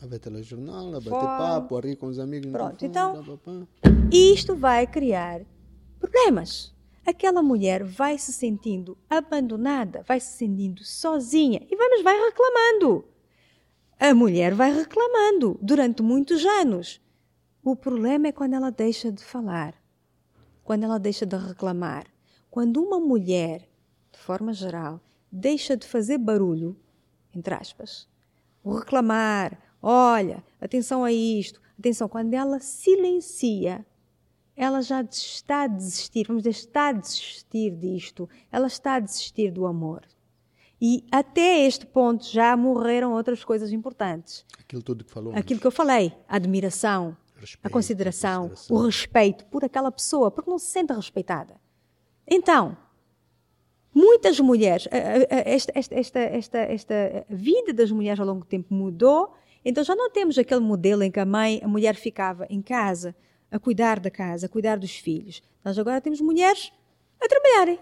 Speaker 1: A ver telejornal, a bater
Speaker 2: Fora.
Speaker 1: papo, a rir com os amigos.
Speaker 2: Pronto,
Speaker 1: telefone,
Speaker 2: então-. E isto vai criar problemas. Aquela mulher vai se sentindo abandonada, vai se sentindo sozinha e vamos vai reclamando. A mulher vai reclamando durante muitos anos. O problema é quando ela deixa de falar, quando ela deixa de reclamar. Quando uma mulher, de forma geral, deixa de fazer barulho, entre aspas, o reclamar, olha, atenção a isto, Atenção, quando ela silencia, ela já está a desistir, vamos dizer, está a desistir disto, ela está a desistir do amor. E até este ponto já morreram outras coisas importantes.
Speaker 1: Aquilo tudo que falou.
Speaker 2: Aquilo que eu falei, a admiração, respeito, a consideração, a o respeito por aquela pessoa, porque não se sente respeitada. Então, muitas mulheres, esta, esta, esta, esta, esta vida das mulheres ao longo do tempo mudou, então já não temos aquele modelo em que a mãe, a mulher ficava em casa a cuidar da casa, a cuidar dos filhos. Nós agora temos mulheres a trabalharem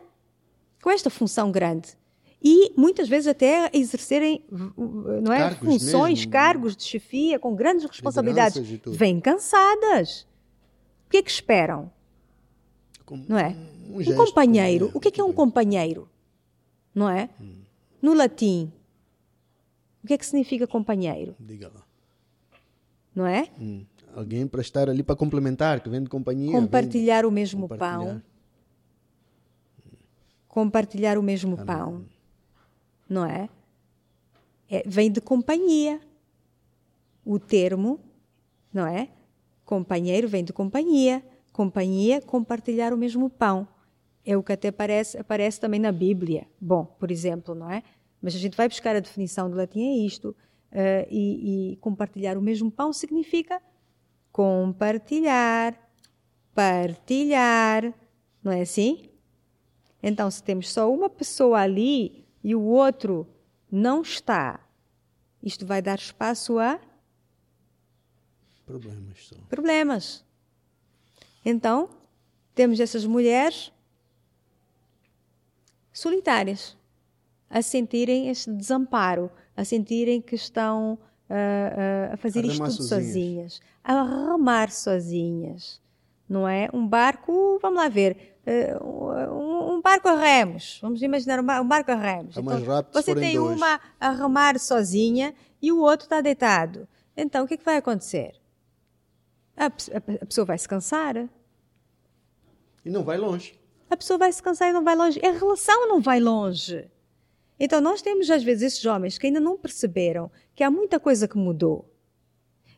Speaker 2: com esta função grande e muitas vezes até exercerem não é, cargos funções, mesmo. cargos de chefia com grandes responsabilidades. Vêm cansadas. O que é que esperam? Como não é? Um, um companheiro. O que é que é um companheiro? Não é? Hum. No latim, o que é que significa companheiro?
Speaker 1: Diga lá.
Speaker 2: Não é?
Speaker 1: Hum. Alguém para estar ali para complementar, que vem de companhia.
Speaker 2: Compartilhar o mesmo pão. Compartilhar o mesmo Amém. pão não é? é? Vem de companhia. O termo, não é? Companheiro vem de companhia. Companhia, compartilhar o mesmo pão. É o que até aparece, aparece também na Bíblia. Bom, por exemplo, não é? Mas a gente vai buscar a definição do latim é isto. Uh, e, e compartilhar o mesmo pão significa compartilhar, partilhar, não é assim? Então, se temos só uma pessoa ali e o outro não está, isto vai dar espaço a
Speaker 1: problemas. Só.
Speaker 2: Problemas. Então, temos essas mulheres solitárias a sentirem este desamparo, a sentirem que estão uh, a fazer a isto tudo sozinhas. sozinhas, a remar sozinhas, não é? Um barco, vamos lá ver, uh, um, um, barco a remos. Vamos imaginar um, barco a remos.
Speaker 1: É mais então,
Speaker 2: você tem dois. uma a remar sozinha e o outro está deitado. Então, o que, é que vai acontecer? A, a, a pessoa vai se cansar.
Speaker 1: E não vai longe.
Speaker 2: A pessoa vai se cansar e não vai longe. A relação não vai longe. Então, nós temos, às vezes, esses homens que ainda não perceberam que há muita coisa que mudou.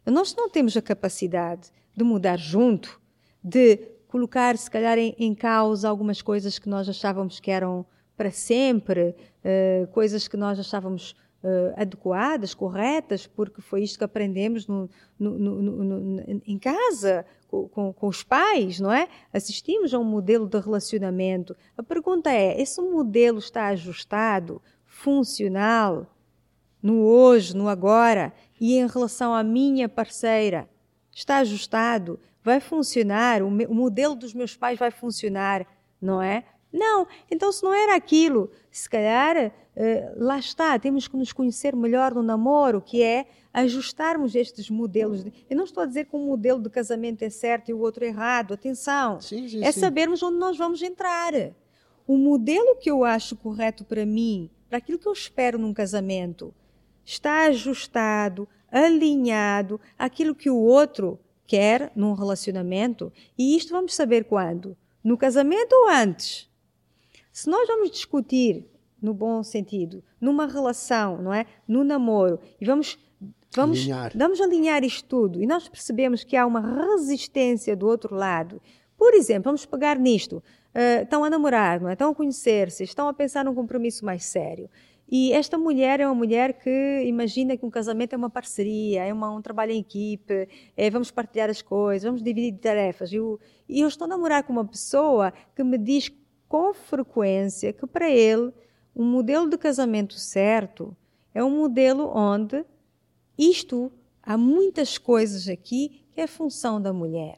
Speaker 2: Nós não temos a capacidade de mudar junto, de colocar, se calhar, em, em causa algumas coisas que nós achávamos que eram para sempre, uh, coisas que nós achávamos uh, adequadas, corretas, porque foi isto que aprendemos no, no, no, em casa, com, com, com, os pais, não é? Assistimos a um modelo de relacionamento. A pergunta é: esse modelo está ajustado, funcional, no hoje, no agora, e em relação à minha parceira? Está ajustado? vai funcionar, o, o modelo dos meus pais vai funcionar, não é? Não, então se não era aquilo, se calhar, uh, lá está, temos que nos conhecer melhor no namoro, que é ajustarmos estes modelos. Eu não estou a dizer que um modelo de casamento é certo e o outro é errado, atenção.
Speaker 1: Sim, sim,
Speaker 2: é
Speaker 1: sim.
Speaker 2: sabermos onde nós vamos entrar. O modelo que eu acho correto para mim, aquilo que eu espero num casamento, está ajustado, alinhado àquilo que o outro quer num relacionamento, e isto vamos saber quando? No casamento ou antes? Se nós vamos discutir no bom sentido, numa relação, não é? No namoro, e vamos vamos alinhar. vamos alinhar isto tudo, e nós percebemos que há uma resistência do outro lado. Por exemplo, vamos pegar nisto. Uh, estão a namorar, não é? Estão a conhecer-se, estão a pensar num compromisso mais sério. E esta mulher é uma mulher que imagina que um casamento é uma parceria, é uma, um trabalho em equipe, é, vamos partilhar as coisas, vamos dividir tarefas. E eu, eu estou a namorar com uma pessoa que me diz com frequência que para ele um modelo de casamento certo é um modelo onde isto, há muitas coisas aqui que é função da mulher.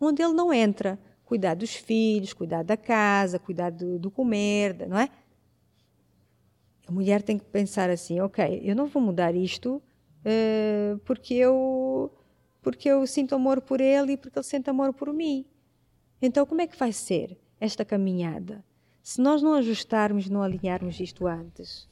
Speaker 2: Onde ele não entra. Cuidar dos filhos, cuidar da casa, cuidar do, do comer, não é? A mulher tem que pensar assim, ok, eu não vou mudar isto uh, porque eu porque eu sinto amor por ele e porque ele sente amor por mim. Então, como é que vai ser esta caminhada? Se nós não ajustarmos, não alinharmos isto antes,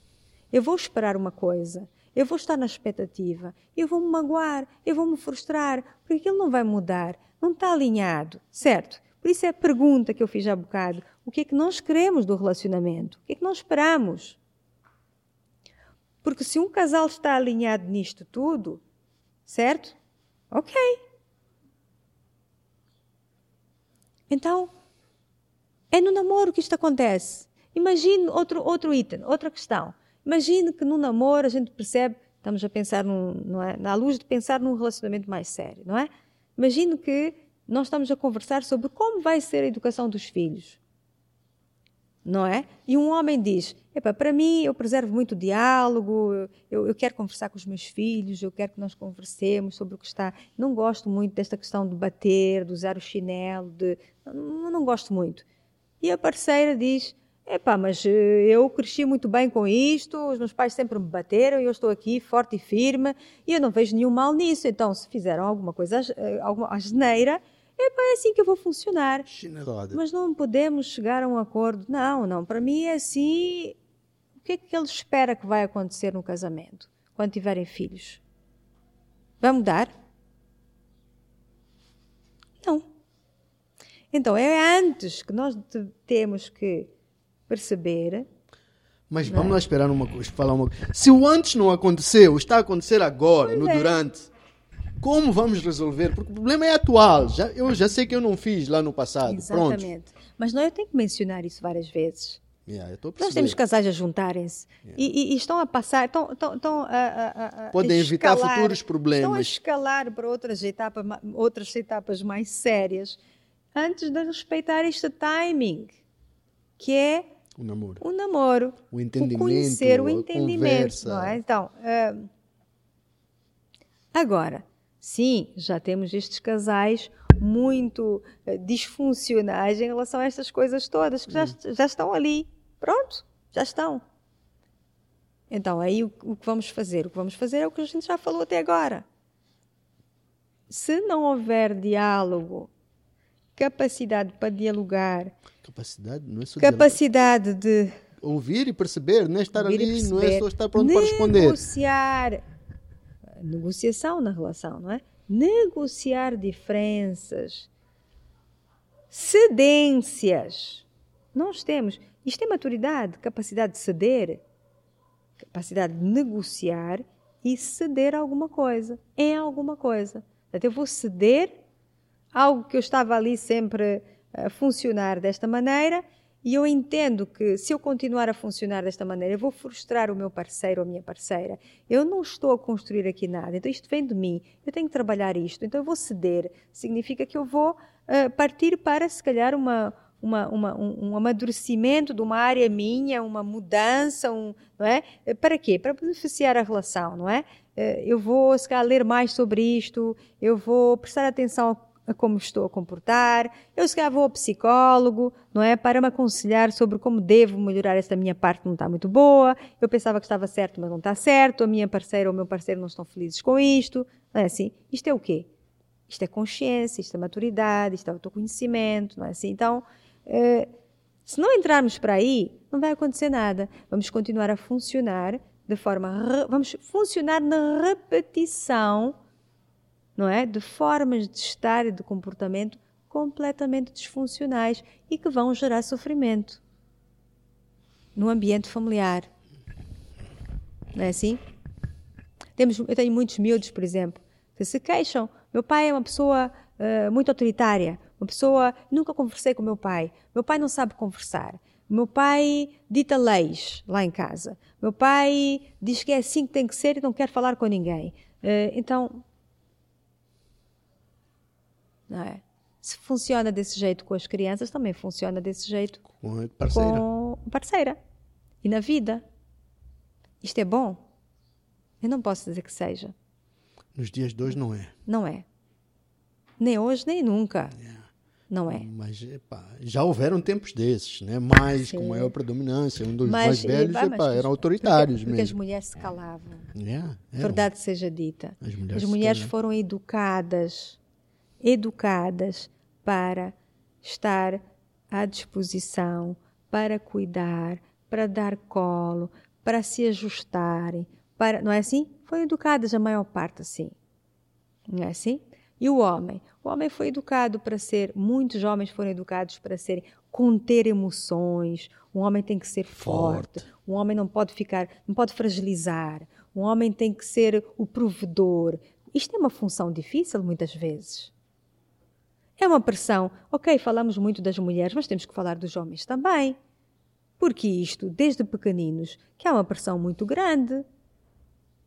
Speaker 2: eu vou esperar uma coisa, eu vou estar na expectativa, eu vou me magoar, eu vou me frustrar, porque aquilo não vai mudar, não está alinhado, certo? Por isso é a pergunta que eu fiz há bocado: o que é que nós queremos do relacionamento? O que é que nós esperamos? Porque se um casal está alinhado nisto tudo, certo? Ok. Então, é no namoro que isto acontece. Imagine outro, outro item, outra questão. Imagine que no namoro a gente percebe, estamos a pensar num, é? na luz de pensar num relacionamento mais sério, não é? Imagine que nós estamos a conversar sobre como vai ser a educação dos filhos. Não é? E um homem diz: para mim, eu preservo muito o diálogo, eu, eu, quero conversar com os meus filhos, eu quero que nós conversemos sobre o que está. Não gosto muito desta questão de bater, de usar o chinelo, de... não, não gosto muito. E a parceira diz: Epá, mas eh, eu cresci muito bem com isto, os meus pais sempre me bateram e eu estou aqui forte e firme e eu não vejo nenhum mal nisso. Então, se fizeram alguma coisa, eh, alguma asneira, epá, é assim que eu vou funcionar. Mas não podemos chegar a um acordo. Não, não, para mim é assim. O que é que ele espera que vai acontecer no casamento, quando tiverem filhos? Vai mudar? Não. Então, é antes que nós temos que perceber.
Speaker 1: Mas vamos é? lá esperar uma coisa, falar uma coisa. Se o antes não aconteceu, está a acontecer agora, pois no é. durante. Como vamos resolver? Porque o problema é atual. Já, eu já sei que eu não fiz lá no passado. Exatamente. Pronto.
Speaker 2: Mas não, eu tenho que mencionar isso várias vezes.
Speaker 1: Yeah,
Speaker 2: Nós temos casais a juntarem-se yeah. e, e, estão a passar, estão, estão, estão a, a, a,
Speaker 1: Podem evitar futuros problemas.
Speaker 2: Estão a escalar para outras etapas, outras etapas mais sérias antes de respeitar este timing, que é
Speaker 1: o namoro.
Speaker 2: O namoro.
Speaker 1: O entendimento.
Speaker 2: O conhecer, o entendimento. É? Então, uh, agora, sim, já temos estes casais muito uh, disfuncionais em relação a estas coisas todas, que já, hum. já estão ali. Pronto, já estão. Então, aí o, o que vamos fazer? O que vamos fazer é o que a gente já falou até agora. Se não houver diálogo, capacidade para dialogar,
Speaker 1: Capacidade, não é só
Speaker 2: Capacidade de
Speaker 1: ouvir e perceber, não é estar ali, não é só estar pronto para responder.
Speaker 2: Negociar. Negociação na relação, não é? Negociar diferenças. Cedências. Nós temos. Isto é maturidade, capacidade de ceder, capacidade de negociar e ceder alguma coisa, em alguma coisa. Portanto, eu vou ceder algo que eu estava ali sempre a funcionar desta maneira e eu entendo que se eu continuar a funcionar desta maneira, eu vou frustrar o meu parceiro ou a minha parceira. Eu não estou a construir aqui nada, então isto vem de mim, eu tenho que trabalhar isto, então eu vou ceder. Significa que eu vou uh, partir para, se calhar, uma, uma, uma, um, um, amadurecimento de uma área minha, uma mudança, um, não é? Para quê? Para beneficiar a relação, não é? Uh, eu vou, se calhar, ler mais sobre isto, eu vou prestar atenção como estou a comportar. Eu se calhar vou ao psicólogo, não é? Para me aconselhar sobre como devo melhorar esta minha parte que não está muito boa. Eu pensava que estava certo, mas não está certo. A minha parceira ou o meu parceiro não estão felizes com isto. Não é assim? Isto é o quê? Isto é consciência, isto é maturidade, isto é autoconhecimento, não é assim? Então, eh, se não entrarmos para aí, não vai acontecer nada. Vamos continuar a funcionar de forma. Vamos funcionar na repetição não é? De formas de estar e de comportamento completamente disfuncionais e que vão gerar sofrimento no ambiente familiar. Não é assim? Temos, eu tenho muitos miúdos, por exemplo, que se queixam. Meu pai é uma pessoa uh, muito autoritária, uma pessoa. Nunca conversei com meu pai. Meu pai não sabe conversar. Meu pai dita leis lá em casa. Meu pai diz que é assim que tem que ser e não quer falar com ninguém. Uh, então, não é? Se funciona desse jeito com as crianças, também funciona desse jeito
Speaker 1: com a parceira.
Speaker 2: Com parceira. E na vida. Isto é bom? Eu não posso dizer que seja.
Speaker 1: Nos dias de hoje não é.
Speaker 2: Não é. Nem hoje, nem nunca. Yeah. Não é.
Speaker 1: Mas epá, já houveram tempos desses, né? mais Sim. com maior predominância. Um dos mas, mais velhos epá, epá, eram autoritários
Speaker 2: porque,
Speaker 1: mesmo.
Speaker 2: Porque as mulheres se calavam.
Speaker 1: Yeah,
Speaker 2: Verdade seja dita. As mulheres, as mulheres foram educadas educadas para estar à disposição, para cuidar, para dar colo, para se ajustarem, para, não é assim? Foram educadas a maior parte assim. Não é assim? E o homem? O homem foi educado para ser, muitos homens foram educados para ser conter emoções. Um homem tem que ser forte. forte. Um homem não pode ficar, não pode fragilizar. Um homem tem que ser o provedor isto é uma função difícil muitas vezes. É uma pressão. Ok, falamos muito das mulheres, mas temos que falar dos homens também. Porque isto, desde pequeninos, que há uma pressão muito grande.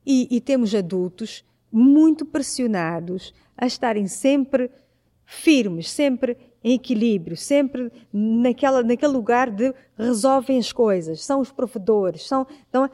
Speaker 2: E, e temos adultos muito pressionados a estarem sempre firmes, sempre em equilíbrio, sempre naquela, naquele lugar de resolvem as coisas, são os provedores, são, então,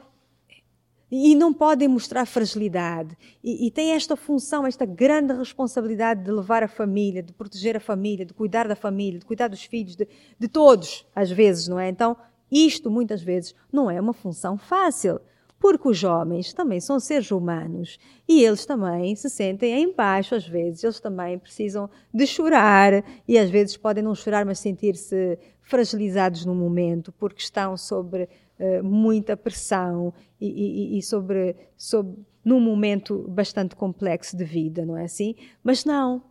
Speaker 2: e não podem mostrar fragilidade. E, e têm esta função, esta grande responsabilidade de levar a família, de proteger a família, de cuidar da família, de cuidar dos filhos, de, de todos, às vezes, não é? Então, isto muitas vezes não é uma função fácil porque os homens também são seres humanos e eles também se sentem em baixo às vezes, eles também precisam de chorar e às vezes podem não chorar, mas sentir-se fragilizados no momento porque estão sobre uh, muita pressão e, e, e sobre, sobre num momento bastante complexo de vida, não é assim? Mas não,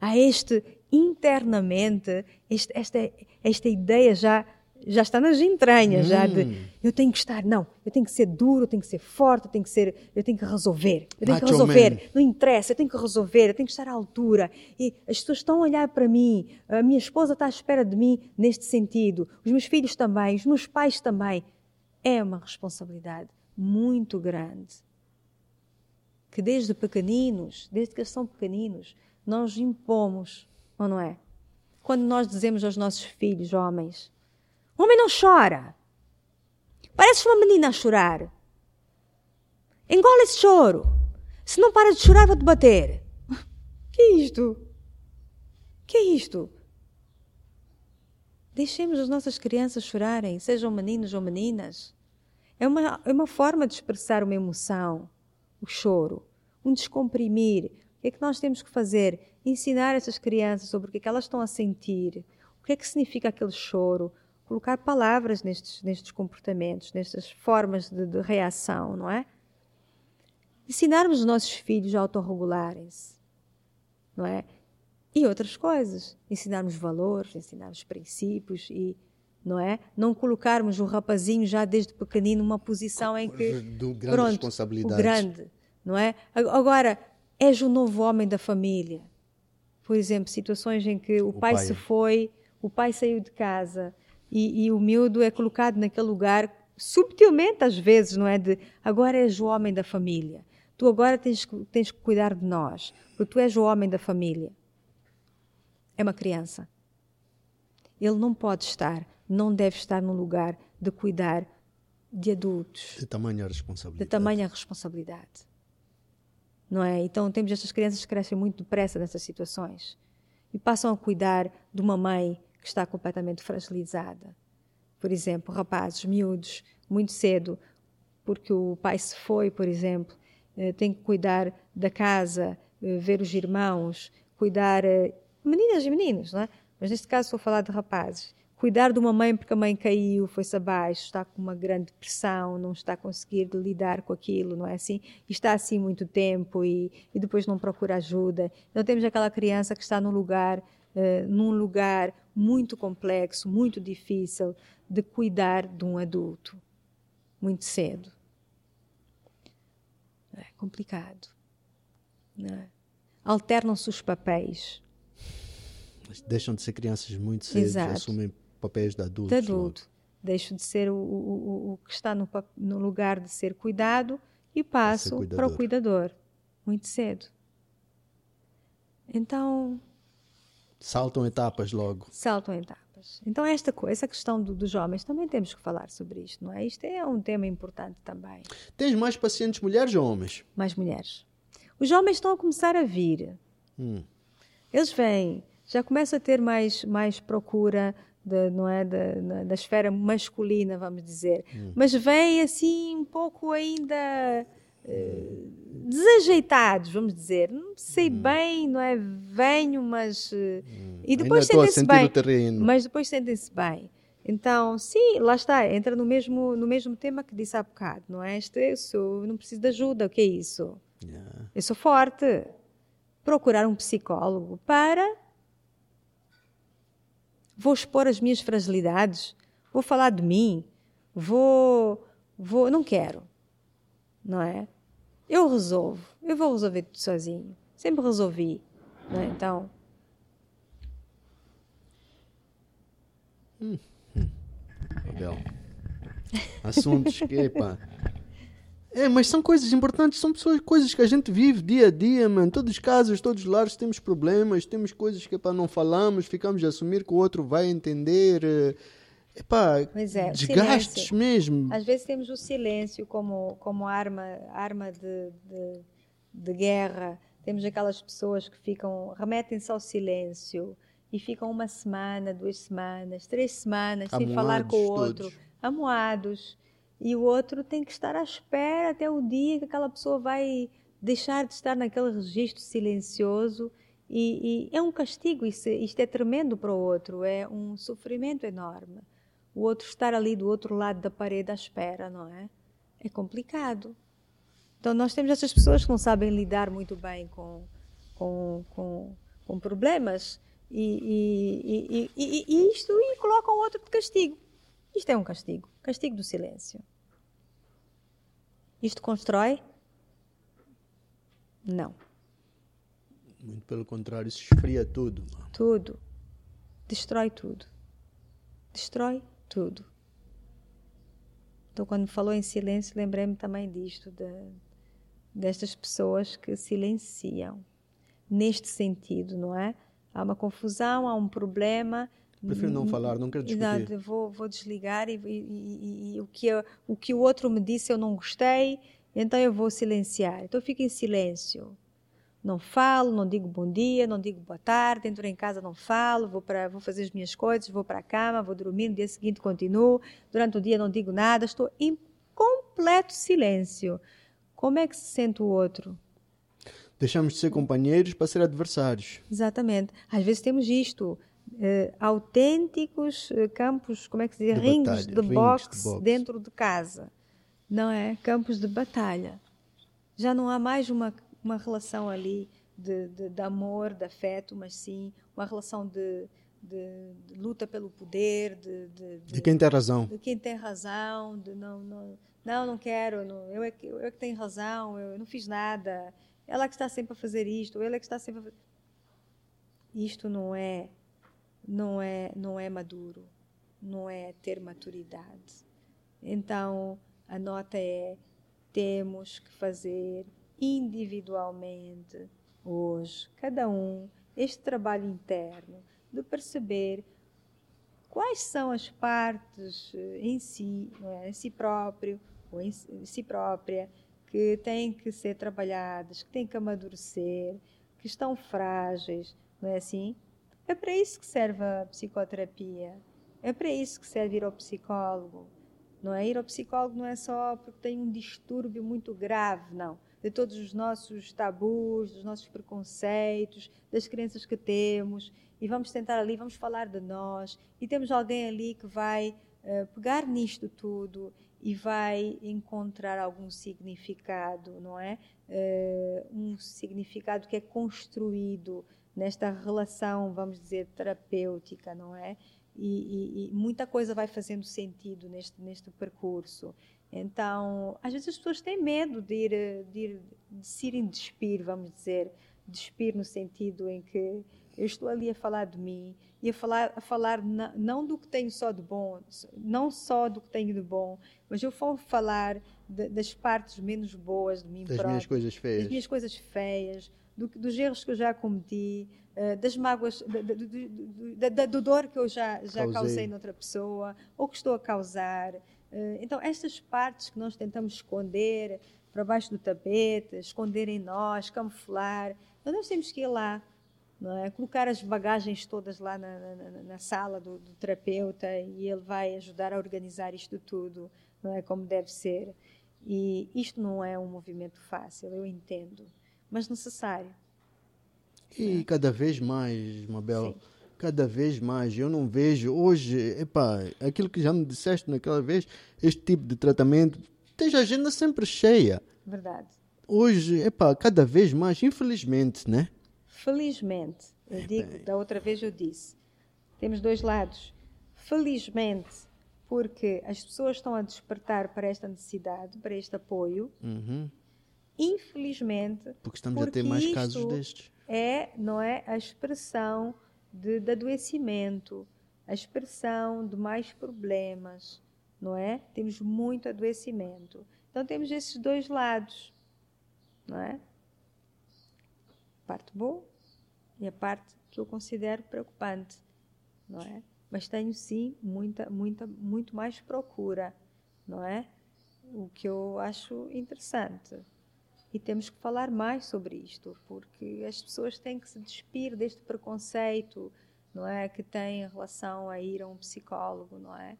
Speaker 2: há este internamente este, esta, esta ideia já já está nas entranhas, hum. já de hum. eu tenho que estar, não, eu tenho que ser duro, eu tenho que ser forte, eu tenho que ser, eu tenho que resolver, eu tenho Macho que resolver, man. não interessa, eu tenho que resolver, eu tenho que estar à altura. E as pessoas estão a olhar para mim, a minha esposa está à espera de mim neste sentido, os meus filhos também, os meus pais também. É uma responsabilidade muito grande. Que desde pequeninos, desde que eles são pequeninos, nós impomos, ou não é? Quando nós dizemos aos nossos filhos, homens, homem não chora. Pareces uma menina a chorar. Engole esse choro. Se não para de chorar, vou-te bater. Que é isto? Que é isto? Deixemos as nossas crianças chorarem, sejam meninos ou meninas. É uma, é uma forma de expressar uma emoção, o choro, um descomprimir. O que é que nós temos que fazer? Ensinar essas crianças sobre o que, é que elas estão a sentir, o que é que significa aquele choro, colocar palavras nestes, nestes comportamentos, nestas formas de, de reação, não é? Ensinarmos os nossos filhos a autorregularem-se, não é? E outras coisas. Ensinarmos valores, ensinarmos princípios e, não é? Não colocarmos o rapazinho já desde pequenino numa posição em que...
Speaker 1: Do grande pronto, responsabilidade.
Speaker 2: O grande, não é? Agora, és o novo homem da família. Por exemplo, situações em que o, o pai, pai se foi, o pai saiu de casa, e, e o miúdo é colocado naquele lugar subtilmente às vezes, não é? De agora és o homem da família. Tu agora tens, tens que cuidar de nós, porque tu és o homem da família. É uma criança. Ele não pode estar, não deve estar num lugar de cuidar de adultos.
Speaker 1: De tamanha responsabilidade.
Speaker 2: De tamanha responsabilidade. Não é? Então temos estas crianças que crescem muito depressa nessas situações e passam a cuidar de uma mãe que está completamente fragilizada. Por exemplo, rapazes miúdos, muito cedo, porque o pai se foi, por exemplo, eh, tem que cuidar da casa, eh, ver os irmãos, cuidar. Eh, meninas e meninos, não é? Mas neste caso vou falar de rapazes. Cuidar de uma mãe porque a mãe caiu, foi-se abaixo, está com uma grande pressão, não está a conseguir lidar com aquilo, não é assim? E está assim muito tempo e, e depois não procura ajuda. Então temos aquela criança que está num lugar, uh, num lugar muito complexo, muito difícil de cuidar de um adulto muito cedo. É complicado. É? Alternam-se os papéis.
Speaker 1: Deixam de ser crianças muito cedo, Exato. assumem papéis de adultos. De
Speaker 2: adulto. Deixam de ser o, o, o que está no, no, lugar de ser cuidado e passam para o cuidador muito cedo. Então,
Speaker 1: Saltam etapas logo.
Speaker 2: Saltam etapas. Então, esta, essa questão do, dos homens, também temos que falar sobre isto, não é? Isto é um tema importante também.
Speaker 1: Tens mais pacientes mulheres ou homens?
Speaker 2: Mais mulheres. Os homens estão a começar a vir. Hum. Eles vêm, já começa a ter mais, mais procura de, não é, da, da esfera masculina, vamos dizer. Hum. Mas vem assim um pouco ainda uh, desajeitados, vamos dizer. Não sei hum. bem, não é? Venho, mas. Uh, hum. E depois sentem-se bem. Mas depois sentem-se bem. Então, sim, lá está, entra no mesmo, no mesmo tema que disse há bocado, não é? Este, eu sou, não preciso de ajuda, o que é isso? Yeah. Eu sou forte. Procurar um psicólogo para. Vou expor as minhas fragilidades, vou falar de mim, vou. vou não quero, não é? Eu resolvo. Eu vou resolver tudo sozinho. Sempre resolvi. Não é? Então.
Speaker 1: Legal. Assuntos que. É, mas são coisas importantes, são pessoas, coisas que a gente vive dia a dia, mano. Todos os casos, todos os lares temos problemas, temos coisas que, pá, não falamos, ficamos a assumir que o outro vai entender. eh, Epá,
Speaker 2: Pois é,
Speaker 1: desgastes
Speaker 2: silêncio.
Speaker 1: mesmo.
Speaker 2: Às vezes temos o silêncio como, como arma, arma de, de, de guerra. Temos aquelas pessoas que ficam, remetem-se ao silêncio e ficam uma semana, duas semanas, três semanas sem falar com o outro,
Speaker 1: todos.
Speaker 2: amuados. E o outro tem que estar à espera até o dia que aquela pessoa vai deixar de estar naquele registro silencioso. E, e é um castigo, isso, isto é tremendo para o outro, é um sofrimento enorme o outro estar ali do outro lado da parede à espera, não é? É complicado. Então nós temos essas pessoas que não sabem lidar muito bem com, com, com, com problemas e, e, e, e, e isto e colocam o outro de castigo. Isto é um castigo, castigo do silêncio. Isto constrói? Não.
Speaker 1: Muito pelo contrário, isso esfria tudo.
Speaker 2: Tudo. Destrói tudo. Destrói tudo. Então, quando falou em silêncio, lembrei-me também disto, de, destas pessoas que silenciam. Neste sentido, não é? Há uma confusão, há um problema.
Speaker 1: Prefiro não falar, não quero discutir.
Speaker 2: Exato, vou, vou desligar e, e- e- e o, que eu- o que o outro me disse eu não gostei, então eu vou silenciar. Então eu fico em silêncio. Não falo, não digo bom dia, não digo boa tarde, entro em casa, não falo, vou, para, vou fazer as minhas coisas, vou para a cama, vou dormir, no dia seguinte continuo, durante o dia não digo nada, estou em completo silêncio. Como é que se sente o outro?
Speaker 1: Deixamos de ser companheiros para ser adversários.
Speaker 2: Exatamente. Às vezes temos isto, eh, autênticos eh, campos, como é que se diz?
Speaker 1: De
Speaker 2: Rings
Speaker 1: batalha,
Speaker 2: de,
Speaker 1: rings de
Speaker 2: boxe
Speaker 1: boxe.
Speaker 2: dentro de casa. Não é? Campos de batalha. Já não há mais uma, uma relação ali de, de, de amor, de afeto, mas sim uma relação de, de- luta pelo poder, de, de,
Speaker 1: De quem tem razão.
Speaker 2: de quem tem razão, de não, não, não, não quero, não, eu, é que, eu é que tenho razão, eu não fiz nada, ela é que está sempre a fazer isto, ele é que está sempre a fazer... Isto não é, não é, não é maduro, não é ter maturidade. Então, a nota é, temos que fazer individualmente, hoje, cada um, este trabalho interno de perceber quais são as partes eh, em si, é? em si próprio ou em si própria, que têm que ser trabalhadas, que têm que amadurecer, que estão frágeis, não é assim? É para isso que serve a psicoterapia, é para isso que serve ir ao psicólogo. Não é? Ir ao psicólogo não é só porque tem um distúrbio muito grave, não. De todos os nossos tabus, dos nossos preconceitos, das crenças que temos, e vamos tentar ali, vamos falar de nós, e temos alguém ali que vai eh, pegar nisto tudo e vai encontrar algum significado, não é? Eh, um significado que é construído nesta relação, vamos dizer, terapêutica, não é? E, e- e muita coisa vai fazendo sentido neste, neste percurso. Então, às vezes as pessoas têm medo de, ir, de, ir, de se irem despir, vamos dizer, despir no sentido em que eu estou ali a falar de mim e a falar, a falar na- não do que tenho só de bom, não só do que tenho de bom, mas eu vou falar de- das partes menos boas de mim
Speaker 1: Das
Speaker 2: própria
Speaker 1: minhas coisas feias.
Speaker 2: das minhas coisas feias, do, dos erros que eu já cometi, eh, das mágoas, da, da- do, dor que eu já, já
Speaker 1: Causei.
Speaker 2: causei noutra pessoa, ou que estou a causar. Eh, então, estas partes que nós tentamos esconder para baixo do tapete, esconder em nós, camuflar, então nós temos que ir lá, não é? colocar as bagagens todas lá na, na- na- na sala do, do terapeuta e ele vai ajudar a organizar isto tudo, não é como deve ser. E isto não é um movimento fácil, eu entendo, mas necessário.
Speaker 1: E cada vez mais, Mabel,
Speaker 2: Sim.
Speaker 1: cada vez mais. Eu não vejo hoje, epá, aquilo que já me disseste naquela vez, este tipo de tratamento, tens a agenda sempre cheia.
Speaker 2: Verdade.
Speaker 1: Hoje, epá, cada vez mais, infelizmente, né?
Speaker 2: Felizmente, eu digo, da outra vez eu disse, temos dois lados. Felizmente, porque as pessoas estão a despertar para esta necessidade, para este apoio,
Speaker 1: Uhum.
Speaker 2: Infelizmente,
Speaker 1: Porque estamos a ter mais casos destes.
Speaker 2: É, não é, a expressão de, de adoecimento, a expressão de mais problemas, não é? Temos muito adoecimento. Então temos esses dois lados, não é? A parte boa e a parte que eu considero preocupante, não é? Mas tenho sim muita, muita, muito mais procura, não é? O que eu acho interessante. E temos que falar mais sobre isto, porque as pessoas têm que se despir deste preconceito, não é, que tem em relação a ir a um psicólogo, não é?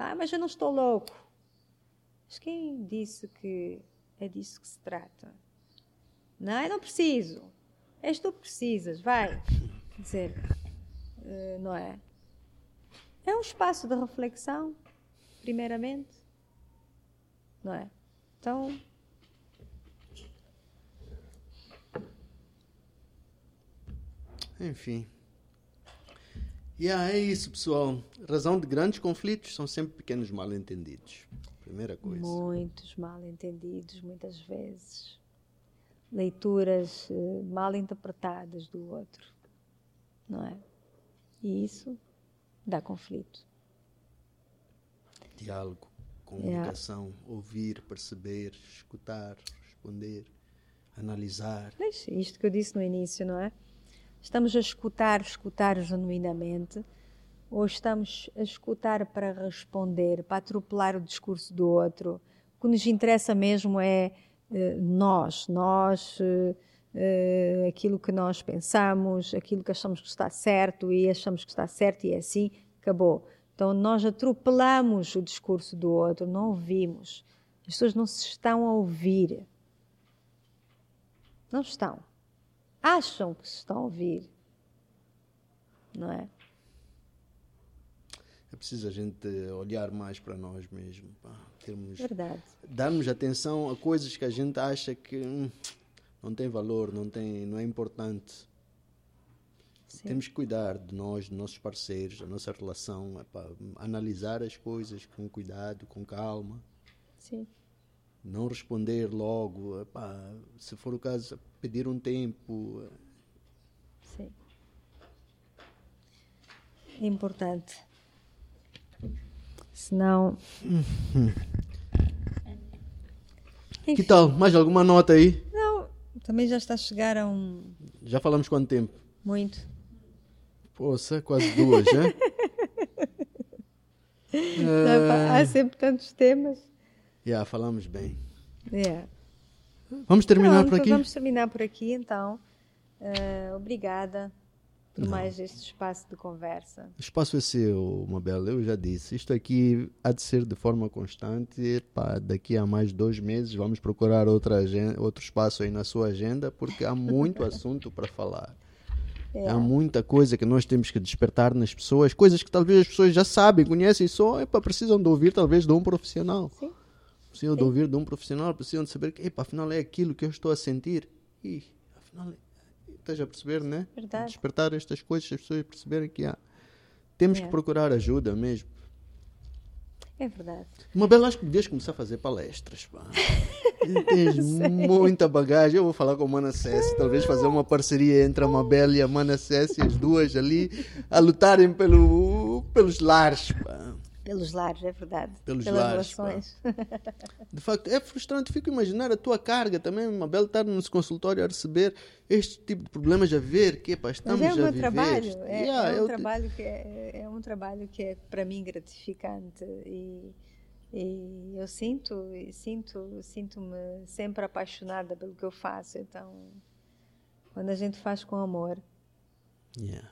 Speaker 2: Ah, mas eu não estou louco. Mas quem disse que é disso que se trata? Não, eu não preciso. És tu que precisas, vai. Quer dizer, eh, não é? É um espaço de reflexão, primeiramente. Não é? Então.
Speaker 1: Enfim. E yeah, é isso, pessoal. Razão de grandes conflitos são sempre pequenos mal-entendidos. Primeira coisa.
Speaker 2: Muitos mal-entendidos, muitas vezes. Leituras uh, mal interpretadas do outro. Não é? E isso dá conflito.
Speaker 1: Diálogo, comunicação, yeah. ouvir, perceber, escutar, responder, analisar.
Speaker 2: Deixa isto que eu disse no início, não é? Estamos a escutar, escutar genuinamente, ou estamos a escutar para responder, para atropelar o discurso do outro? O que nos interessa mesmo é uh, nós, nós, uh, uh, aquilo que nós pensamos, aquilo que achamos que está certo e achamos que está certo e é assim, acabou. Então nós atropelamos o discurso do outro, não ouvimos. As pessoas não se estão a ouvir. Não estão acham que estão a ouvir. Não é?
Speaker 1: É preciso a gente olhar mais para nós mesmos, termos,
Speaker 2: Verdade.
Speaker 1: darmos atenção a coisas que a gente acha que hum, não tem valor, não tem, não é importante. Sim. Temos que cuidar de nós, dos nossos parceiros, da nossa relação, é para analisar as coisas com cuidado, com calma.
Speaker 2: Sim.
Speaker 1: Não responder logo, epá, se for o caso, pedir um tempo.
Speaker 2: Sim. Importante. Senão.
Speaker 1: Que tal? Mais alguma nota aí?
Speaker 2: Não, também já está a chegar a um.
Speaker 1: Já falamos quanto tempo?
Speaker 2: Muito.
Speaker 1: Poxa, quase duas, né?
Speaker 2: uh... Há sempre tantos temas.
Speaker 1: Já, yeah, falamos bem.
Speaker 2: Yeah.
Speaker 1: Vamos terminar
Speaker 2: Pronto,
Speaker 1: por aqui?
Speaker 2: Vamos terminar por aqui, então. Uh, obrigada por Não. mais este espaço de conversa.
Speaker 1: O espaço é seu, Mabel. Eu já disse. Isto aqui há de ser de forma constante. Pá, daqui a mais dois meses vamos procurar outra agenda, outro espaço aí na sua agenda, porque há muito assunto para falar. É. Há muita coisa que nós temos que despertar nas pessoas, coisas que talvez as pessoas já sabem, conhecem, só epa, precisam de ouvir talvez de um profissional.
Speaker 2: Sim
Speaker 1: precisam de ouvir de um profissional, precisam de saber que, epa, afinal é aquilo que eu estou a sentir. E, afinal, estás a perceber, né?
Speaker 2: Verdade.
Speaker 1: Despertar estas coisas, as pessoas perceberem que há. Temos é. que procurar ajuda mesmo.
Speaker 2: É verdade.
Speaker 1: Mabel, acho que devias começar a fazer palestras. Pá. Tens muita bagagem. Eu vou falar com a Mana Cessi, talvez fazer uma parceria entre a Mabel e a Mana Cessi, as duas ali, a lutarem pelo, pelos lares. Pá.
Speaker 2: Pelos lares, é verdade.
Speaker 1: Pelos
Speaker 2: Pelas
Speaker 1: lares.
Speaker 2: relações.
Speaker 1: De facto, é frustrante. Fico a imaginar a tua carga também, Mabel, estar no consultório a receber este tipo de problemas a ver, que pá, estamos
Speaker 2: Mas é o meu
Speaker 1: a viver.
Speaker 2: trabalho. É,
Speaker 1: Yeah,
Speaker 2: é, um
Speaker 1: eu-
Speaker 2: trabalho que é, é um trabalho que é para mim gratificante e, e eu sinto sinto sinto-me sempre apaixonada pelo que eu faço. Então, quando a gente faz com amor,
Speaker 1: Yeah.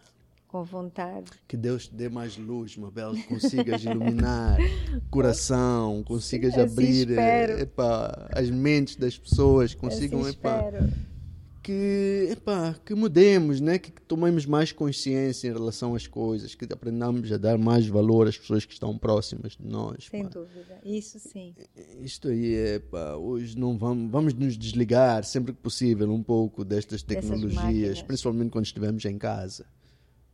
Speaker 2: Com vontade,
Speaker 1: Que Deus te dê mais luz, Mabel, que consigas iluminar o coração, consigas abrir eh, epá, as mentes das pessoas, consigam epá, que, epá, que mudemos, né? que tomemos mais consciência em relação às coisas, que aprendamos a dar mais valor às pessoas que estão próximas de nós.
Speaker 2: Sem
Speaker 1: pá.
Speaker 2: dúvida. Isso sim.
Speaker 1: Isto aí é, pá, hoje não vamos, vamos nos desligar sempre que possível um pouco destas tecnologias, principalmente quando estivermos em casa.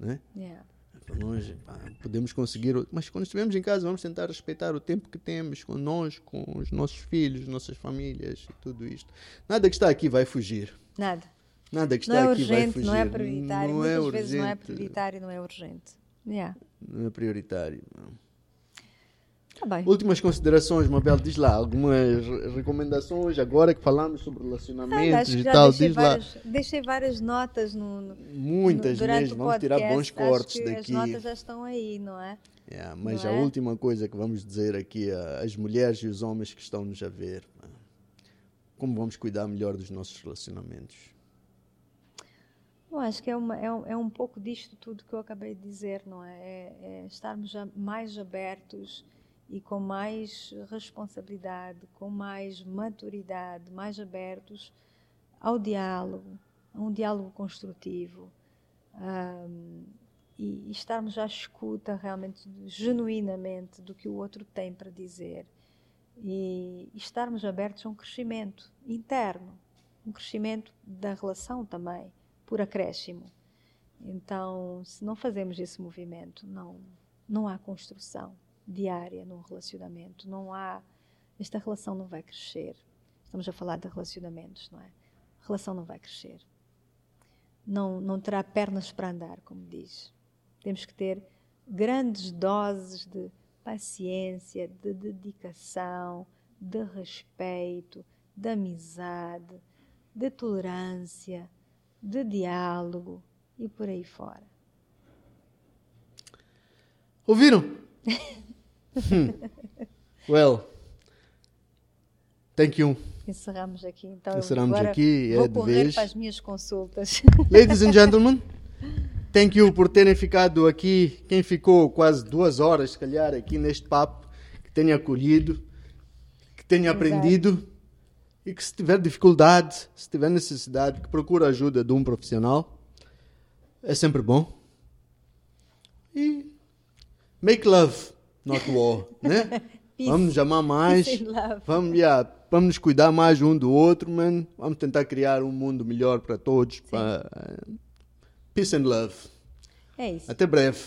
Speaker 1: Né?
Speaker 2: Yeah.
Speaker 1: para nós pá, podemos conseguir. Mas quando estivermos em casa, vamos tentar respeitar o tempo que temos com nós, com os nossos filhos, nossas famílias e tudo isto. Nada que está aqui vai fugir.
Speaker 2: Nada.
Speaker 1: Nada que
Speaker 2: Não
Speaker 1: está
Speaker 2: é
Speaker 1: aqui vai
Speaker 2: urgente,
Speaker 1: fugir.
Speaker 2: não é prioritário.
Speaker 1: Não é
Speaker 2: Muitas vezes não é
Speaker 1: urgente,
Speaker 2: prioritário, não é urgente. Yeah.
Speaker 1: Não é prioritário. não.
Speaker 2: Tá bem.
Speaker 1: Últimas considerações, Mabel, diz lá. Algumas re- recomendações agora que falamos sobre
Speaker 2: Ah,
Speaker 1: relacionamentos
Speaker 2: que
Speaker 1: e tal.
Speaker 2: deixei
Speaker 1: Diz lá.
Speaker 2: várias, deixei várias notas no, no-
Speaker 1: Muitas
Speaker 2: durante
Speaker 1: mesmo. Vamos tirar
Speaker 2: podcast.
Speaker 1: bons cortes daqui.
Speaker 2: As notas já estão aí, não é?
Speaker 1: Yeah, mas
Speaker 2: Não
Speaker 1: a
Speaker 2: é?
Speaker 1: última coisa que vamos dizer aqui às mulheres e os homens que estão nos a ver, pá, como vamos cuidar melhor dos nossos relacionamentos?
Speaker 2: Eu acho que é, uma, é, um, é um pouco disto tudo que eu acabei de dizer, não é? É, é estarmos mais abertos e com mais responsabilidade, com mais maturidade, mais abertos ao diálogo, a um diálogo construtivo. ahm, e, estarmos à escuta realmente, genuinamente, do que o outro tem para dizer. E estarmos abertos a um crescimento interno, um crescimento da relação também, por acréscimo. Então, se não fazemos esse movimento, não, não há construção diária num relacionamento, não há. Esta relação não vai crescer. Estamos a falar de relacionamentos, não é? A relação não vai crescer. Não, não terá pernas para andar, como diz. Temos que ter grandes doses de paciência, de dedicação, de respeito, de amizade, de tolerância, de diálogo e por aí fora.
Speaker 1: Ouviram? Hmm. Well, thank you.
Speaker 2: Encerramos aqui. Então,
Speaker 1: Encerramos
Speaker 2: agora
Speaker 1: aqui, é
Speaker 2: vou
Speaker 1: de
Speaker 2: correr
Speaker 1: vez.
Speaker 2: para as minhas consultas.
Speaker 1: Ladies and gentlemen, thank you por terem ficado aqui. Quem ficou quase duas horas, se calhar, aqui neste papo, que tenha acolhido, que tenha
Speaker 2: Exato.
Speaker 1: aprendido e que se tiver dificuldade, se tiver necessidade, que procure a ajuda de um profissional. É sempre bom. E make love, not war, né?
Speaker 2: Peace.
Speaker 1: Vamos nos amar mais. Vamos, yeah, vamos nos cuidar mais um do outro, man. Vamos tentar criar um mundo melhor para todos. pra- Peace and love.
Speaker 2: É isso.
Speaker 1: Até breve.